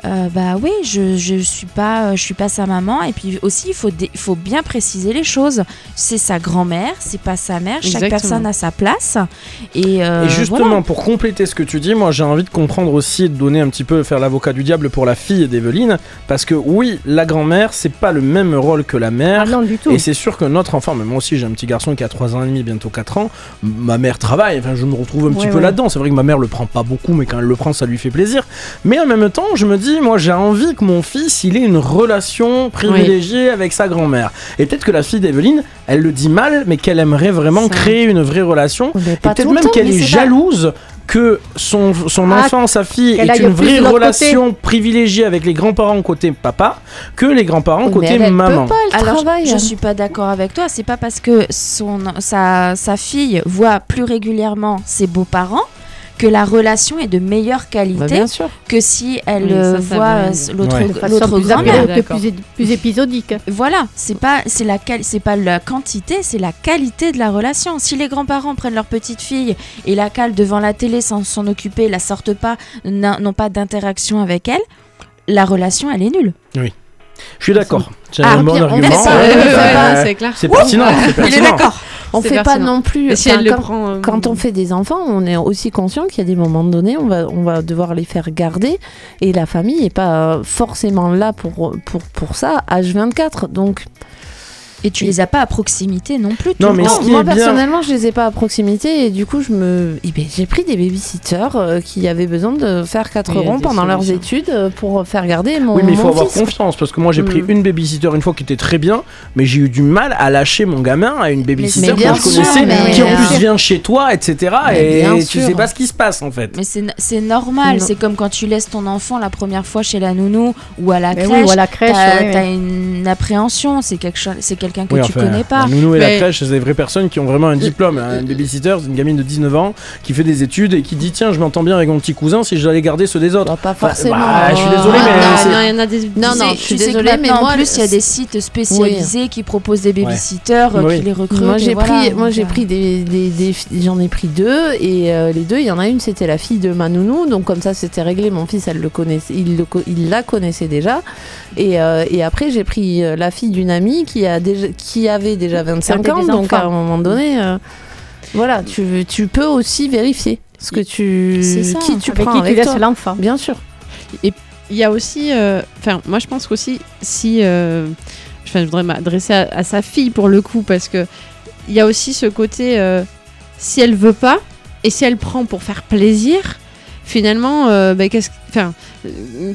Euh, bah oui, je, je suis pas, je suis pas sa maman et puis aussi il faut, il faut bien préciser les choses. C'est sa grand-mère, c'est pas sa mère. Chaque personne a sa place et, euh, Et justement, voilà. pour compléter ce que tu dis, moi j'ai envie de comprendre aussi, de donner un petit peu, faire l'avocat du diable pour la fille d'Evelyne, parce que oui, la grand-mère, c'est pas le même rôle que la mère. Ah non du tout. Et c'est sûr que notre enfant, mais moi aussi j'ai un petit garçon qui a 3 ans et demi, bientôt 4 ans, ma mère travaille, enfin je me retrouve un petit Ouais, peu ouais. là-dedans. C'est vrai que ma mère le prend pas beaucoup, mais quand elle le prend, ça lui fait plaisir. Mais en même temps, je me dis, moi j'ai envie que mon fils, il ait une relation privilégiée avec sa grand-mère. Et peut-être que la fille d'Evelyne, elle le dit mal, mais qu'elle aimerait vraiment Ça. créer une vraie relation. Mais Et peut-être même qu'elle est jalouse que son, son Ah, enfant, sa fille, ait une vraie relation privilégiée avec les grands-parents côté papa que les grands-parents côté elle, elle maman. peut pas, elle Alors, travaille. je hein. suis pas d'accord avec toi. C'est pas parce que son, sa, sa fille voit plus régulièrement ses beaux-parents que la relation est de meilleure Bah, qualité bien sûr. que si elle Oui, euh, ça, ça voit euh, l'autre Ouais. l'autre plus, grand-mère. plus, plus épisodique. Voilà, c'est pas c'est la c'est pas la quantité, c'est la qualité de la relation. Si les grands-parents prennent leur petite fille et la calent devant la télé sans s'en occuper, la sortent pas, n'ont pas d'interaction avec elle, la relation elle est nulle. Je suis d'accord. C'est Ah, un bon bien, on argument. [laughs] ouais, ouais, c'est clair. C'est pertinent. Il est d'accord. On fait pas non plus. Si le quand, prend. euh, quand on fait des enfants, on est aussi conscient qu'il y a des moments donnés, on va, on va devoir les faire garder. Et la famille n'est pas forcément là pour, pour, pour ça, H24. Donc, Et tu les as pas à proximité non plus. tout Non, mais qui moi est bien- personnellement, je les ai pas à proximité. Et du coup, je me, eh ben, j'ai pris des babysitters euh, qui avaient besoin de faire 4 Oui, il y a ronds pendant leurs études euh, pour faire garder mon, Oui, mais il faut avoir fils. confiance parce que moi j'ai pris Mm. une babysitter une fois qui était très bien, mais j'ai eu du mal à lâcher mon gamin à une babysitter que je connaissais, mais qui en plus vient chez toi, etc. Mais et tu sûr. sais pas ce qui se passe en fait. Mais c'est c'est normal, Non. c'est comme quand tu laisses ton enfant la première fois chez la nounou ou à la Mais crèche. oui, ou à la crèche, t'as ouais, une appréhension, c'est quelque chose, c'est quelqu'un que Oui, tu enfin, connais pas. La nounou et la Mais- crèche, c'est des vraies personnes qui ont vraiment un diplôme. Un babysitter, c'est une gamine de 19 ans qui fait des études et qui dit Tiens, je m'entends bien avec mon petit cousin si je dois aller garder ceux des autres. Bah, pas Enfin, forcément. bah, je suis désolé, mais non, il y en a des. Non, non, je suis désolée, mais moi, en plus, il y a des sites spécialisés qui proposent des babysitters, euh, Oui. qui les recrutent. Moi j'ai voilà, pris, moi j'ai pris des, des- des- j'en ai pris deux et euh, les deux, il y en a une c'était la fille de ma nounou, donc comme ça c'était réglé. Mon fils, elle le connaissait, il, le co- il la connaissait déjà. Et, euh, et après j'ai pris euh, la fille d'une amie qui a déjà, qui avait déjà 25 Avait ans, donc à un moment donné, euh, voilà, tu, tu peux aussi vérifier ce que tu, C'est ça, qui tu Avec prends qui tu avec toi. l'enfant. Bien sûr. Il y a aussi. euh, Enfin, moi, je pense qu'aussi, si. euh, Enfin, je voudrais m'adresser à, à sa fille pour le coup, parce que il y a aussi ce côté. euh, si elle veut pas, et si elle prend pour faire plaisir, finalement, euh, bah, qu'est-ce, euh,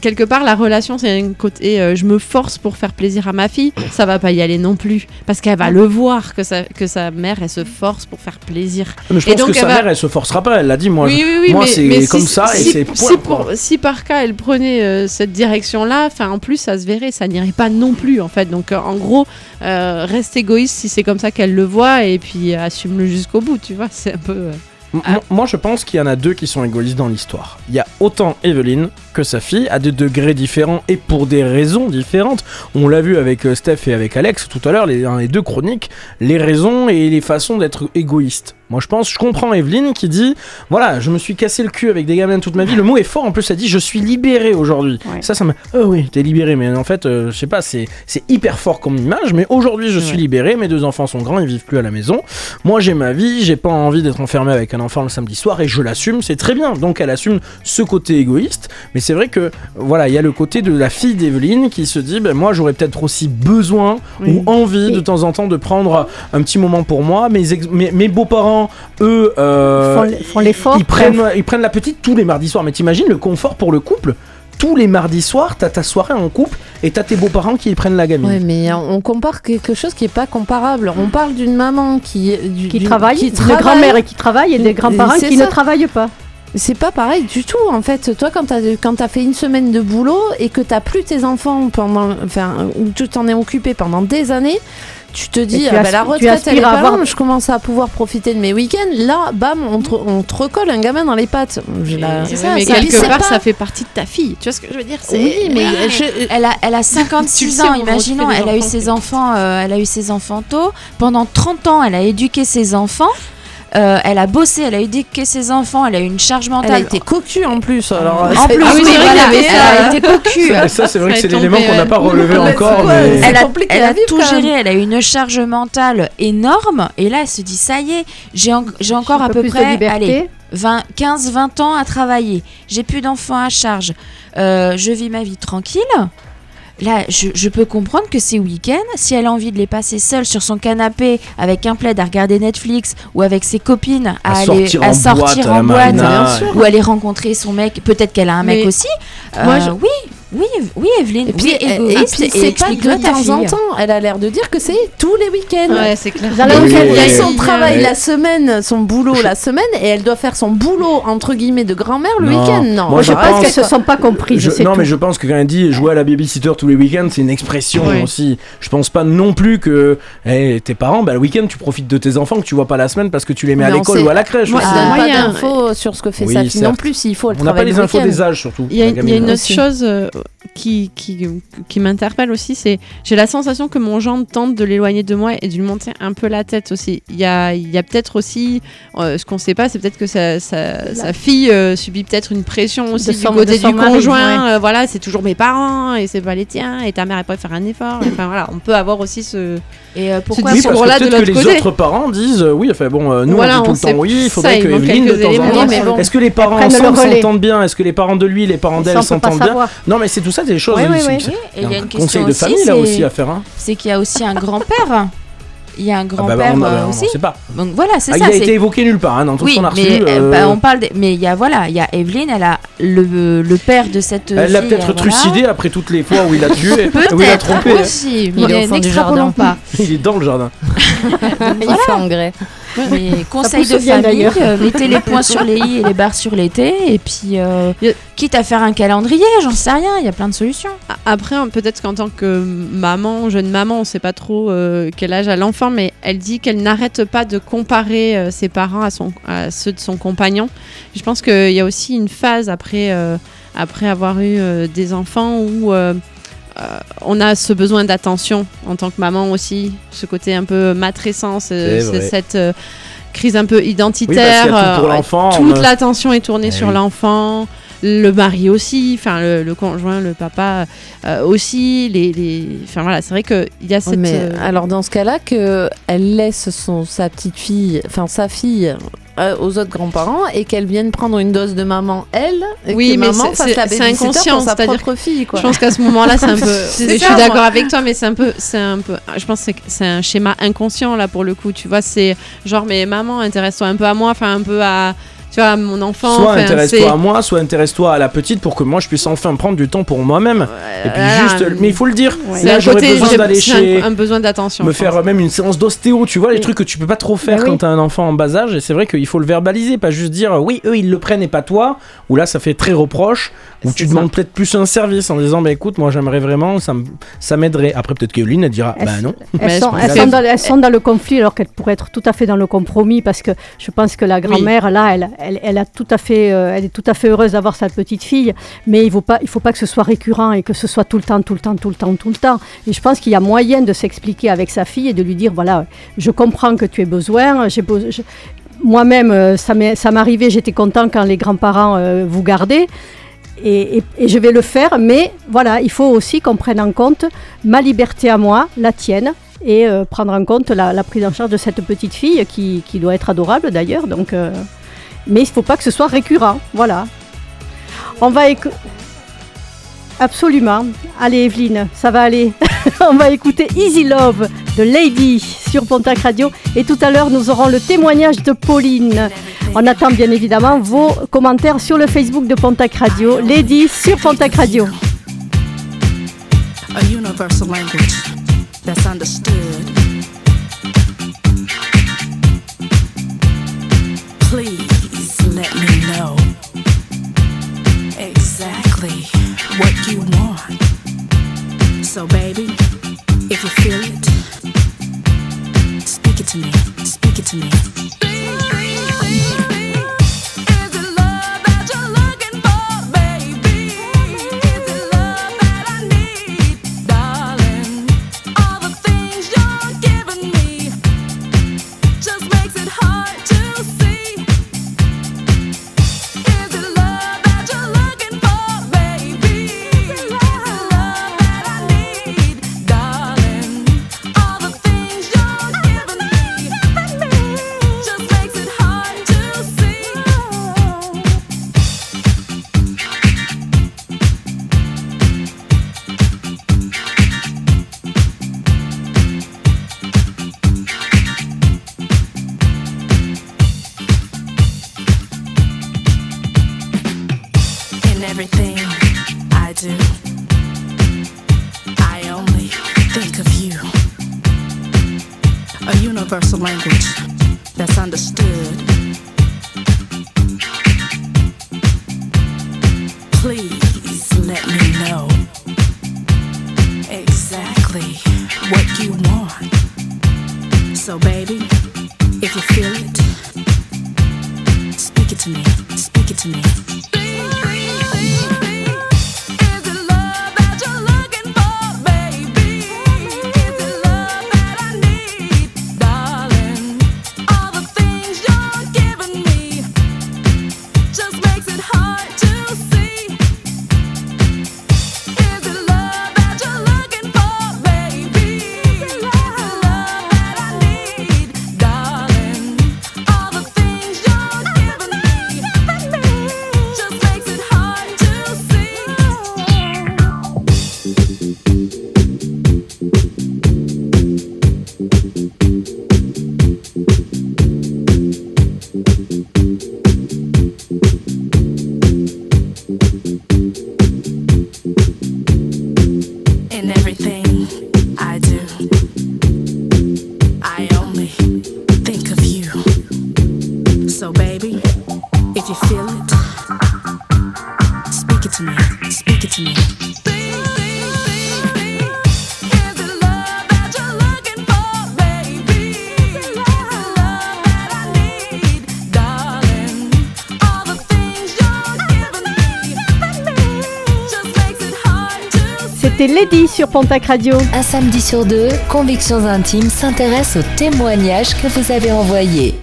quelque part, la relation, c'est un côté, euh, je me force pour faire plaisir à ma fille, ça va pas y aller non plus, parce qu'elle va le voir que sa, que sa mère, elle se force pour faire plaisir. Mais je Et pense donc, que sa va- mère, elle se forcera pas. Elle l'a dit, moi. oui, oui, oui, moi, c'est si- comme ça et si- c'est si, si par cas elle prenait euh, cette direction-là, en plus ça se verrait, ça n'irait pas non plus en fait. Donc en gros, reste égoïste si c'est comme ça qu'elle le voit et puis assume-le jusqu'au bout, tu vois. C'est un peu. M- m- Moi, je pense qu'il y en a deux qui sont égoïstes dans l'histoire. Il y a autant Evelyne que sa fille, à des degrés différents et pour des raisons différentes. On l'a vu avec euh, Steph et avec Alex tout à l'heure, les, dans les deux chroniques, les raisons et les façons d'être égoïste. Moi, je pense, je comprends Evelyne qui dit voilà, je me suis cassé le cul avec des gamins toute ma vie. Le mot est fort, en plus, elle dit je suis libéré aujourd'hui. Ça, ça me. Oh oui, t'es libéré, mais en fait, euh, je sais pas, c'est hyper fort comme image, mais aujourd'hui, je suis libéré. Mes deux enfants sont grands, ils vivent plus à la maison. Moi, j'ai ma vie, j'ai pas envie d'être enfermé avec un enfant le samedi soir et je l'assume, c'est très bien. Donc, elle assume ce côté égoïste, mais c'est vrai que voilà, il y a le côté de la fille d'Evelyne qui se dit ben, moi, j'aurais peut-être aussi besoin Oui. ou envie de temps en temps de prendre un petit moment pour moi. Mes, mes, mes beaux-parents, eux, euh, Font l'effort, Ils prennent, ils prennent la petite tous les mardis soirs. Mais t'imagines le confort pour le couple? Tous les mardis soirs, t'as ta soirée en couple et t'as tes beaux-parents qui prennent la gamine. Ouais, mais on compare quelque chose qui est pas comparable. On parle d'une maman qui du- Qui d'une- travaille, qui de travaille. grand-mère et qui travaille et des grands-parents qui ça. ne travaillent pas. C'est pas pareil du tout en fait. Toi, quand t'as quand t'as fait une semaine de boulot et que t'as plus tes enfants pendant, enfin, ou tu t'en es occupé pendant des années, tu te dis tu ah bah, la retraite elle est pas avoir- je commence à pouvoir profiter de mes week-ends. Là, bam, on te, on te recolle un gamin dans les pattes. La- C'est ça, mais quelque c'est part, pas- ça fait partie de ta fille. Tu vois ce que je veux dire C'est- Oui, mais Ah, je- elle, a, elle a [laughs] Tu 56 sais ans, imaginons, elle a eu ses enfants, euh, elle a eu ses enfants tôt. Pendant 30 ans, elle a éduqué ses enfants. Euh, elle a bossé, elle a éduqué ses enfants, elle a eu une charge mentale. Elle a été cocu en plus. Alors, En ça- plus, Ah oui, voilà, elle ça. a été cocu. Ça, ça, c'est vrai que c'est l'élément qu'on n'a pas relevé mais encore. mais- Elle a, compliqué elle à a vivre, tout géré, elle a eu une charge mentale énorme et là elle se dit ça y est, j'ai en- j'ai encore à peu près liberté. allez, 20, 15-20 ans à travailler, j'ai plus d'enfants à charge, Euh, je vis ma vie tranquille. Là, je, je peux comprendre que ces week-ends, si elle a envie de les passer seule sur son canapé avec un plaid à regarder Netflix ou avec ses copines à, À aller sortir à en sortir boîte à en la boîte, marina, bien sûr, et- ou aller rencontrer son mec, peut-être qu'elle a un mec Mais aussi. moi, Euh, je- Oui, oui, oui, Evelyne, Et puis, oui, et- c'est pas de temps en temps. Elle a l'air de dire que c'est tous les week-ends. Ouais, c'est clair. Dans elle fait oui, son travail Oui. la semaine, son boulot la semaine, et elle doit faire son boulot entre guillemets de grand-mère le Non. week-end. Non, Moi, je je pense- Parce qu'elles se sont pas comprises. Je- non, tout. mais je pense que quand elle dit jouer à la babysitter tous les week-ends, c'est une expression aussi. Je pense pas non plus que eh, tes parents, bah, le week-end, tu profites de tes enfants que tu vois pas la semaine parce que tu les mets à Mais on l'école ou à la crèche. Moi, Moi, pas d'infos sur ce que fait sa fille non plus. Faut, On n'a pas les le infos week-end. des âges surtout. Il y a, une autre aussi. chose euh, qui, qui, qui m'interpelle aussi, c'est j'ai la sensation que mon gendre tente de l'éloigner de moi et de lui monter un peu la tête aussi. Il y a, il y a peut-être aussi, euh, ce qu'on sait pas, c'est peut-être que sa, sa, sa fille euh, subit peut-être une pression aussi De du son- côté de du mari, conjoint. euh, voilà, c'est toujours mes parents et c'est pas les tiens et ta mère elle pourrait faire un effort. Enfin voilà, on peut avoir aussi ce. Et euh, ce pourquoi Oui, parce que là de peut-être que l'autre les côté. autres parents disent euh, oui, enfin bon, euh, nous Voilà, on dit tout on le temps oui, il faudrait que Evelyne de temps en temps. bon. Est-ce que les parents ensemble s'entendent bien Est-ce que les parents de lui, les parents d'elle s'entendent bien. Non, mais c'est tout ça des choses. Oui, oui, c'est- oui. c'est- et il y a une conseil de aussi, famille là c'est- aussi à faire. Hein. c'est qu'il y a aussi un grand-père. Il y a un Ah bah, grand-père on, euh, bah, on aussi. sait pas. Donc voilà, c'est Ah, ça. il a c'est- été évoqué nulle part hein, dans tout oui, ce qu'on a reçu. mais euh, euh, bah, on parle, des- mais il y a voilà, il y a Evelyne, elle a le, le père de cette Elle l'a peut-être euh, voilà. trucidé après toutes les fois où il a tué, où il a trompé. aussi, Il est mais au fond du n'extrapolons jardin. pas. [laughs] Il est dans le jardin. [laughs] Il fait engrais. Mais conseil de famille, d'ailleurs. euh, mettez les points sur les i et les barres sur les t, et puis euh, quitte à faire un calendrier, j'en sais rien, il y a plein de solutions. Après, hein, peut-être qu'en tant que maman, jeune maman, on sait pas trop euh, quel âge a l'enfant, mais elle dit qu'elle n'arrête pas de comparer euh, ses parents à, son, à ceux de son compagnon. Je pense qu'il y a aussi une phase après, après avoir eu des enfants où on a ce besoin d'attention en tant que maman aussi, ce côté un peu matrescence, euh, cette euh, crise un peu Oui, identitaire. parce qu'il y a tout pour euh, l'enfant, toute l'attention est tournée Eh sur oui. l'enfant. Le mari aussi, enfin le, le conjoint, le papa euh, aussi, les, les... enfin voilà, c'est vrai qu'il y a cette. Mais euh, alors dans ce cas-là, que elle laisse son sa petite fille, enfin sa fille euh, aux autres grands-parents et qu'elle vienne prendre une dose de maman elle, et Oui, que mais maman c'est- fasse c'est- la babysitter inconscient, pour sa propre fille. Quoi. Je pense qu'à ce moment-là, c'est un peu. [laughs] Je suis d'accord avec toi, mais c'est un peu, c'est un peu. Je pense que c'est- c'est un schéma inconscient là pour le coup. Tu vois, c'est genre mais maman, intéresse-toi un peu à moi, enfin un peu à. Tu vois, mon enfant. Soit intéresse-toi à moi, soit intéresse-toi à la petite pour que moi je puisse enfin prendre du temps pour moi-même. et puis juste, mais il faut le dire. C'est Là, j'aurais besoin d'aller chez. un, un besoin d'attention. me je faire même une séance d'ostéo, tu vois, les trucs que tu peux pas trop faire Mais quand oui. t'as un enfant en bas âge. Et c'est vrai qu'il faut le verbaliser, pas juste dire oui, eux ils le prennent et pas toi. Ou là, ça fait très reproche. Ou tu demandes peut-être plus un service en disant bah écoute, moi j'aimerais vraiment, ça me- ça m'aiderait. Après, peut-être qu'Eveline elle dira bah non. Elles, sont, elles sont dans, elles sont dans le conflit alors qu'elles pourraient être tout à fait dans le compromis parce que je pense que la grand-mère là, elle, euh, elle est tout à fait heureuse d'avoir sa petite fille, mais il il faut pas que ce soit récurrent et que ce soit tout le temps, tout le temps, tout le temps, tout le temps. Et je pense qu'il y a moyen de s'expliquer avec sa fille et de lui dire voilà, je comprends que tu aies besoin, Moi-même, euh, ça m'arrivait, j'étais content quand les grands-parents euh, vous gardaient. Et, je vais le faire, mais voilà, il faut aussi qu'on prenne en compte ma liberté à moi, la tienne, et prendre en compte la, prise en charge de cette petite fille qui, doit être adorable d'ailleurs. Donc, mais il ne faut pas que ce soit récurrent. Voilà. On va écouter. Absolument. Allez, Evelyne, ça va aller. [laughs] On va écouter Easy Love de Lady sur Pontac Radio. Et tout à l'heure, nous aurons le témoignage de Pauline. On attend bien évidemment vos commentaires sur le Facebook de Pontac Radio. Lady sur Pontac Radio. a universal language that's understood. Let me know exactly what you want. So, baby, if you feel it, speak it to me. Speak it to me. Sur Pontac Radio. Un samedi sur deux, Convictions Intimes s'intéresse aux témoignages que vous avez envoyés.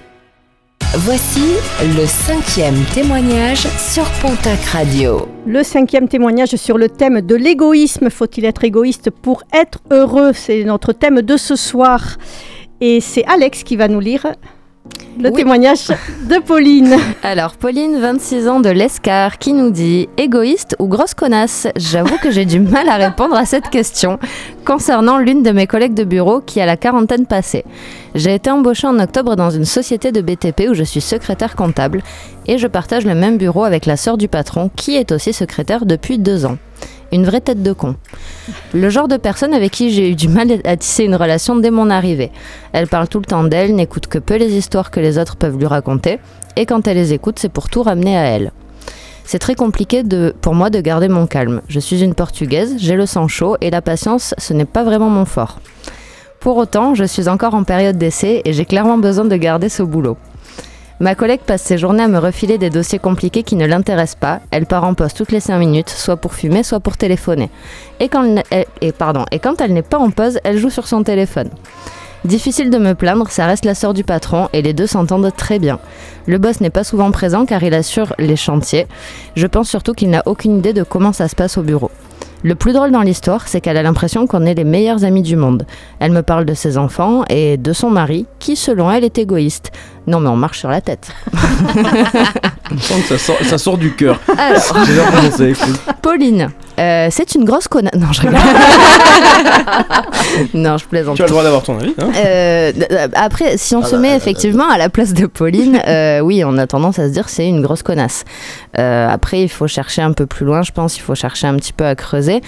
Voici le cinquième témoignage sur Pontac Radio. Le cinquième témoignage sur le thème de l'égoïsme. Faut-il être égoïste pour être heureux? C'est notre thème de ce soir. Et c'est Alex qui va nous lire. Le Oui. témoignage de Pauline. Alors, Pauline, 26 ans de l'Escar, qui nous dit égoïste ou grosse connasse? J'avoue que j'ai du mal à répondre à cette question concernant l'une de mes collègues de bureau qui a la quarantaine passée. J'ai été embauchée en octobre dans une société de BTP où je suis secrétaire comptable et je partage le même bureau avec la sœur du patron qui est aussi secrétaire depuis deux ans. Une vraie tête de con. Le genre de personne avec qui j'ai eu du mal à tisser une relation dès mon arrivée. Elle parle tout le temps d'elle, n'écoute que peu les histoires que les autres peuvent lui raconter, et quand elle les écoute, c'est pour tout ramener à elle. C'est très compliqué pour moi de garder mon calme. Je suis une portugaise, j'ai le sang chaud, et la patience, ce n'est pas vraiment mon fort. Pour autant, je suis encore en période d'essai et j'ai clairement besoin de garder ce boulot. Ma collègue passe ses journées à me refiler des dossiers compliqués qui ne l'intéressent pas. Elle part en pause toutes les 5 minutes, soit pour fumer, soit pour téléphoner. Et quand, elle- et, pardon, et quand elle n'est pas en pause, elle joue sur son téléphone. Difficile de me plaindre, ça reste la sœur du patron et les deux s'entendent très bien. Le boss n'est pas souvent présent car il assure les chantiers. Je pense surtout qu'il n'a aucune idée de comment ça se passe au bureau. Le plus drôle dans l'histoire, c'est qu'elle a l'impression qu'on est les meilleurs amis du monde. Elle me parle de ses enfants et de son mari, qui selon elle est égoïste. Non mais on marche sur la tête. [laughs] Ça sort, ça sort du cœur. Alors. Pauline, euh, c'est une grosse connasse. Non, je rigole. [laughs] non, je plaisante. Tu as le droit d'avoir ton avis. Hein Euh, après, si on Ah se bah, met euh, effectivement à la place de Pauline, [laughs] euh, oui, on a tendance à se dire c'est une grosse connasse. Euh, après, il faut chercher un peu plus loin, je pense. Il faut chercher un petit peu à creuser.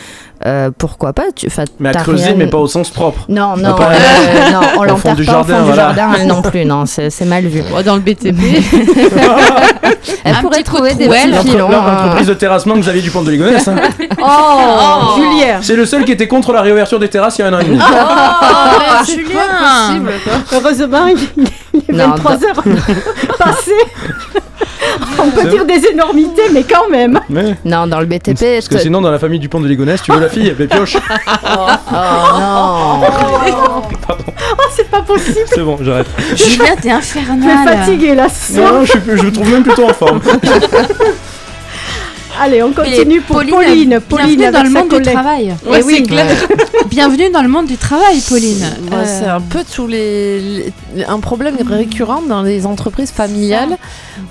Euh, pourquoi pas tu, mais à creuser, rien- mais pas au sens propre. Non, non, euh, non, on Au fond l'enterre du pas jardin, au fond du jardin, elle non [laughs] plus, non, c'est mal vu. dans le BTP. elle Un pourrait trouver de des petits filons. hein. L'entreprise de terrassement Xavier Dupont de Ligonnès. hein. Oh, Julien. C'est le seul qui était contre la réouverture des terrasses il y a un an et demi. Oh, [laughs] c'est Julien. pas possible, Heureusement, il est Non, 23h [laughs] passé. On peut dire des énormités, mais quand même. Mais... Non, dans le BTP. Parce que sinon, dans la famille Dupont de Ligonnès, tu veux la fille, elle pioche. [laughs] Oh non Oh, c'est pas possible. C'est bon, j'arrête. Julien, t'es Tu es infernal. fatigué là. Non, je, suis- je me trouve même plutôt en forme. Allez, on continue pour Pauline. Pauline, bienvenue avec dans le monde du travail. Ouais, Eh c'est clair. [laughs] bienvenue dans le monde du travail, Pauline. Bah, Euh, C'est un peu tous les, les- un problème récurrent dans les entreprises familiales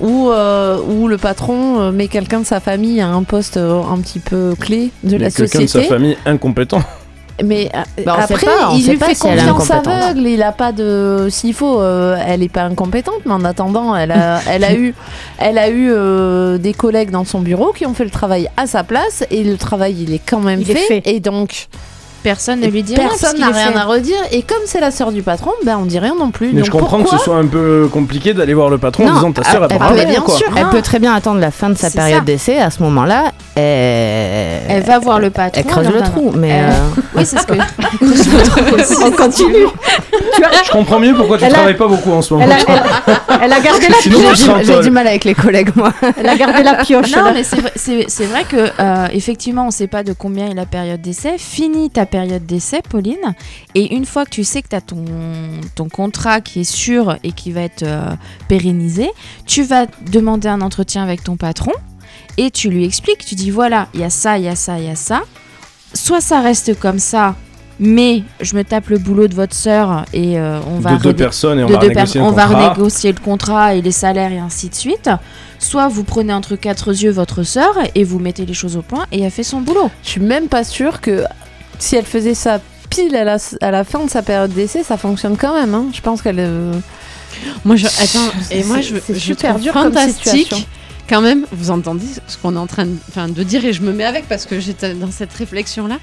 où, euh, où le patron euh, met quelqu'un de sa famille à un poste euh, un petit peu clé de y la a quelqu'un société. de sa famille incompétent. Mais Bah, après, pas, il lui pas fait si confiance aveugle. Il a pas de. S'il faut, euh, elle est pas incompétente, mais en attendant, elle a, [laughs] elle a eu, elle a eu euh, des collègues dans son bureau qui ont fait le travail à sa place et le travail il est quand même Il est fait, fait. Et donc personne ne lui dit rien. personne n'a rien fait. à redire. Et comme c'est la sœur du patron, ben on dit rien non plus. Mais Donc je comprends que ce soit un peu compliqué d'aller voir le patron en Non, disant ta sœur, elle elle prend peut- rien, bien quoi. sûr. Elle Ah. peut très bien attendre la fin de sa période d'essai. À ce moment-là, elle... Elle va voir le patron. elle creuse non, le non, trou. non. Mais Elle- euh, [laughs] Oui, c'est ce que. aussi. [laughs] On continue. Je comprends mieux pourquoi tu Elle a- travailles pas beaucoup en ce moment. Elle a, elle- elle a gardé la pioche. en j'ai du mal avec les collègues, moi. Elle a gardé la pioche. Non, mais c'est vrai, que euh, effectivement, on ne sait pas de combien est la période d'essai. Finis ta période d'essai, Pauline, et une fois que tu sais que tu as ton, ton contrat qui est sûr et qui va être euh, pérennisé, tu vas demander un entretien avec ton patron et tu lui expliques. Tu dis voilà, il y a ça, il y a ça, il y a ça. Soit ça reste comme ça. Mais je me tape le boulot de votre sœur et euh, on va de deux personnes et on de va deux renégocier per- le on va contrat. renégocier le contrat et les salaires et ainsi de suite. Soit vous prenez entre quatre yeux votre sœur et vous mettez les choses au point et elle fait son boulot. Je suis même pas sûre que si elle faisait ça pile à la, à la fin de sa période d'essai, ça fonctionne quand même. hein. Je pense qu'elle. euh, Moi, je, attends, et moi, je, super dur comme fantastique. situation. Quand même, vous entendez ce qu'on est en train de dire et je me mets avec parce que j'étais dans cette réflexion-là.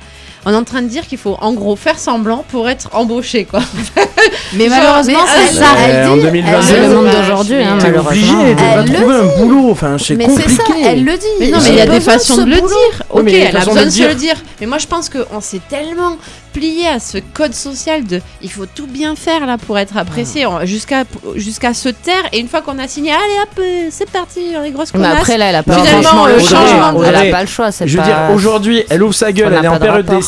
On est en train de dire qu'il faut en gros faire semblant pour être embauché, quoi. [laughs] Mais Genre, malheureusement, mais c'est elle- ça. Elle en dit- 2022, C'est le monde d'aujourd'hui, hein, malheureusement. obligé de Elle va trouver un boulot. Enfin, c'est Mais c'est compliqué. ça, elle le dit. Mais non, mais il y a des de façons de le dire. Oui, Ok, elle a façons besoin de de se le dire. Mais moi, je pense qu'on s'est tellement plié à ce code social de il faut tout bien faire là pour être apprécié Ah. Jusqu'à jusqu'à se taire. Et une fois qu'on a signé, allez hop, c'est parti, est grosses Mais après, là, elle a pas, Finalement, le Audrey, changement de- elle a pas le choix. Je veux pas- dire, aujourd'hui, elle ouvre sa gueule,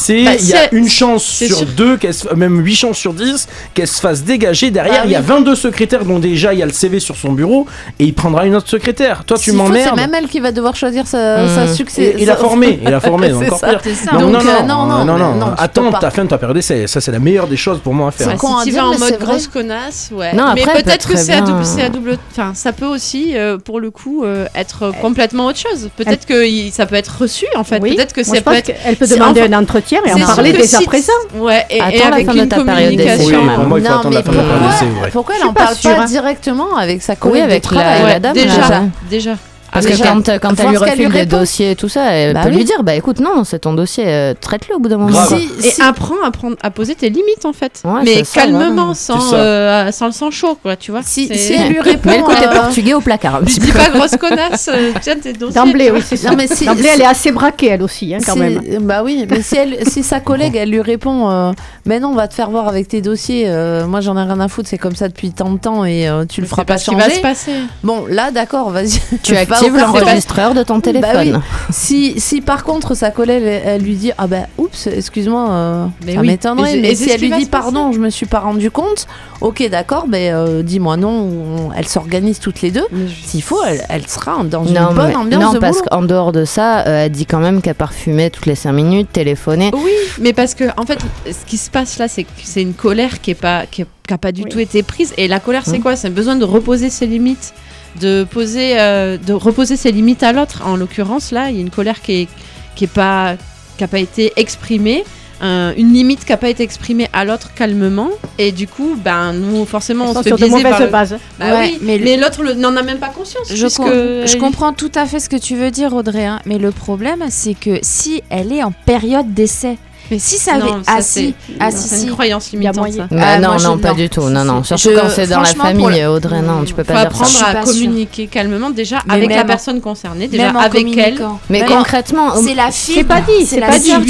bah, il y a une chance sur, deux, même huit chances sur 10 qu'elle se fasse dégager. Derrière, bah il y a 22 secrétaires dont déjà il y a le CV sur son bureau et il prendra une autre secrétaire. Toi, tu m'emmerdes. C'est même elle qui va devoir choisir sa, mmh. succès. Il, a formé, il a formé, [laughs] encore pire. Euh, non, non, non, non, Attends, ta fin de ta période ça c'est la meilleure des choses pour moi à faire. Ouais, bah, si tu vas en mode grosse connasse. Mais peut-être que c'est à double. Ça peut aussi, euh, pour le coup, euh, être complètement autre chose. Peut-être que ça peut être reçu en fait. Peut-être que ça peut être. Elle peut demander un entretien cimetière et en parler dès à présent. Ouais, et, la fin de ta période non, Pourquoi elle en parle pas, hein. directement avec sa collègue, oui, avec la, la, dame Déjà, déjà. Ah, Parce que quand, elle lui refile des dossiers, et tout ça, elle bah peut lui dire bah écoute, non, c'est ton dossier, euh, traite-le au bout d'un moment. Si, et apprends à, à poser tes limites en fait. Mais calmement, sans, euh, sans le sang chaud, quoi, tu vois. Si, elle lui [laughs] répond. Mais le euh... portugais au placard. Un [laughs] petit dis pas grosse connasse, euh, tiens tes dossiers. D'emblée, oui, c'est ça. D'emblée, elle est assez braquée, elle aussi, hein, quand même. Bah oui, mais si, elle, si sa collègue, elle lui répond mais non, on va te faire voir avec tes dossiers, moi j'en ai rien à foutre, c'est comme ça depuis tant de temps et tu le feras pas changer. va se passer. Bon, là, d'accord, vas-y. Tu [laughs] as active l'enregistreur de ton bah téléphone. Si, si par contre sa collègue elle lui dit ah ben oups excuse-moi euh, mais ça oui. m'étonnerait. Mais si elle lui dit pardon je me suis pas rendu compte ok d'accord mais euh, dis-moi non elle s'organise toutes les deux. S'il faut elle, elle, sera dans une bonne ambiance non parce qu'en dehors de ça euh, elle dit quand même qu'elle parfumait toutes les 5 minutes téléphoner. Oui mais parce que en fait ce qui se passe là c'est que c'est une colère qui est pas pas du tout été prise. Et la colère c'est hein quoi? C'est un besoin de reposer ses limites de poser, euh, de reposer ses limites à l'autre. En l'occurrence, là, il y a une colère qui est, qui est pas, qui a pas été exprimée. Une limite qui n'a pas été exprimée à l'autre calmement et du coup ben nous forcément on se fait biaiser par bah le... mais, l'autre n'en a même pas conscience je, comprends tout à fait ce que tu veux dire Audrey hein. mais le problème c'est que si elle est en période d'essai mais si ça avait. Ah si, ah, si, si. une croyance limitante. Bah ah, non, non, pas du tout. Non, non. Surtout je... quand c'est dans la famille. Audrey, non, tu peux pas dire apprendre ça. apprendre à communiquer calmement, déjà avec la personne concernée, déjà avec elle. Mais concrètement, c'est la fille. C'est pas dit, c'est pas dit. Tu lui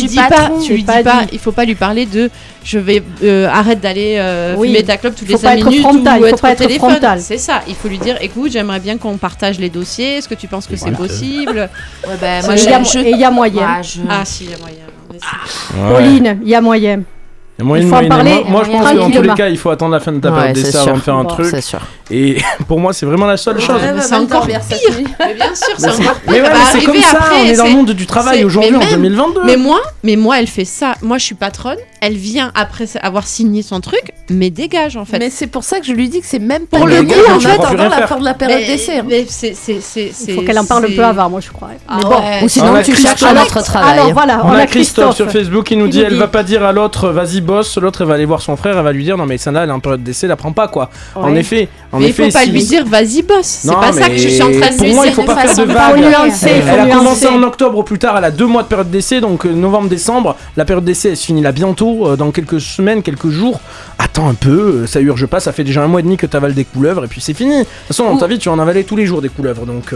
tu lui dis pas, il faut pas lui parler de je vais euh, arrête d'aller euh, oui. fumer ta clope toutes les 5 minutes frontal, ou être, au téléphone. C'est ça, il faut lui dire écoute, j'aimerais bien qu'on partage les dossiers, est-ce que tu penses que c'est possible? Bah, moi, je. Et il y a moyen. Ah, ah si, il y a moyen. Ah. Pauline, il y a moyen. Moi, je pense qu'en tous les cas, il faut attendre la fin de ta période d'essai avant de faire un truc. Et [laughs] pour moi, c'est vraiment la seule chose. Bah, c'est encore pire. Mais bien sûr, c'est encore pire. Mais ouais, c'est comme ça, on est dans le monde du travail aujourd'hui en 2022. Mais moi, mais moi, elle fait ça. Moi, je suis patronne. Elle vient après avoir signé son truc, mais dégage en fait. Mais c'est pour ça que je lui dis que c'est même pour le coup en fait avant la fin de la période d'essai. Hein. Il faut qu'elle en parle un peu avant, moi je crois. Ah bon, ou sinon tu cherches un autre travail. Alors voilà, on a Christophe sur Facebook qui nous dit, elle va pas dire à l'autre, vas-y l'autre va aller voir son frère, elle va lui dire non mais celle-là elle est en période d'essai, la prends pas quoi. En effet, en mais effet, il faut pas lui dire vas-y bosse, c'est pas ça que je suis en train de lui dire. Il faut pas faire de vagues. Elle a commencé en octobre ou plus tard, elle a deux mois de période d'essai donc euh, novembre décembre, la période d'essai elle se finit là bientôt euh, dans quelques semaines, quelques jours. Attends un peu, euh, ça urge pas, ça fait déjà un mois et demi que tu des couleuvres et puis c'est fini. De toute façon dans ta vie tu en avalais tous les jours des couleuvres donc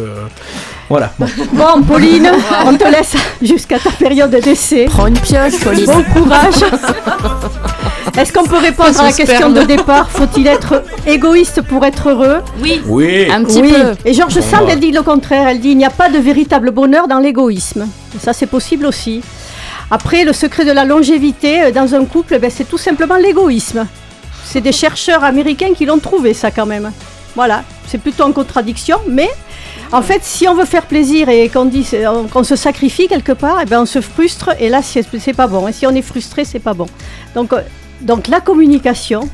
voilà. [laughs] Bon. Pauline, on te laisse jusqu'à ta période d'essai. Prends une pioche Pauline. Bon courage. [laughs] [laughs] Est-ce qu'on peut répondre à la question de départ? Faut-il être égoïste pour être heureux? Oui. Un petit peu. Et Georges Sand, elle dit le contraire. Elle dit il n'y a pas de véritable bonheur dans l'égoïsme. Ça, c'est possible aussi. Après, le secret de la longévité euh, dans un couple, ben, c'est tout simplement l'égoïsme. C'est des chercheurs américains qui l'ont trouvé, ça, quand même. Voilà, c'est plutôt en contradiction, mais en fait, si on veut faire plaisir et qu'on se sacrifie quelque part, et bien on se frustre et là c'est pas bon. Et si on est frustré, c'est pas bon. Euh, donc, la communication,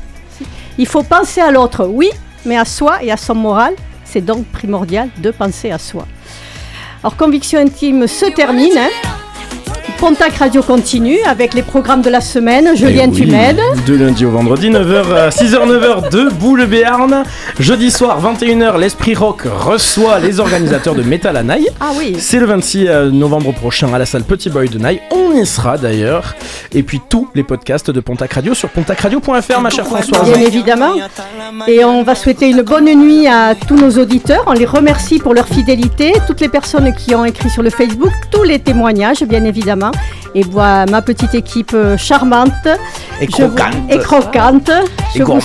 il faut penser à l'autre, oui, mais à soi et à son moral. C'est donc primordial de penser à soi. Alors conviction intime se termine. Pontac Radio continue avec les programmes de la semaine. Julien, eh oui, tu m'aides. De lundi au vendredi, 9h 6h, 9h, debout le Béarn. Jeudi soir, 21h, l'Esprit Rock reçoit les organisateurs de Metal à Naï. Ah oui. C'est le 26 euh, novembre prochain à la salle Petit Boy de Naï. On y sera d'ailleurs. Et puis tous les podcasts de Pontac Radio sur pontacradio.fr, ma chère Françoise. Bien évidemment. Et on va souhaiter une bonne nuit à tous nos auditeurs. On les remercie pour leur fidélité, toutes les personnes qui ont écrit sur le Facebook, tous les témoignages, bien évidemment et moi, ma petite équipe euh, charmante et croquante, vous,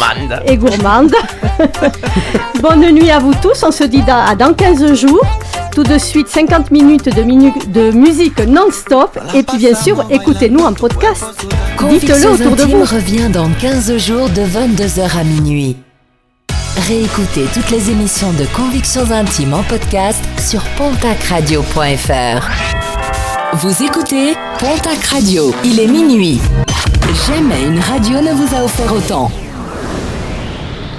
et, gourmande. [laughs] Bonne nuit à vous tous, on se dit dans, dans 15 jours. Tout de suite, 50 minutes de, musique non-stop. Et puis bien sûr, écoutez-nous en podcast. Dites-le autour de vous. revient dans 15 jours de 22h à minuit. Réécoutez toutes les émissions de Convictions Intimes en podcast sur pontacradio.fr. Vous écoutez Pontac Radio. Il est minuit. Jamais une radio ne vous a offert autant.